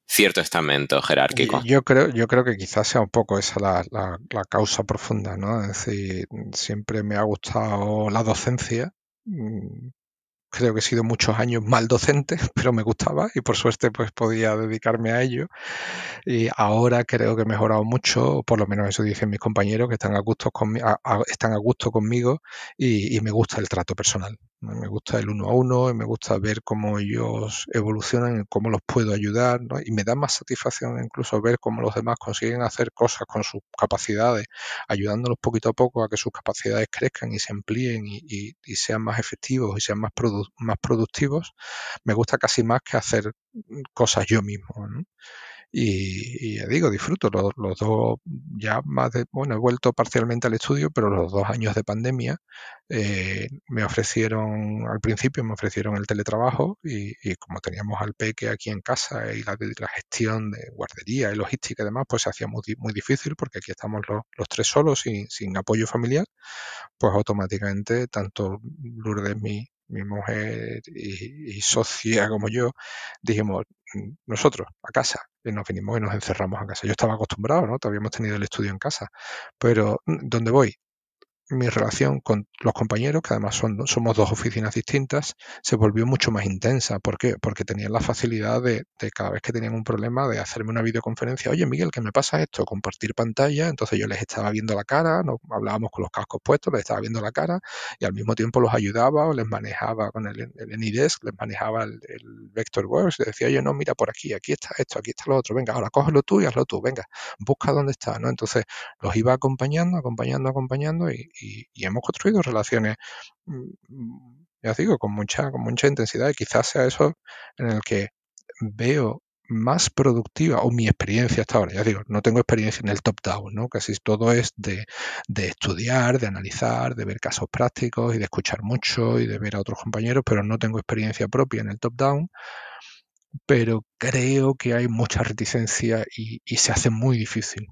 Speaker 3: cierto estamento jerárquico.
Speaker 4: Yo creo, yo creo que quizás sea un poco esa la, la, causa profunda, ¿no? Es decir, siempre me ha gustado la docencia, mm, creo que he sido muchos años mal docente, <laughs> pero me gustaba y por suerte pues podía dedicarme a ello. Y ahora creo que he mejorado mucho, por lo menos eso dicen mis compañeros que están a gusto, están a gusto conmigo y me gusta el trato personal. Me gusta el uno a uno y me gusta ver cómo ellos evolucionan, cómo los puedo ayudar, y me da más satisfacción incluso ver cómo los demás consiguen hacer cosas con sus capacidades, ayudándolos poquito a poco a que sus capacidades crezcan y se amplíen y, sean más efectivos y sean más, más productivos. Me gusta casi más que hacer cosas yo mismo. ¿no? Y, ya digo, disfruto los, los, dos, ya más de, bueno, he vuelto parcialmente al estudio, pero los dos años de pandemia eh, me ofrecieron, al principio me ofrecieron el teletrabajo y, como teníamos al peque aquí en casa y la, la, gestión de guardería y logística y demás, pues se hacía muy, muy difícil porque aquí estamos los, los tres solos y sin apoyo familiar, pues automáticamente tanto Lourdes, mi, mi mujer y, socia como yo, dijimos, mm, nosotros, a casa, y nos vinimos y nos encerramos a casa. Yo estaba acostumbrado, ¿no? Todavía hemos tenido el estudio en casa, pero mm, ¿dónde voy? Mi relación con los compañeros, que además son, somos dos oficinas distintas, se volvió mucho más intensa. ¿Por qué? Porque tenían la facilidad de, cada vez que tenían un problema de hacerme una videoconferencia, oye Miguel, ¿qué me pasa esto? Compartir pantalla, entonces yo les estaba viendo la cara, nos hablábamos con los cascos puestos, les estaba viendo la cara y al mismo tiempo los ayudaba o les manejaba con el, el AnyDesk, les manejaba el, Vectorworks, les decía, oye, no, mira por aquí, aquí está esto, aquí está lo otro, venga, ahora cógelo tú y hazlo tú, venga, busca dónde está, ¿no? Entonces los iba acompañando, acompañando, acompañando y, y, hemos construido relaciones, mm, ya digo, con mucha, con mucha intensidad y quizás sea eso en el que veo más productiva, o mi experiencia hasta ahora, ya digo, no tengo experiencia en el top-down, ¿no? Casi todo es de, de, estudiar, de analizar, de ver casos prácticos y de escuchar mucho y de ver a otros compañeros, pero no tengo experiencia propia en el top-down, pero creo que hay mucha reticencia y, y se hace muy difícil.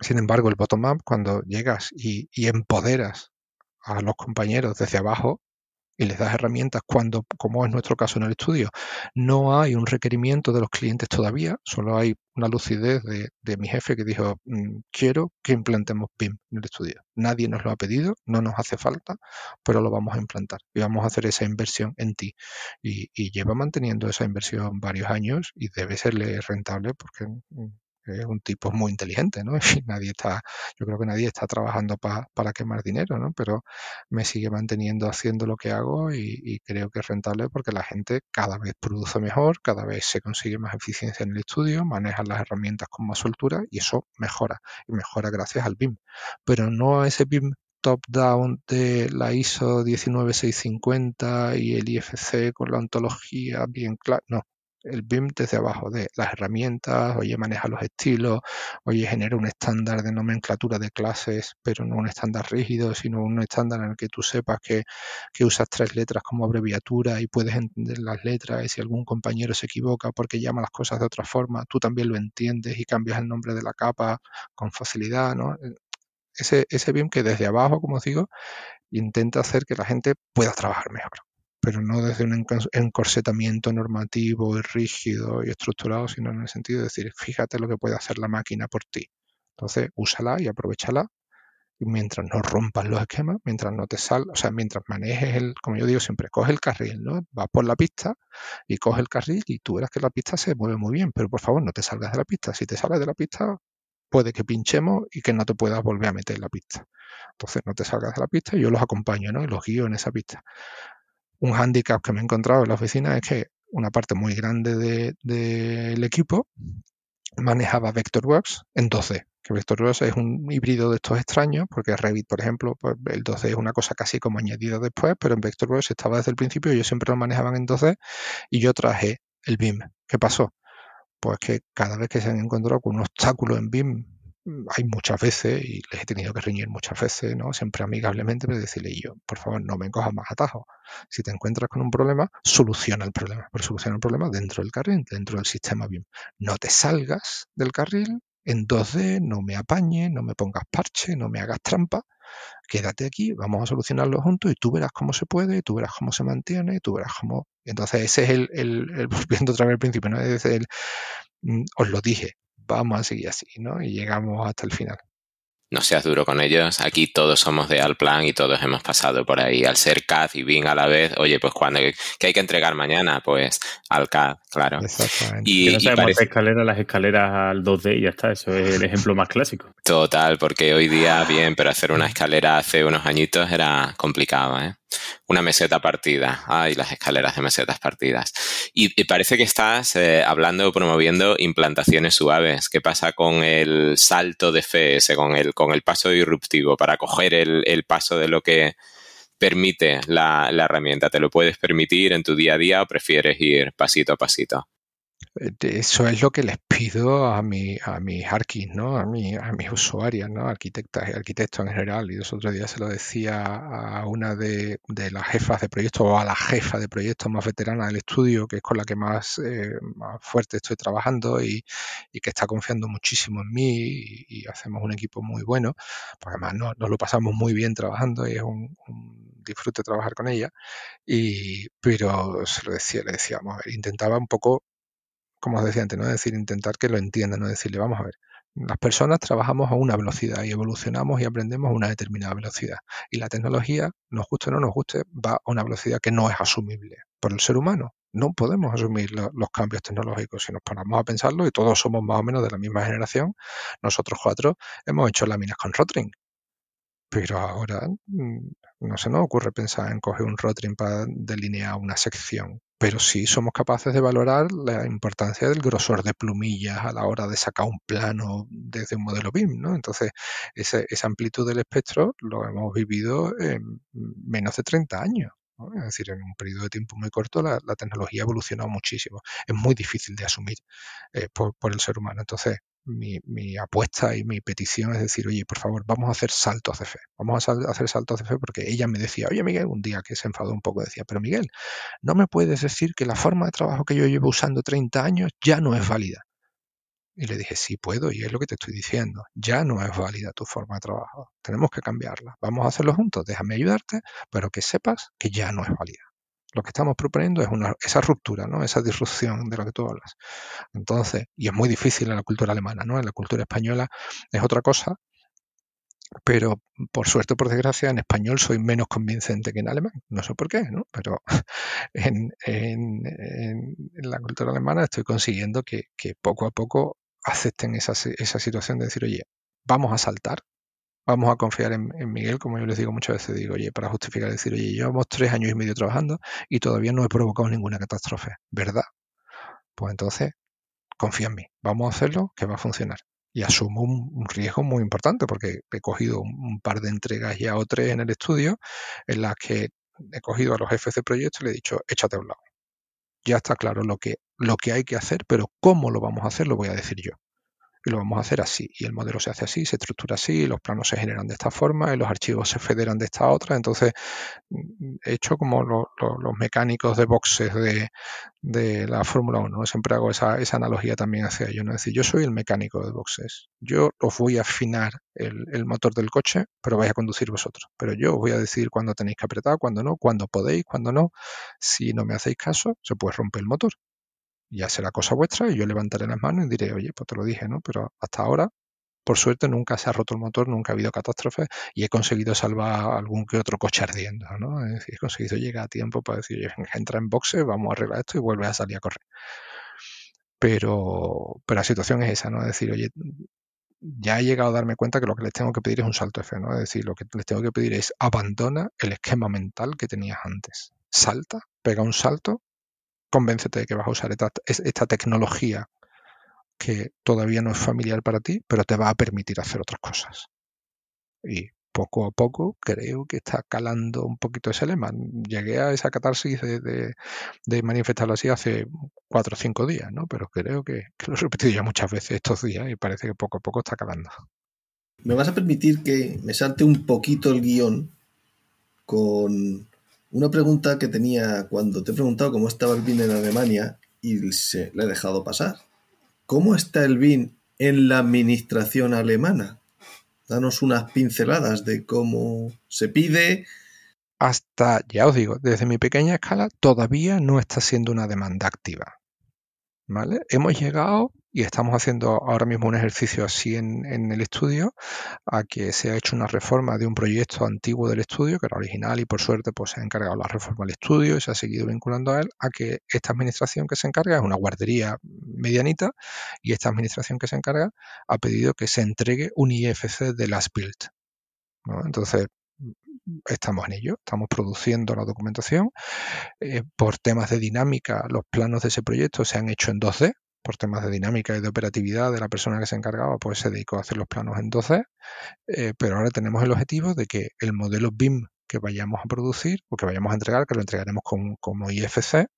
Speaker 4: Sin embargo, el bottom-up, cuando llegas y, empoderas a los compañeros desde abajo y les das herramientas cuando, como es nuestro caso en el estudio, no hay un requerimiento de los clientes todavía, solo hay una lucidez de, mi jefe que dijo, mm, quiero que implantemos BIM en el estudio. Nadie nos lo ha pedido, no nos hace falta, pero lo vamos a implantar y vamos a hacer esa inversión en ti. Y, y lleva manteniendo esa inversión varios años y debe serle rentable porque mm, es un tipo muy inteligente, ¿no? <laughs> Y nadie está, yo creo que nadie está trabajando para quemar dinero, ¿no? Pero me sigue manteniendo haciendo lo que hago y, creo que es rentable porque la gente cada vez produce mejor, cada vez se consigue más eficiencia en el estudio, maneja las herramientas con más soltura y eso mejora, y mejora gracias al BIM. Pero no a ese BIM top-down de la ISO 19650 y el IFC con la ontología bien clara, no, el BIM desde abajo, de las herramientas, oye, maneja los estilos, oye, genera un estándar de nomenclatura de clases, pero no un estándar rígido, sino un estándar en el que tú sepas que, usas tres letras como abreviatura y puedes entender las letras y si algún compañero se equivoca porque llama las cosas de otra forma, tú también lo entiendes y cambias el nombre de la capa con facilidad, ¿no? Ese, ese BIM que desde abajo, como os digo, intenta hacer que la gente pueda trabajar mejor pero no desde un encorsetamiento normativo y rígido y estructurado, sino en el sentido de decir, fíjate lo que puede hacer la máquina por ti. Entonces, úsala y aprovechala. Y mientras no rompas los esquemas, mientras no te salgas, o sea, mientras manejes el, como yo digo siempre, coge el carril, ¿no? Vas por la pista y coge el carril y tú verás que la pista se mueve muy bien, pero por favor no te salgas de la pista. Si te sales de la pista, puede que pinchemos y que no te puedas volver a meter en la pista. Entonces no te salgas de la pista y yo los acompaño, ¿no? Y los guío en esa pista un hándicap que me he encontrado en la oficina es que una parte muy grande del equipo manejaba Vectorworks en 12, que Vectorworks es un híbrido de estos extraños, porque Revit, por ejemplo, pues el 12 es una cosa casi como añadida después, pero en Vectorworks estaba desde el principio, ellos siempre lo manejaban en 12 y yo traje el BIM. ¿Qué pasó? Pues que cada vez que se han encontrado con un obstáculo en BIM hay muchas veces, y les he tenido que reñir muchas veces, ¿no? Siempre amigablemente, pero decirle yo, por favor, no me cojas más atajos. Si te encuentras con un problema, soluciona el problema. Pero soluciona el problema dentro del carril, dentro del sistema BIM. No te salgas del carril en 2D, no me apañes, no me pongas parche, no me hagas trampa. Quédate aquí, vamos a solucionarlo juntos y tú verás cómo se puede, tú verás cómo se mantiene, tú verás cómo. Entonces, ese es el, el, el <laughs> volviendo otra vez al principio, ¿no? Es el, mm, os lo dije, vamos a seguir así, ¿no? Y llegamos hasta el final.
Speaker 3: No seas duro con ellos. Aquí todos somos de Alplan y todos hemos pasado por ahí. Al ser CAD y BIM a la vez, oye, pues cuando ¿qué hay que entregar mañana, pues al CAD, claro.
Speaker 1: Exactamente. Y, no sabemos escaleras, las escaleras al 2D y ya está. Eso es el ejemplo más clásico.
Speaker 3: Total, porque hoy día bien, pero hacer una escalera hace unos añitos era complicado, ¿eh? Una meseta partida. Ay, las escaleras de mesetas partidas. Y, parece que estás eh, hablando o promoviendo implantaciones suaves. ¿Qué pasa con el salto de FS, con el, con el paso disruptivo para coger el, paso de lo que permite la, la herramienta? ¿Te lo puedes permitir en tu día a día o prefieres ir pasito a pasito?
Speaker 4: Eso es lo que les pido a, mi, a mis arquis, ¿no? A, mi, a mis usuarias, ¿no? Arquitectas y arquitectos en general. Y los otros días se lo decía a una de, las jefas de proyecto o a la jefa de proyecto más veterana del estudio, que es con la que más, eh, fuerte estoy trabajando y, que está confiando muchísimo en mí y, hacemos un equipo muy bueno. Porque además nos, lo pasamos muy bien trabajando y es un, disfrute trabajar con ella. Y, pero se lo decía, le decíamos, intentaba un poco como os decía antes, ¿no? Es decir, intentar que lo entiendan, no decirle, vamos a ver, Las personas trabajamos a una velocidad y evolucionamos y aprendemos a una determinada velocidad. Y la tecnología, nos guste o no nos guste, va a una velocidad que no es asumible por el ser humano. No podemos asumir los cambios tecnológicos si nos ponemos a pensarlo y todos somos más o menos de la misma generación. Nosotros cuatro hemos hecho láminas con Rotring. Pero ahora mm, no se nos ocurre pensar en coger un Rotring para delinear una sección pero sí somos capaces de valorar la importancia del grosor de plumillas a la hora de sacar un plano desde un modelo BIM, ¿no? Entonces, esa amplitud del espectro lo hemos vivido en menos de 30 años. Es decir, en un periodo de tiempo muy corto la, tecnología ha evolucionado muchísimo. Es muy difícil de asumir eh, por, por, el ser humano. Entonces, mi, apuesta y mi petición es decir, oye, por favor, vamos a hacer saltos de fe. Vamos a hacer saltos de fe porque ella me decía, oye, Miguel, un día que se enfadó un poco, decía, pero Miguel, no me puedes decir que la forma de trabajo que yo llevo usando 30 años ya no es válida. Y le dije, sí puedo, y es lo que te estoy diciendo. Ya no es válida tu forma de trabajo. Tenemos que cambiarla. Vamos a hacerlo juntos. Déjame ayudarte, pero que sepas que ya no es válida lo que estamos proponiendo es una, esa ruptura, ¿no? esa disrupción de lo que tú hablas. Entonces, y es muy difícil en la cultura alemana, ¿no? en la cultura española es otra cosa, pero por suerte o por desgracia en español soy menos convincente que en alemán. No sé por qué, ¿no? pero <laughs> en, la cultura alemana estoy consiguiendo que, poco a poco acepten esa situación de decir, oye, vamos a saltar, vamos a confiar en, Miguel, como yo les digo muchas veces, digo, oye, para justificar, decir, oye, llevamos tres años y medio trabajando y todavía no he provocado ninguna catástrofe, ¿verdad? Pues entonces, confía en mí, vamos a hacerlo, que va a funcionar. Y asumo un, riesgo muy importante porque he cogido un, par de entregas ya o tres en el estudio en las que he cogido a los jefes de proyecto y le he dicho, échate a un lado. Ya está claro lo que, lo que hay que hacer, pero cómo lo vamos a hacer lo voy a decir yo y lo vamos a hacer así. Y el modelo se hace así, se estructura así, los planos se generan de esta forma y los archivos se federan de esta otra. Entonces, he hecho como los mecánicos de boxes de, la Fórmula 1. Siempre hago esa, analogía también hacia ello. ¿no? Es decir, yo soy el mecánico de boxes. Yo os voy a afinar el, motor del coche, pero vais a conducir vosotros. Pero yo os voy a decir cuándo tenéis que apretar, cuándo no, cuándo podéis, cuándo no. Si no me hacéis caso, se puede romper el motor ya será cosa vuestra y yo levantaré las manos y diré, oye, pues te lo dije, ¿no? Pero hasta ahora, por suerte, nunca se ha roto el motor, nunca ha habido catástrofes y he conseguido salvar algún que otro coche ardiendo, ¿no? Es decir, he conseguido llegar a tiempo para decir, oye, entra en boxe, vamos a arreglar esto y vuelve a salir a correr. Pero, pero la situación es esa, ¿no? Es decir, oye, ya he llegado a darme cuenta que lo que les tengo que pedir es un salto fe, ¿no? Es decir, lo que les tengo que pedir es abandona el esquema mental que tenías antes. Salta, pega un salto convéncete de que vas a usar esta, tecnología que todavía no es familiar para ti, pero te va a permitir hacer otras cosas. Y poco a poco creo que está calando un poquito ese lema. Llegué a esa catarsis de, manifestarlo así hace cuatro o cinco días, ¿no? Pero creo que, que, lo he repetido ya muchas veces estos días y parece que poco a poco está calando.
Speaker 2: ¿Me vas a permitir que me salte un poquito el guion con una pregunta que tenía cuando te he preguntado cómo estaba el BIN en Alemania y se le he dejado pasar. ¿Cómo está el BIN en la administración alemana? Danos unas pinceladas de cómo se pide.
Speaker 4: Hasta, ya os digo, desde mi pequeña escala todavía no está siendo una demanda activa. ¿Vale? Hemos llegado y estamos haciendo ahora mismo un ejercicio así en, el estudio, a que se ha hecho una reforma de un proyecto antiguo del estudio, que era original y por suerte pues se ha encargado la reforma del estudio y se ha seguido vinculando a él, a que esta administración que se encarga es una guardería medianita y esta administración que se encarga ha pedido que se entregue un IFC de las build. Entonces, estamos en ello, estamos produciendo la documentación. Eh, por temas de dinámica, los planos de ese proyecto se han hecho en 2D, por temas de dinámica y de operatividad de la persona que se encargaba, pues se dedicó a hacer los planos en 2D, eh, pero ahora tenemos el objetivo de que el modelo BIM que vayamos a producir o que vayamos a entregar, que lo entregaremos como IFC,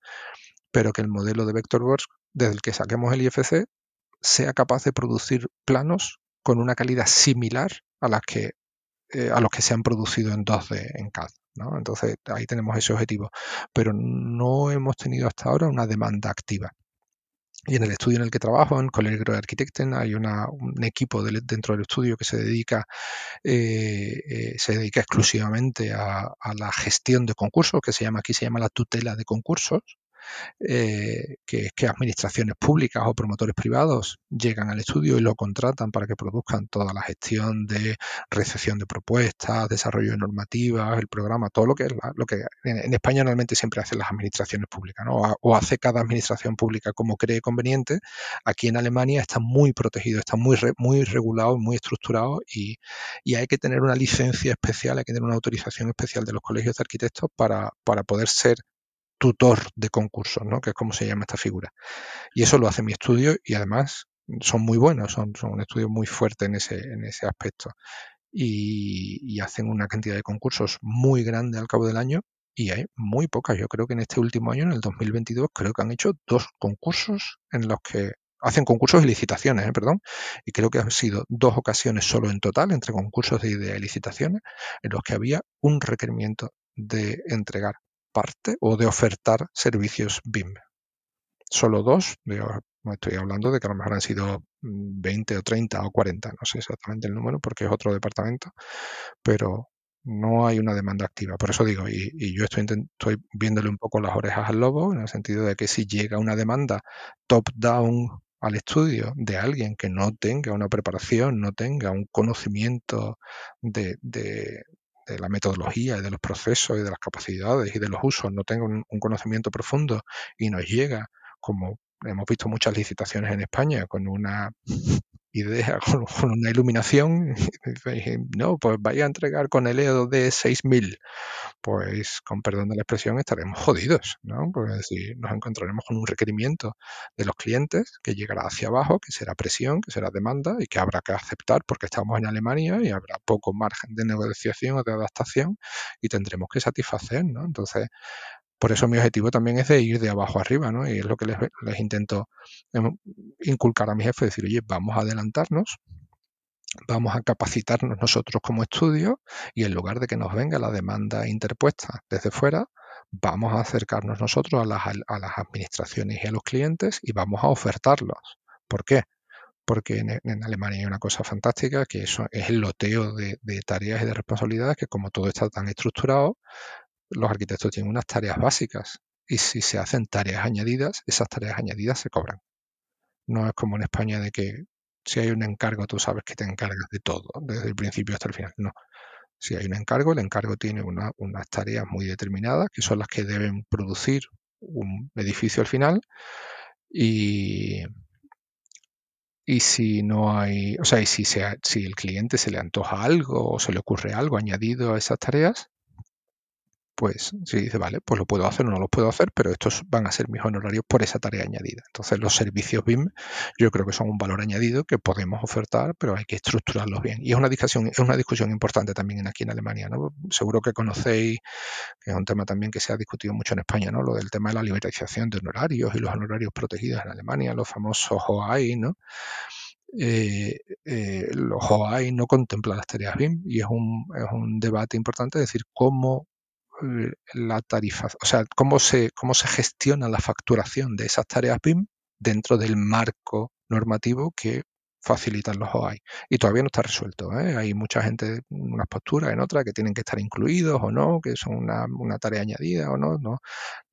Speaker 4: pero que el modelo de Vectorworks, desde el que saquemos el IFC, sea capaz de producir planos con una calidad similar a las que eh, a los que se han producido en 2D en CAD. ¿no? Entonces ahí tenemos ese objetivo, pero no hemos tenido hasta ahora una demanda activa. Y en el estudio en el que trabajo, en Colegio de Arquitecten, hay un equipo dentro del estudio que se dedica, eh, eh, se dedica exclusivamente a, la gestión de concursos, que se llama aquí se llama la tutela de concursos. Eh, que es que administraciones públicas o promotores privados llegan al estudio y lo contratan para que produzcan toda la gestión de recepción de propuestas, desarrollo de normativas, el programa, todo lo que es lo que en, España normalmente siempre hacen las administraciones públicas, ¿no? O, hace cada administración pública como cree conveniente. Aquí en Alemania está muy protegido, está muy muy regulado, muy estructurado y, y hay que tener una licencia especial, hay que tener una autorización especial de los colegios de arquitectos para, para poder ser tutor de concursos, ¿no? que es como se llama esta figura. Y eso lo hace mi estudio y además son muy buenos, son, son un estudio muy fuerte en ese, en ese aspecto. Y, hacen una cantidad de concursos muy grande al cabo del año y hay muy pocas. Yo creo que en este último año, en el 2022, creo que han hecho dos concursos en los que hacen concursos y licitaciones, ¿eh? perdón, y creo que han sido dos ocasiones solo en total entre concursos de y licitaciones en los que había un requerimiento de entregar parte o de ofertar servicios BIM. Solo dos, estoy hablando de que a lo mejor han sido 20 o 30 o 40, no sé exactamente el número porque es otro departamento, pero no hay una demanda activa. Por eso digo, y, yo estoy, estoy viéndole un poco las orejas al lobo, en el sentido de que si llega una demanda top-down al estudio de alguien que no tenga una preparación, no tenga un conocimiento de la metodología y de los procesos y de las capacidades y de los usos no tenga un, conocimiento profundo y nos llega, como hemos visto muchas licitaciones en España, con una idea, <laughs> con, una iluminación, <laughs> no, pues vaya a entregar con el EOD 6000 pues con perdón de la expresión estaremos jodidos, ¿no? Porque si nos encontraremos con un requerimiento de los clientes que llegará hacia abajo, que será presión, que será demanda y que habrá que aceptar porque estamos en Alemania y habrá poco margen de negociación o de adaptación y tendremos que satisfacer, ¿no? Entonces, por eso mi objetivo también es de ir de abajo arriba, ¿no? Y es lo que les, intento em, inculcar a mi jefe, decir, oye, vamos a adelantarnos, vamos a capacitarnos nosotros como estudio y en lugar de que nos venga la demanda interpuesta desde fuera, vamos a acercarnos nosotros a las, a las administraciones y a los clientes y vamos a ofertarlos. ¿Por qué? Porque en, Alemania hay una cosa fantástica que eso es el loteo de, de tareas y de responsabilidades que como todo está tan estructurado, los arquitectos tienen unas tareas básicas y si se hacen tareas añadidas, esas tareas añadidas se cobran. No es como en España de que si hay un encargo, tú sabes que te encargas de todo, desde el principio hasta el final. No. Si hay un encargo, el encargo tiene unas tareas muy determinadas, que son las que deben producir un edificio al final. Y, y si no hay, o sea, y si, si el cliente se le antoja algo o se le ocurre algo añadido a esas tareas, pues si dice, vale, pues lo puedo hacer o no lo puedo hacer, pero estos van a ser mis honorarios por esa tarea añadida. Entonces los servicios BIM yo creo que son un valor añadido que podemos ofertar, pero hay que estructurarlos bien. Y es una discusión, es una discusión importante también aquí en Alemania. ¿no? Seguro que conocéis, que es un tema también que se ha discutido mucho en España, ¿no? lo del tema de la liberalización de honorarios y los honorarios protegidos en Alemania, los famosos OAI, ¿no? Eh, eh, los OAI no contemplan las tareas BIM y es un, es un debate importante decir cómo la tarifa, o sea, cómo se, cómo se gestiona la facturación de esas tareas BIM dentro del marco normativo que facilitan los OAI. Y todavía no está resuelto. ¿eh? Hay mucha gente en unas posturas, en otras, que tienen que estar incluidos o no, que son una, una tarea añadida o no, no.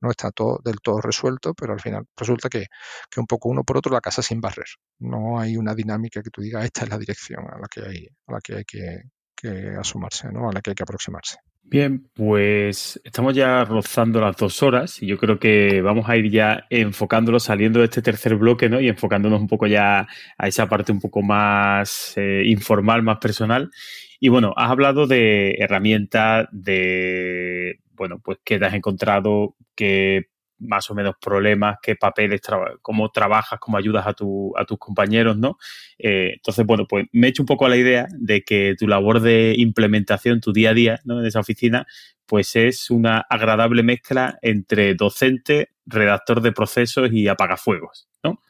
Speaker 4: No está todo del todo resuelto, pero al final resulta que, que, un poco uno por otro la casa sin barrer. No hay una dinámica que tú digas, esta es la dirección a la que hay, a la que, hay que, que asumarse, ¿no? a la que hay que aproximarse.
Speaker 1: Bien, pues estamos ya rozando las dos horas y yo creo que vamos a ir ya enfocándolo, saliendo de este tercer bloque, ¿no? Y enfocándonos un poco ya a esa parte un poco más eh, informal, más personal. Y bueno, has hablado de herramientas, de, bueno, pues que te has encontrado, que más o menos problemas, qué papeles, cómo trabajas, cómo ayudas a, tu, a tus compañeros, ¿no? Eh, entonces, bueno, pues me he hecho un poco a la idea de que tu labor de implementación, tu día a día, ¿no? En esa oficina, pues es una agradable mezcla entre docente, redactor de procesos y apagafuegos, ¿no?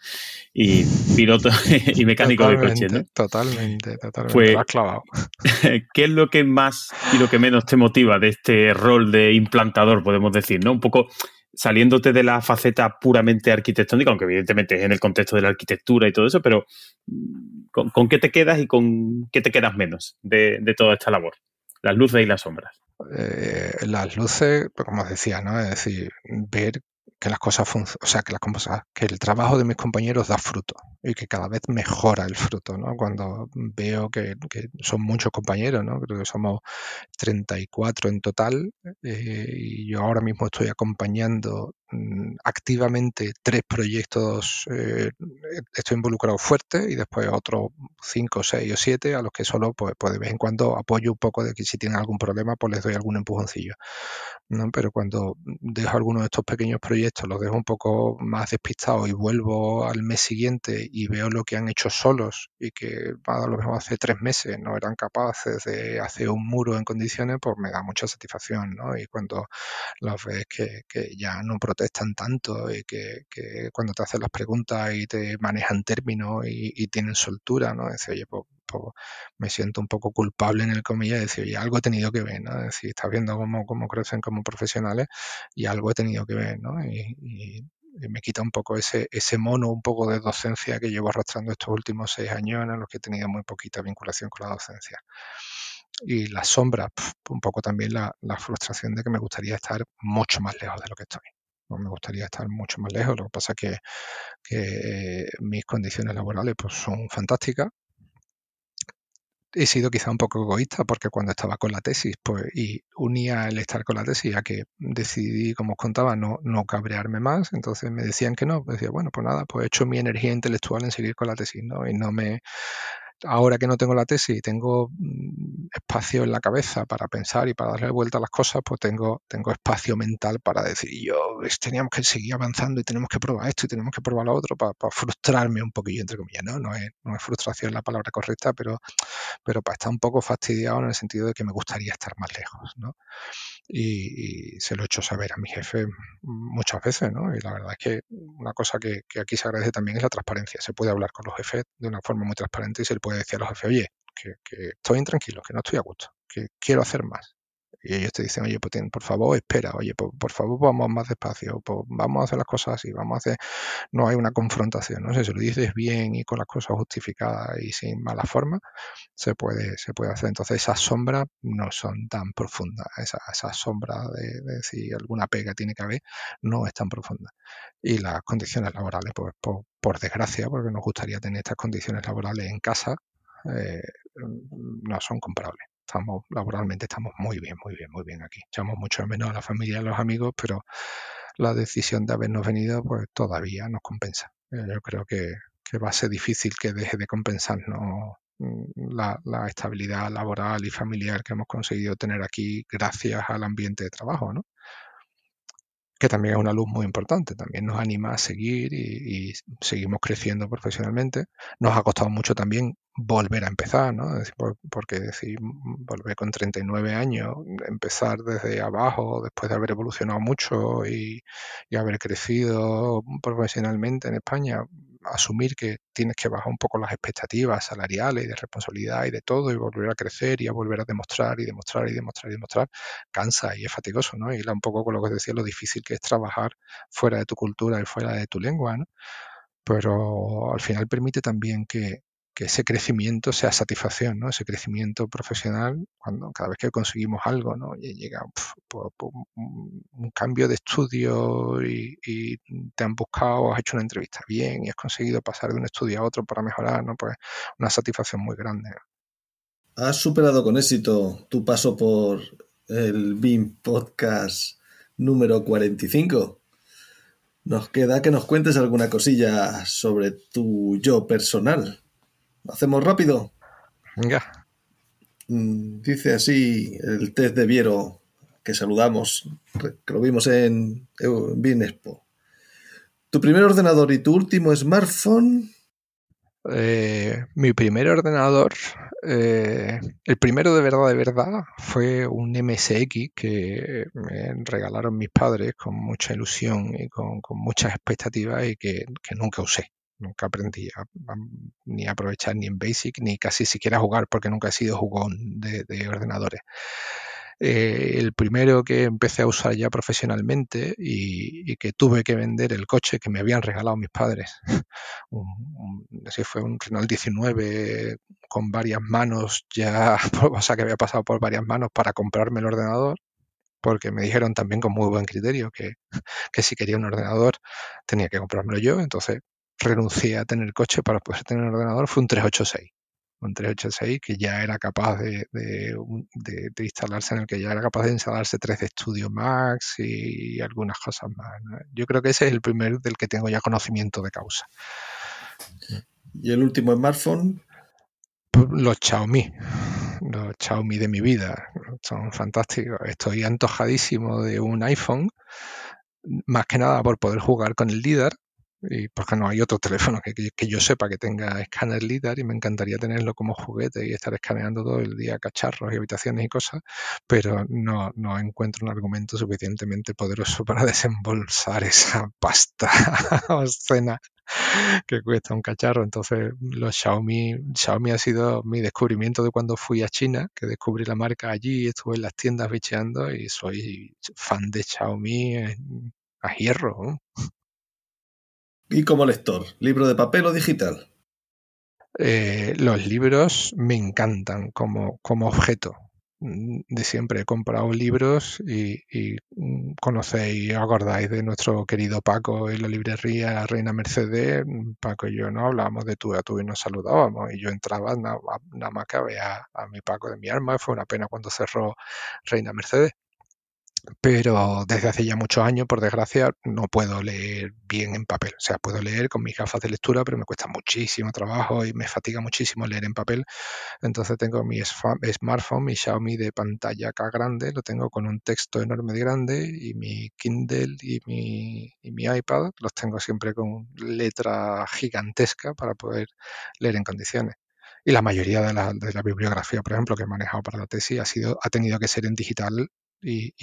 Speaker 1: Y piloto <laughs> y mecánico de coche, ¿no?
Speaker 4: Totalmente, totalmente.
Speaker 1: Pues, clavado. <laughs> ¿Qué es lo que más y lo que menos te motiva de este rol de implantador, podemos decir, ¿no? Un poco saliéndote de la faceta puramente arquitectónica, aunque evidentemente es en el contexto de la arquitectura y todo eso, pero mm, ¿con, qué te quedas y con qué te quedas menos de, toda esta labor? Las luces y las sombras.
Speaker 4: Eh, las luces, pues, como decía, ¿no? Es decir, ver que las cosas o sea, que las cosas, que el trabajo de mis compañeros da fruto y que cada vez mejora el fruto, ¿no? Cuando veo que, son muchos compañeros, ¿no? Creo que somos 34 en total eh, y yo ahora mismo estoy acompañando activamente tres proyectos, eh, estoy involucrado fuerte y después otros cinco, seis o siete a los que solo pues, pues, de vez en cuando apoyo un poco de que si tienen algún problema pues les doy algún empujoncillo. Pero cuando dejo algunos de estos pequeños proyectos, los dejo un poco más despistados y vuelvo al mes siguiente y veo lo que han hecho solos y que a lo mejor hace tres meses no eran capaces de hacer un muro en condiciones, pues me da mucha satisfacción, ¿no? Y cuando los ves que, ya no protestan tanto y que, cuando te hacen las preguntas y te manejan términos y, tienen soltura, ¿no? Dice, oye, pues me siento un poco culpable en el comillas de decir, oye, algo he tenido que ver, ¿no? Es decir, estás viendo cómo, cómo crecen como profesionales y algo he tenido que ver, ¿no? Y, me quita un poco ese, ese mono, un poco de docencia que llevo arrastrando estos últimos seis años en los que he tenido muy poquita vinculación con la docencia. Y la sombra, un poco también la, la frustración de que me gustaría estar mucho más lejos de lo que estoy me gustaría estar mucho más lejos. Lo que pasa es que, que mis condiciones laborales pues, son fantásticas he sido quizá un poco egoísta porque cuando estaba con la tesis pues, y unía el estar con la tesis a que decidí, como os contaba, no, no cabrearme más, entonces me decían que no, decía, bueno, pues nada, pues he hecho mi energía intelectual en seguir con la tesis, ¿no? Y no me, ahora que no tengo la tesis y tengo mm, espacio en la cabeza para pensar y para darle vuelta a las cosas, pues tengo, tengo espacio mental para decir, yo teníamos que seguir avanzando y tenemos que probar esto y tenemos que probar lo otro para, frustrarme un poquillo, entre comillas, ¿no? No es, frustración la palabra correcta, pero, pero para estar un poco fastidiado en el sentido de que me gustaría estar más lejos, ¿no? Y, se lo he hecho saber a mi jefe muchas veces, ¿no? Y la verdad es que una cosa que, que aquí se agradece también es la transparencia. Se puede hablar con los jefes de una forma muy transparente y se puede decir a los jefes, oye, que, que estoy intranquilo, que no estoy a gusto, que quiero hacer más. Y ellos te dicen, oye, pues por favor, espera, oye, por, favor, vamos más despacio, pues vamos a hacer las cosas así, vamos a hacer, no hay una confrontación, ¿no? Si se lo dices bien y con las cosas justificadas y sin mala forma, se puede, se puede hacer. Entonces esas sombras no son tan profundas, esas esa sombras de, de, si alguna pega tiene que haber, no es tan profunda. Y las condiciones laborales, pues por, por desgracia, porque nos gustaría tener estas condiciones laborales en casa, eh, no son comparables estamos laboralmente estamos muy bien, muy bien, muy bien aquí. Echamos mucho menos a la familia y a los amigos, pero la decisión de habernos venido pues todavía nos compensa. Eh, yo creo que, va a ser difícil que deje de compensarnos mm, la, la, estabilidad laboral y familiar que hemos conseguido tener aquí gracias al ambiente de trabajo, ¿no? Que también es una luz muy importante, también nos anima a seguir y, seguimos creciendo profesionalmente. Nos ha costado mucho también volver a empezar, ¿no? porque decir, volver con 39 años, empezar desde abajo, después de haber evolucionado mucho y haber crecido profesionalmente en España, asumir que tienes que bajar un poco las expectativas salariales y de responsabilidad y de todo y volver a crecer y a volver a demostrar y demostrar y demostrar y demostrar, cansa y es fatigoso, ¿no? Y un poco con lo que decía, lo difícil que es trabajar fuera de tu cultura y fuera de tu lengua, ¿no? Pero al final permite también que, que ese crecimiento sea satisfacción, ¿no? Ese crecimiento profesional, cuando cada vez que conseguimos algo, ¿no? llega un cambio de estudio y, te han buscado, has hecho una entrevista bien y has conseguido pasar de un estudio a otro para mejorar, ¿no? Pues una satisfacción muy grande.
Speaker 2: ¿Has superado con éxito tu paso por el BIM Podcast número 45? Nos queda que nos cuentes alguna cosilla sobre tu yo personal hacemos rápido?
Speaker 4: Venga.
Speaker 2: Mm, dice así el test de Viero que saludamos, que lo vimos en, Binespo. ¿Tu primer ordenador y tu último smartphone?
Speaker 4: Eh, mi primer ordenador, eh, el primero de verdad, de verdad, fue un MSX que me regalaron mis padres con mucha ilusión y con, muchas expectativas y que nunca usé. Nunca aprendí a, ni a aprovechar ni en Basic, ni casi siquiera a jugar, porque nunca he sido jugón de, ordenadores. Eh, el primero que empecé a usar ya profesionalmente y, que tuve que vender el coche que me habían regalado mis padres. <laughs> así fue un Renault 19 con varias manos ya, <laughs> o sea que había pasado por varias manos para comprarme el ordenador porque me dijeron también con muy buen criterio que, <laughs> que si quería un ordenador tenía que comprármelo yo, entonces renuncié a tener coche para poder tener un ordenador, fue un 386 un 386 que ya era capaz de, instalarse, en el que ya era capaz de instalarse 3D Studio Max y algunas cosas más. Yo creo que ese es el primer del que tengo ya conocimiento de causa.
Speaker 2: ¿Y el último smartphone?
Speaker 4: Pues los Xiaomi, los Xiaomi de mi vida, son fantásticos. Estoy antojadísimo de un iPhone, más que nada por poder jugar con el LIDAR, y porque no hay otro teléfono que, que, yo sepa que tenga escáner LIDAR y me encantaría tenerlo como juguete y estar escaneando todo el día cacharros y habitaciones y cosas, pero no, no encuentro un argumento suficientemente poderoso <laughs> para desembolsar esa pasta <laughs> obscena que cuesta un cacharro. Entonces, los Xiaomi, Xiaomi ha sido mi descubrimiento de cuando fui a China, que descubrí la marca allí, estuve en las tiendas bicheando y soy fan de Xiaomi a hierro.
Speaker 2: ¿Y como lector? ¿Libro de papel o digital?
Speaker 4: Eh, los libros me encantan como, como objeto. De siempre he comprado libros y, y mm, conocéis, acordáis de nuestro querido Paco en la librería Reina Mercedes. Paco y yo no hablábamos de tú a tú y nos saludábamos. Y yo entraba nada, más que a a mi Paco de mi alma. Fue una pena cuando cerró Reina Mercedes pero desde hace ya muchos años, por desgracia, no puedo leer bien en papel. O sea, puedo leer con mis gafas de lectura, pero me cuesta muchísimo trabajo y me fatiga muchísimo leer en papel. Entonces tengo mi smartphone, mi Xiaomi de pantalla acá grande, lo tengo con un texto enorme de grande y mi Kindle y mi, y mi iPad los tengo siempre con letra gigantesca para poder leer en condiciones y la mayoría de la, de la, bibliografía, por ejemplo, que he manejado para la tesis ha sido ha tenido que ser en digital y,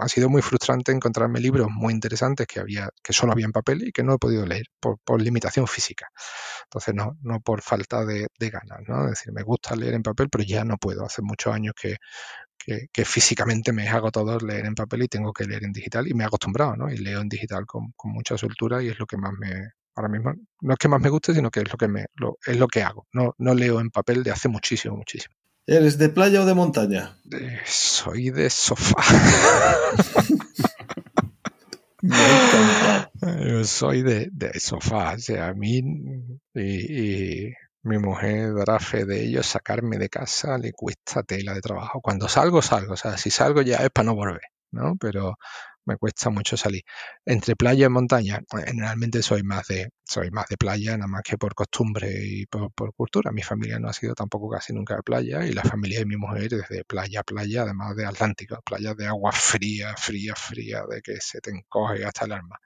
Speaker 4: ha sido muy frustrante encontrarme libros muy interesantes que había que solo había en papel y que no he podido leer por, limitación física. Entonces, no, no por falta de, ganas, ¿no? Es decir, me gusta leer en papel, pero ya no puedo. Hace muchos años que, que, físicamente me es agotador leer en papel y tengo que leer en digital y me he acostumbrado, ¿no? Y leo en digital con, mucha soltura y es lo que más me, ahora mismo, no es que más me guste, sino que es lo que me, es lo que hago. No, no leo en papel de hace muchísimo, muchísimo.
Speaker 2: ¿Eres de playa o de montaña?
Speaker 4: soy de sofá. <laughs> Yo soy de, sofá. O sea, a mí y, mi mujer dará fe de ello, sacarme de casa le cuesta tela de trabajo. Cuando salgo, salgo. O sea, si salgo ya es para no volver, ¿no? Pero me cuesta mucho salir. Entre playa y montaña, pues, generalmente soy más de, soy más de playa, nada más que por costumbre y por, cultura. Mi familia no ha sido tampoco casi nunca de playa y la familia de mi mujer es de playa a playa, además de Atlántico, playa de agua fría, fría, fría, de que se te encoge hasta el alma.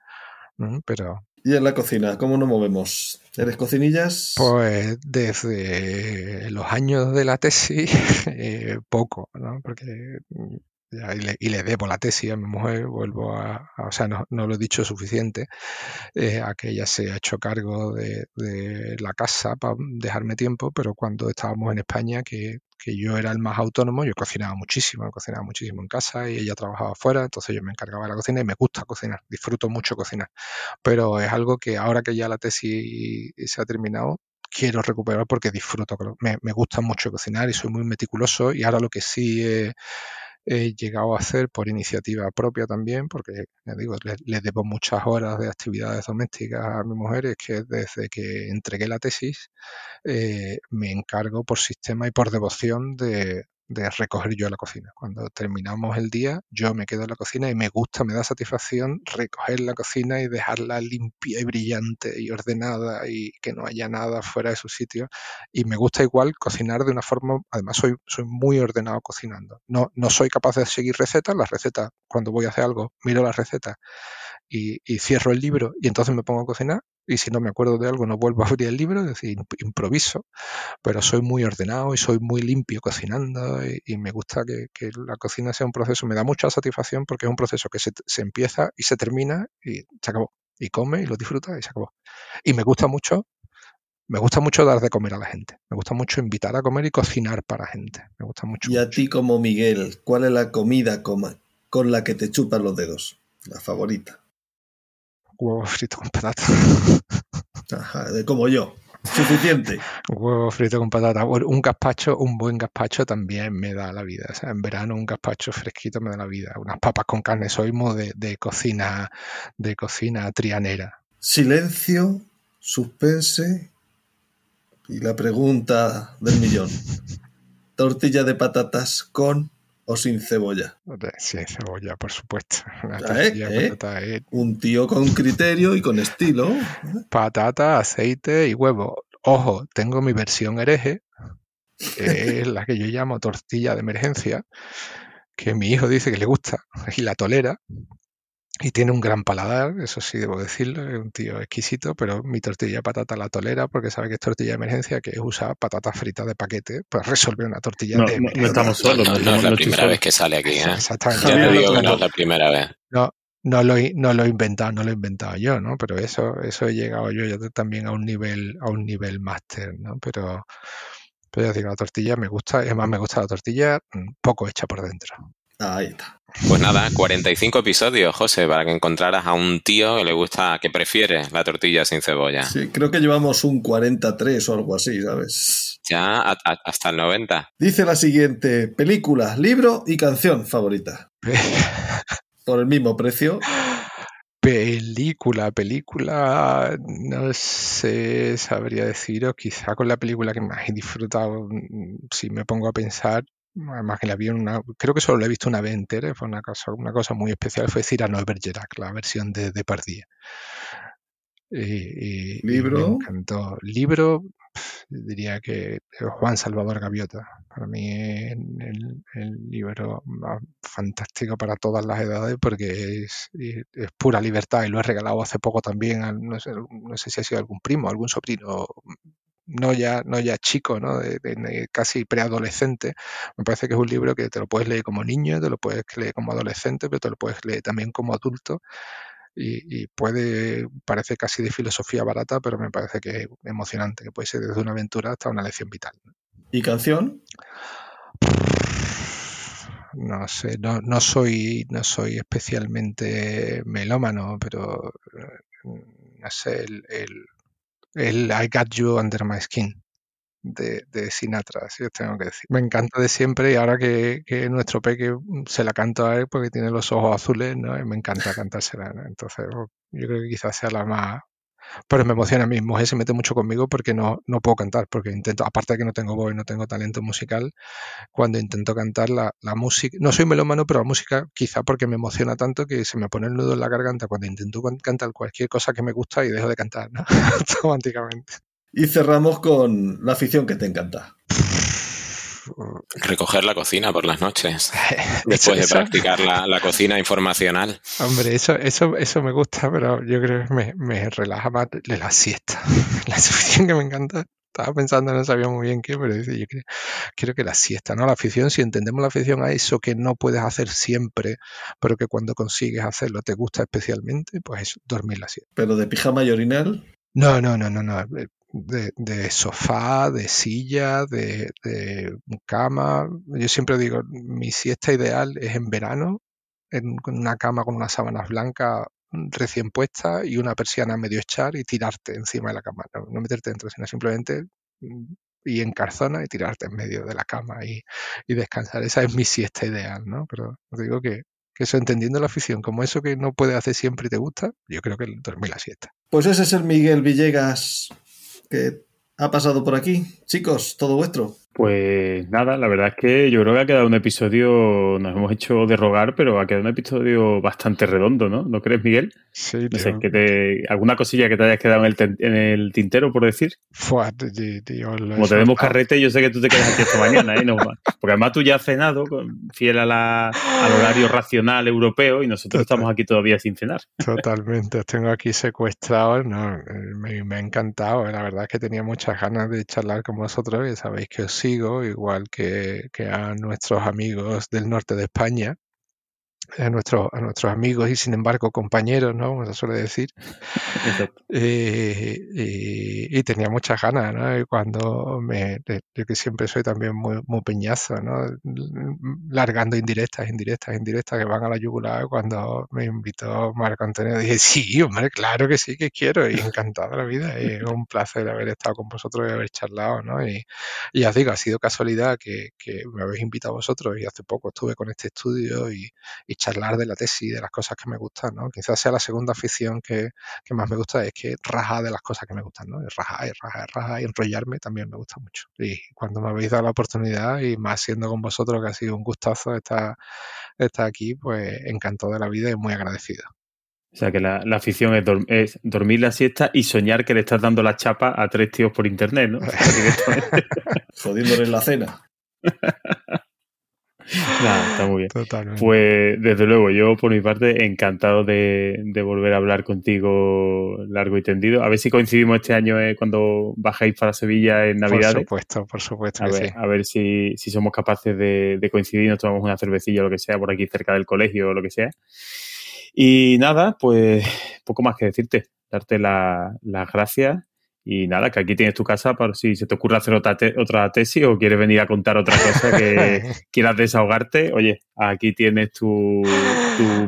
Speaker 4: Pero
Speaker 2: ¿Y en la cocina? ¿Cómo nos movemos? ¿Eres cocinillas?
Speaker 4: Pues desde los años de la tesis, <laughs> eh, poco, ¿no? Porque y le, debo la tesis a mi mujer, vuelvo a, o sea, no, lo he dicho suficiente, eh, a que ella se ha hecho cargo de, la casa para dejarme tiempo, pero cuando estábamos en España, que, yo era el más autónomo, yo cocinaba muchísimo, cocinaba muchísimo en casa y ella trabajaba afuera, entonces yo me encargaba de la cocina y me gusta cocinar, disfruto mucho cocinar, pero es algo que ahora que ya la tesis se ha terminado, quiero recuperar porque disfruto, me, me gusta mucho cocinar y soy muy meticuloso y ahora lo que sí... Eh, he llegado a hacer por iniciativa propia también, porque digo, le, debo muchas horas de actividades domésticas a mi mujer, es que desde que entregué la tesis eh, me encargo por sistema y por devoción de, de recoger yo la cocina. Cuando terminamos el día, yo me quedo en la cocina y me gusta, me da satisfacción recoger la cocina y dejarla limpia y brillante y ordenada y que no haya nada fuera de su sitio. Y me gusta igual cocinar de una forma, además soy, soy muy ordenado cocinando. No, no soy capaz de seguir recetas, las recetas, cuando voy a hacer algo, miro las recetas y, y cierro el libro y entonces me pongo a cocinar y si no me acuerdo de algo no vuelvo a abrir el libro, es decir, improviso, pero soy muy ordenado y soy muy limpio cocinando y, me gusta que, la cocina sea un proceso, me da mucha satisfacción porque es un proceso que se, empieza y se termina y se acabó. Y come y lo disfruta y se acabó. Y me gusta mucho, me gusta mucho dar de comer a la gente, me gusta mucho invitar a comer y cocinar para gente, me gusta mucho.
Speaker 2: Y a ti como Miguel, ¿cuál es la comida con la que te chupan los dedos? La favorita
Speaker 4: huevo frito con patata.
Speaker 2: Ajá, como yo. Suficiente. <laughs>
Speaker 4: Huevo frito con patata. Un gazpacho, un buen gazpacho también me da la vida. O sea, en verano un gazpacho fresquito me da la vida. Unas papas con carne soimo de, de cocina, de cocina trianera.
Speaker 2: Silencio, suspense y la pregunta del millón. <laughs> Tortilla de patatas con o sin cebolla.
Speaker 4: Sin cebolla, por supuesto. <laughs> Una
Speaker 2: Ya, ¿eh? ¿eh?
Speaker 4: eh,
Speaker 2: Un tío con criterio y con estilo.
Speaker 4: patata, aceite y huevo. Ojo, tengo mi versión hereje, que <laughs> es la que yo llamo tortilla de emergencia, que mi hijo dice que le gusta y la tolera. Y tiene un gran paladar, eso sí debo decirlo, es un tío exquisito, pero mi tortilla de patata la tolera porque sabe que es tortilla de emergencia, que es usar patatas fritas de paquete para resolver una tortilla
Speaker 1: No,
Speaker 4: de
Speaker 1: no- no
Speaker 4: emergencia.
Speaker 1: estamos solos,
Speaker 3: no,
Speaker 1: no,
Speaker 3: no es la primera vez que sale aquí, ¿eh?
Speaker 4: Exactamente.
Speaker 3: Ya te
Speaker 2: lo
Speaker 3: digo que no es la primera vez.
Speaker 4: No, no lo, he- no lo he inventado, no lo he inventado yo, ¿no? Pero eso, eso he llegado yo ya también a un nivel, a un nivel máster, ¿no? Pero, pero ya digo, la tortilla me gusta, es más, me gusta la tortilla mm, poco hecha por dentro.
Speaker 2: Ahí está.
Speaker 3: Pues nada, 45 episodios, José, para que encontraras a un tío que le gusta, que prefiere la tortilla sin cebolla.
Speaker 2: Sí, creo que llevamos un 43 o algo así, ¿sabes?
Speaker 3: Ya a- a- hasta el 90.
Speaker 2: Dice la siguiente, película, libro y canción favorita. <laughs> Por el mismo precio.
Speaker 4: Película, película, no sé, sabría deciros, quizá con la película que más he disfrutado, mm, si me pongo a pensar, además que la vi en una, creo que solo la he visto una vez entera, fue una cosa, una cosa muy especial, fue Cyrano de Bergerac, la versión de y- y
Speaker 2: Libro.
Speaker 4: me encantó. Libro, diría que Juan Salvador Gaviota. Para mí es el, el libro más fantástico para todas las edades porque es, es- es pura libertad y lo he regalado hace poco también, a, no, sé, no sé si ha sido algún primo, algún sobrino, no ya, no ya chico, ¿no? De, de- de casi preadolescente. Me parece que es un libro que te lo puedes leer como niño, te lo puedes leer como adolescente, pero te lo puedes leer también como adulto y, y puede, parece casi de filosofía barata, pero me parece que es emocionante, que puede ser desde una aventura hasta una lección vital.
Speaker 2: ¿Y canción?
Speaker 4: No sé, no, no soy, no soy especialmente melómano, pero eh, no sé, el, el, el I Got You Under My Skin de, de Sinatra, si os tengo que decir. Me encanta de siempre y ahora que, que nuestro peque se la canto a él porque tiene los ojos azules, ¿no? Y me encanta cantársela. Entonces, pues, yo creo que quizás sea la más... Pero me emociona, mi mujer se mete mucho conmigo porque no, no puedo cantar, porque intento, aparte de que no tengo voz y no tengo talento musical, cuando intento cantar la, la música, no soy melómano, pero la música quizá porque me emociona tanto que se me pone el nudo en la garganta cuando intento can- cantar cualquier cosa que me gusta y dejo de cantar, ¿no? <laughs> Automáticamente.
Speaker 2: Y cerramos con la afición que te encanta. <laughs>
Speaker 3: Recoger la cocina por las noches, <laughs>
Speaker 4: Eso-
Speaker 3: después de practicar la, la cocina informacional.
Speaker 4: Hombre, eso, eso, eso me gusta, pero yo creo que me, me relaja más de la siesta. <laughs> La afición que me encanta. Estaba pensando, no sabía muy bien qué, pero dice, yo creo, creo que la siesta, ¿no? La afición, si entendemos la afición a eso que no puedes hacer siempre, pero que cuando consigues hacerlo te gusta especialmente, pues es dormir la siesta.
Speaker 2: Pero de pijama y orinal,
Speaker 4: No, no, no, no, no. De, de sofá, de silla, de, cama. Yo siempre digo, mi siesta ideal es en verano, en una cama con unas sábanas blancas recién puestas y una persiana medio echar y tirarte encima de la cama. No, meterte dentro, sino simplemente mm, ir en carzona y tirarte en medio de la cama y, y descansar. Esa es mi siesta ideal, ¿no? Pero os digo que, eso, entendiendo la afición como eso que no puedes hacer siempre y te gusta, yo creo que dormir la siesta.
Speaker 2: pues ese es el Miguel Villegas que ha pasado por aquí. Chicos, todo vuestro.
Speaker 1: Pues nada, la verdad es que yo creo que ha quedado un episodio, nos hemos hecho de rogar, pero ha quedado un episodio bastante redondo, ¿no? ¿No crees, Miguel?
Speaker 4: Sí,
Speaker 1: No sé, que te, ¿alguna cosilla que te hayas quedado en el, ten- en el tintero, por decir?
Speaker 4: Fua, tío, tío,
Speaker 1: Como tenemos carrete, yo sé que tú te quedas aquí hasta mañana, ¿eh? No, porque además tú ya has cenado, fiel a la- al horario racional europeo, y nosotros estamos aquí todavía sin cenar.
Speaker 4: Totalmente, os tengo aquí secuestrados, no, eh, me, me ha encantado, eh, la verdad es que tenía muchas ganas de charlar con vosotros y sabéis que os igual que, que a nuestros amigos del norte de España. A, nuestros a nuestros amigos y sin embargo compañeros, ¿no? Como se suele decir. <laughs> Eh, y, tenía muchas ganas, ¿no? Y cuando me, yo que siempre soy también muy, muy peñazo, ¿no? Largando indirectas, indirectas, indirectas que van a la yugular. Cuando me invitó Marco Antonio dije, sí, hombre, claro que sí, que quiero. Y encantado de la vida. Y es un placer haber estado con vosotros y haber charlado, ¿no? Y, y os digo, ha sido casualidad que, que me habéis invitado a vosotros y hace poco estuve con este estudio y, y charlar de la tesis, de las cosas que me gustan, ¿no? Quizás sea la segunda afición que, que más me gusta, es que rajar de las cosas que me gustan, ¿no? Rajar y rajar y rajar y enrollarme también me gusta mucho. Y cuando me habéis dado la oportunidad y más siendo con vosotros, que ha sido un gustazo estar, estar aquí, pues encantado de la vida y muy agradecido.
Speaker 1: O sea que la, afición es, es, dormir la siesta y soñar que le estás dando la chapa a tres tíos por internet, ¿no? <laughs>
Speaker 2: Jodiéndole la cena. <laughs> <laughs>
Speaker 1: Nada, está muy bien. Pues desde luego, yo por mi parte encantado de, volver a hablar contigo largo y tendido. A ver si coincidimos este año eh, cuando bajáis para Sevilla en Navidad.
Speaker 4: Por supuesto, por supuesto.
Speaker 1: A ver, a ver si, somos capaces de, coincidir, nos tomamos una cervecilla o lo que sea por aquí cerca del colegio o lo que sea. Y nada, pues poco más que decirte, darte las gracias y nada, que aquí tienes tu casa para si se te ocurre hacer otra, otra tesis o quieres venir a contar otra cosa que <laughs> quieras desahogarte. Oye, aquí tienes tu,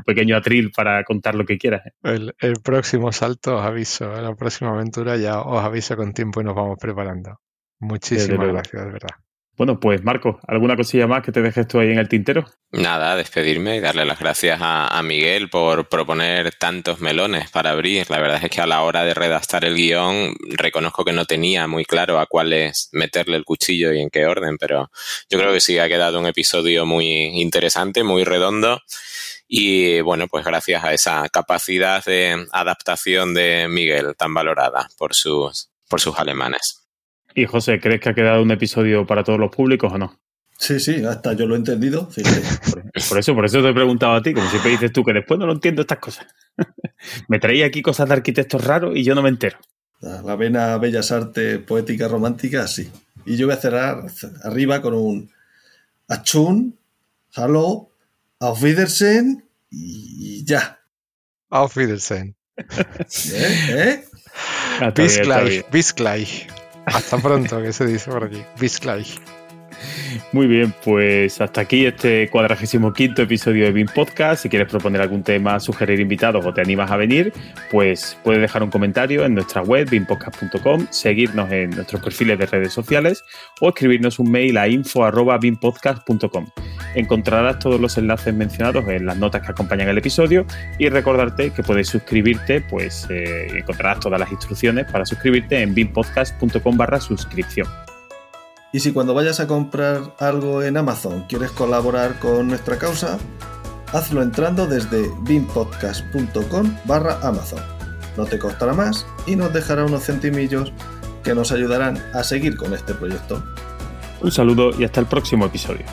Speaker 1: pequeño atril para contar lo que quieras.
Speaker 4: El, próximo salto os aviso, la próxima aventura ya os aviso con tiempo y nos vamos preparando. Muchísimas gracias, de verdad.
Speaker 1: Bueno, pues Marco, ¿alguna cosilla más que te dejes tú ahí en el tintero?
Speaker 3: Nada, despedirme y darle las gracias a, Miguel por proponer tantos melones para abrir. La verdad es que a la hora de redactar el guion reconozco que no tenía muy claro a cuáles meterle el cuchillo y en qué orden, pero yo creo que sí ha quedado un episodio muy interesante, muy redondo. Y bueno, pues gracias a esa capacidad de adaptación de Miguel tan valorada por sus, por sus alemanes.
Speaker 1: Y José, ¿crees que ha quedado un episodio para todos los públicos o no?
Speaker 2: Sí, sí, hasta yo lo he entendido.
Speaker 1: Por, eso, por eso te he preguntado a ti, como siempre dices tú, que después no lo entiendo estas cosas. <laughs> me traía aquí cosas de arquitectos raros y yo no me entero.
Speaker 2: La vena bellas artes, poética, romántica, sí. Y yo voy a cerrar arriba con un Achun, Hallo, Auf Wiedersehen y ya.
Speaker 4: Auf Wiedersehen. ¿Eh? ¿Eh? Bis gleich, bis gleich. Hasta pronto, que se dice por aquí. Bis gleich.
Speaker 1: Muy bien, pues hasta aquí este cuadragésimo quinto episodio de BIM Podcast. Si quieres proponer algún tema, sugerir invitados o te animas a venir, pues puedes dejar un comentario en nuestra web bimpodcast.com, seguirnos en nuestros perfiles de redes sociales o escribirnos un mail a info.bimpodcast.com. Encontrarás todos los enlaces mencionados en las notas que acompañan el episodio y recordarte que puedes suscribirte, pues eh, encontrarás todas las instrucciones para suscribirte en bimpodcast.com barra suscripción.
Speaker 2: Y si cuando vayas a comprar algo en Amazon quieres colaborar con nuestra causa, hazlo entrando desde bimpodcast.com barra Amazon. No te costará más y nos dejará unos centimillos que nos ayudarán a seguir con este proyecto.
Speaker 1: Un saludo y hasta el próximo episodio.